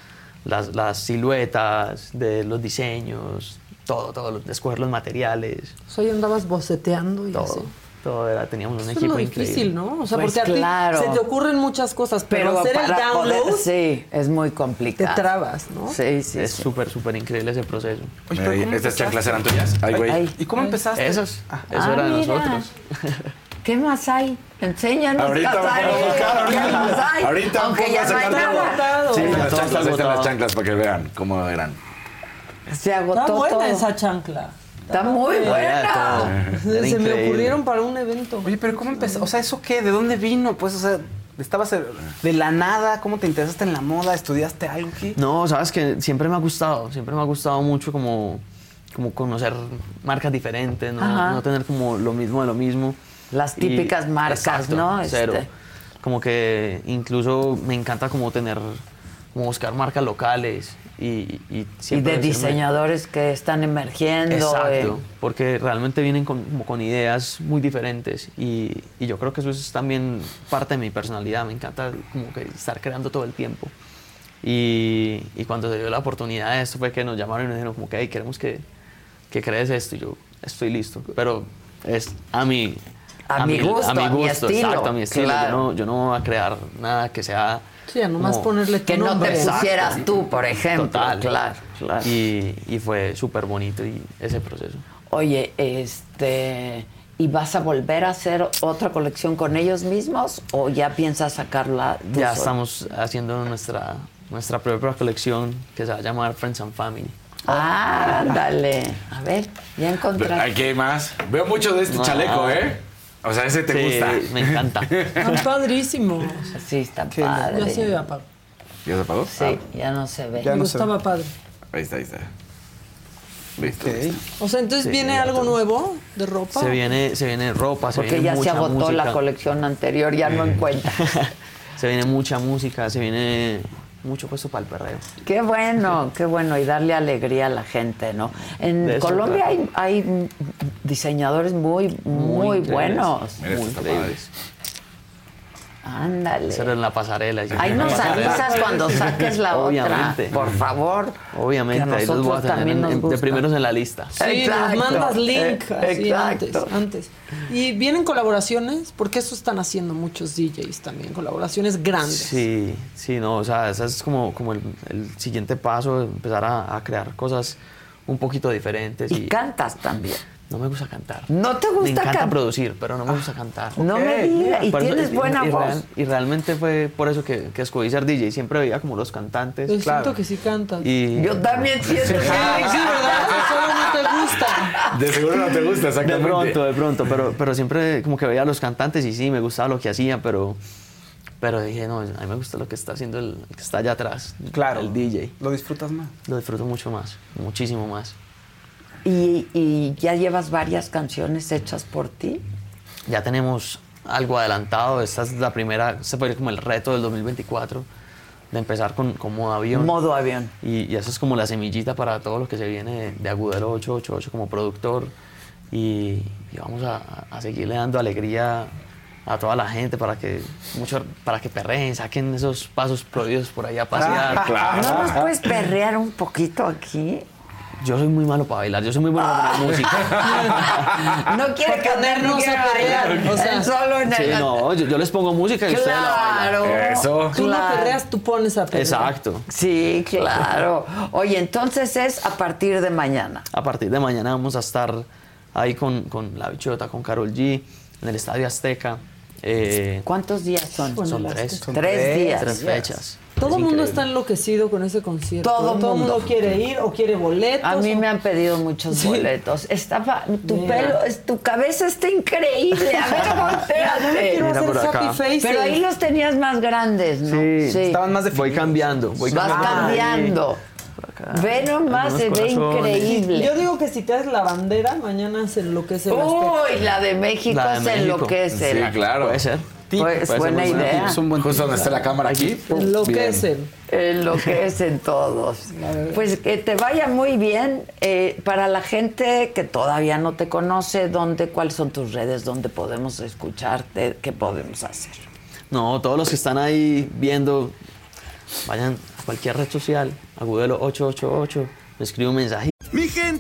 las, las siluetas, de los diseños, todo, todo, escoger los materiales, O sea, ahí andabas boceteando y así. Todo. Era, teníamos un Eso es lo equipo difícil, increíble. ¿no? O sea, Pues porque a ti claro. se te ocurren muchas cosas, pero, hacer el para poder- download sí, es muy te complicado. trabas, ¿no? Sí, sí, Es sí. súper, súper increíble ese proceso. Oye, pero ¿cómo Estas chanclas eran tuyas. Ay, güey. Ay. ¿Y cómo empezaste? Esos, Ah, eso Ah, era de nosotros. ¿Qué más hay? Enséñanos. Ahorita ¿qué más vamos a hay? buscar, ahorita. ¿Qué? Ahorita Aunque ya no hay nada. Sí, las chanclas, están las chanclas para que vean cómo eran. Se agotó Está buena todo. esa chancla. Está muy buena. Se me ocurrieron para un evento. Oye, pero ¿cómo empezó? O sea, ¿eso qué? ¿De dónde vino? Pues, o sea, estabas eh, de la nada, ¿cómo te interesaste en la moda? ¿Estudiaste algo? ¿Qué? No, sabes que siempre me ha gustado, siempre me ha gustado mucho como, como conocer marcas diferentes. ¿no? no tener como lo mismo de lo mismo. Las Y- típicas marcas, exacto, ¿no? Cero. Este. Como que incluso me encanta como tener, como buscar marcas locales y, y Y de diseñadores que están emergiendo. Exacto, eh. porque realmente vienen con, como con ideas muy diferentes y, y yo creo que eso es también parte de mi personalidad, me encanta como que estar creando todo el tiempo. Y, cuando se dio la oportunidad de esto fue que nos llamaron y nos dijeron como que "Hey, queremos que, que crees esto y yo estoy listo, pero es a mi, A mi gusto, a mi gusto, estilo, exacto, a mi estilo. claro. Yo, no, yo no voy a crear nada que sea... Sí, a nomás como- ponerle tu Que no te pusieras tú, por ejemplo. Total. Claro, claro. Y, y fue súper bonito y ese proceso. Oye, este. ¿Y vas a volver a hacer otra colección con ellos mismos o ya piensas sacarla tú Ya solo? estamos haciendo nuestra, nuestra propia colección que se va a llamar Friends and Family. Ah, dale. A ver, ya encontraste. Aquí hay más. Veo mucho de este Ah. chaleco, ¿eh? O sea, ese te Sí, gusta. me encanta. Están padrísimos. Sí, está Ya padre. se apagó. ¿Ya se apagó? Sí, ya no se ve. Me gustaba padre. Ahí está, ahí está. Listo. listo. O sea, entonces Sí, viene ya algo todo. nuevo de ropa. Se viene, se viene ropa, se Porque viene ya se agotó música. la colección anterior, ya no encuentra. Se viene mucha música, se viene mucho puesto para el perreo. Qué bueno, qué bueno, y darle alegría a la gente, ¿no? En eso Colombia hay, hay diseñadores muy, muy, increíbles. buenos. Mira, Muy increíbles. Ándale. Hacer en la pasarela. Ahí nos avisas cuando saques la Obviamente. otra, por favor. Obviamente, Que a ahí los voy a también en- nos en- de primeros en la lista. Sí, Exacto. nos mandas link Eh, así antes, exacto. antes. Y vienen colaboraciones, porque eso están haciendo muchos DJs también, colaboraciones grandes. Sí, sí, no, o sea, ese es como, como el, el siguiente paso, empezar a, a crear cosas un poquito diferentes. Y cantas también. No me gusta cantar. ¿No te gusta Me encanta can- producir, pero no me gusta cantar. No me digas, y Por eso- tienes buena y voz. real- y realmente fue por eso que, que escogí ser DJ. Siempre veía como los cantantes. Yo siento que sí cantas. Y... Yo también siento Sí, que- sí, ¿verdad? Solo no te gusta. De seguro no te gusta, De exactamente. pronto, de pronto, pero, pero siempre como que veía a los cantantes y sí, me gustaba lo que hacían, pero, pero dije, no, a mí me gusta lo que está haciendo el, el que está allá atrás, Claro. el DJ. Lo disfrutas más. Lo disfruto mucho más, muchísimo más. ¿Y, y ya llevas varias canciones hechas por ti. Ya tenemos algo adelantado, esta es la primera, este fue como el reto del 2024, de empezar con, con modo avión. Modo avión. Y, y eso es como la semillita para todo lo que se viene de, de Agudelo 888 como productor. Y, y vamos a, a seguirle dando alegría a toda la gente para que mucho, para que perreen, saquen esos pasos prohibidos por ahí a pasear. ¿No nos puedes perrear un poquito aquí? Yo soy muy malo para bailar, yo soy muy bueno para poner música. No quiere no ponernos a perrear, bailar. o sea. Solo en Sí, el... no, yo, yo les pongo música y ustedes la Claro. bailan. Eso. Tú no Claro. perreas, tú pones a perrear. Exacto. Sí, claro. Oye, entonces es a partir de mañana. A partir de mañana vamos a estar ahí con, con La Bichota, con Carol G, en el Estadio Azteca. Eh, ¿Cuántos días son? son tres. Tres días. Tres fechas. Todo Es el mundo está enloquecido con ese concierto. Todo Todo el mundo. mundo quiere ir o quiere boletos. A mí o- me han pedido muchos Sí. boletos. Estaba, tu Mira. pelo, es- tu cabeza está increíble. A ver, volteate. Yo quiero Mira hacer happy faces. Pero ahí los tenías más grandes, ¿no? Sí, estaban más Voy cambiando, voy Vas cambiando. cambiando. Ve nomás, se ve increíble. Yo digo que si te das la bandera, mañana se enloquece. Uy, la de México La de se México. enloquece. Sí, claro. Puede ser. Pues, ser buena idea. Es un buen Justo donde está la cámara aquí. Enloquecen. Enloquecen todos. Pues que te vaya muy bien. Eh, para la gente que todavía no te conoce, ¿dónde, ¿cuáles son tus redes? ¿Dónde podemos escucharte? ¿Qué podemos hacer? No, todos los que están ahí viendo, vayan a cualquier red social, Agudelo 888, me escribe un mensaje.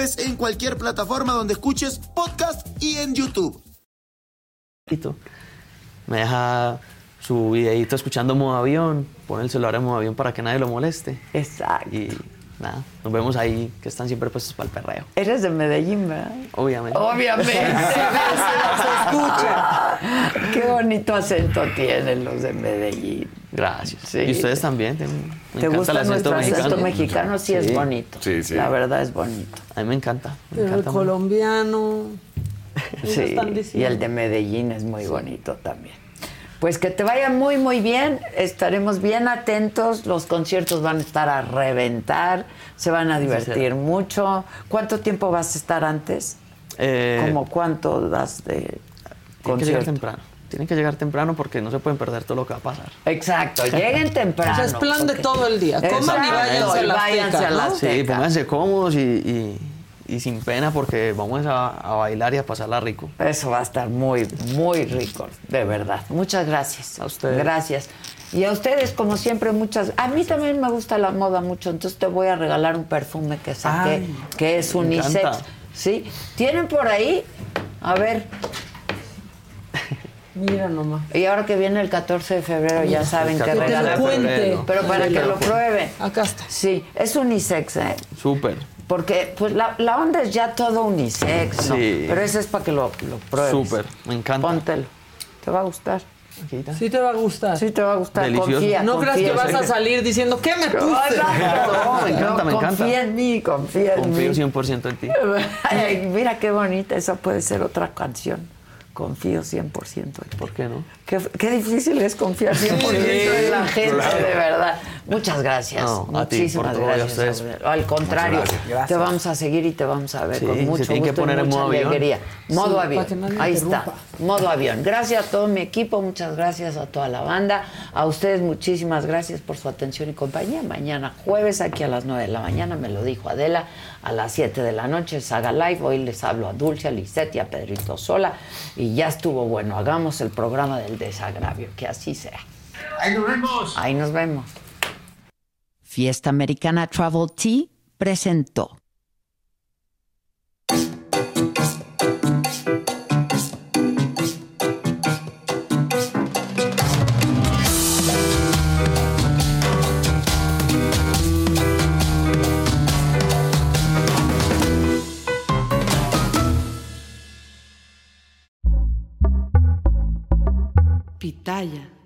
en cualquier plataforma donde escuches podcast y en YouTube. Me deja su videito escuchando modo avión, pone el celular en modo avión para que nadie lo moleste. Exacto. Y nada, nos vemos ahí, que están siempre puestos para el perreo. Eres de Medellín, ¿verdad? Obviamente. Obviamente. se escucha. Qué bonito acento tienen los de Medellín. Gracias. Sí. Y ustedes también. Me ¿Te gusta el acento nuestro mexicano. acento mexicano? Sí, es bonito. Sí, sí. La verdad es bonito. A mí me encanta. Me Pero el encanta. colombiano. Sí, y el de Medellín es muy bonito también. Pues que te vaya muy, muy bien. Estaremos bien atentos. Los conciertos van a estar a reventar. Se van a divertir mucho. ¿Cuánto tiempo vas a estar antes? Eh, ¿Como cuánto das de Tienen que llegar concierto? temprano. Tienen que llegar temprano porque no se pueden perder todo lo que va a pasar. Exacto, lleguen temprano. O sea, es plan de todo el día. Coman y váyanse a la. Sí, pónganse cómodos y, y- y sin pena porque vamos a, a bailar y a pasarla rico. Eso va a estar muy, muy rico, de verdad. Muchas gracias. A ustedes. Gracias. Y a ustedes, como siempre, muchas. A mí también me gusta la moda mucho, entonces te voy a regalar un perfume que saqué, Ay, que es unisex. encanta. ¿Sí? ¿Tienen por ahí? A ver. Mira nomás. Y ahora que viene el 14 de febrero, ya saben que que cuente. Pero para que lo prueben. Acá está. Sí, es unisex, ¿eh? Súper. Porque pues la, la onda es ya todo unisex, ¿no? Sí. Pero ese es para que lo, lo pruebes. Súper, me encanta. Póntelo. Te va a gustar. Sí te va a gustar. Sí te va a gustar. Delicioso. Confía, No creas que vas a salir diciendo, ¿qué me puse? No, Me encanta, me encanta. Confía en mí, confía en Confío mí. 100% en ti. Ay, mira qué bonita, esa puede ser otra canción. Confío 100% en ti. ¿Por qué no? Qué, qué difícil es confiar 100% en la gente, claro. de verdad. Muchas gracias. No, a ti, Muchísimas gracias. Al contrario, gracias. te vamos a seguir y te vamos a ver Sí, con mucho que gusto y poner mucha modo avión. alegría. Modo Sí, avión. que Ahí interrumpa. está. Modo avión. Gracias a todo mi equipo, muchas gracias a toda la banda. A ustedes muchísimas gracias por su atención y compañía. Mañana jueves aquí a las 9 de la mañana, me lo dijo Adela, a las 7 de la noche Saga Live. Hoy les hablo a Dulce, a Lisette y a Pedrito Sola. Y ya estuvo bueno, hagamos el programa del desagravio, que así sea. Ahí nos vemos. Ahí nos vemos. Fiesta Americana Travel Tea presentó. Pitaya.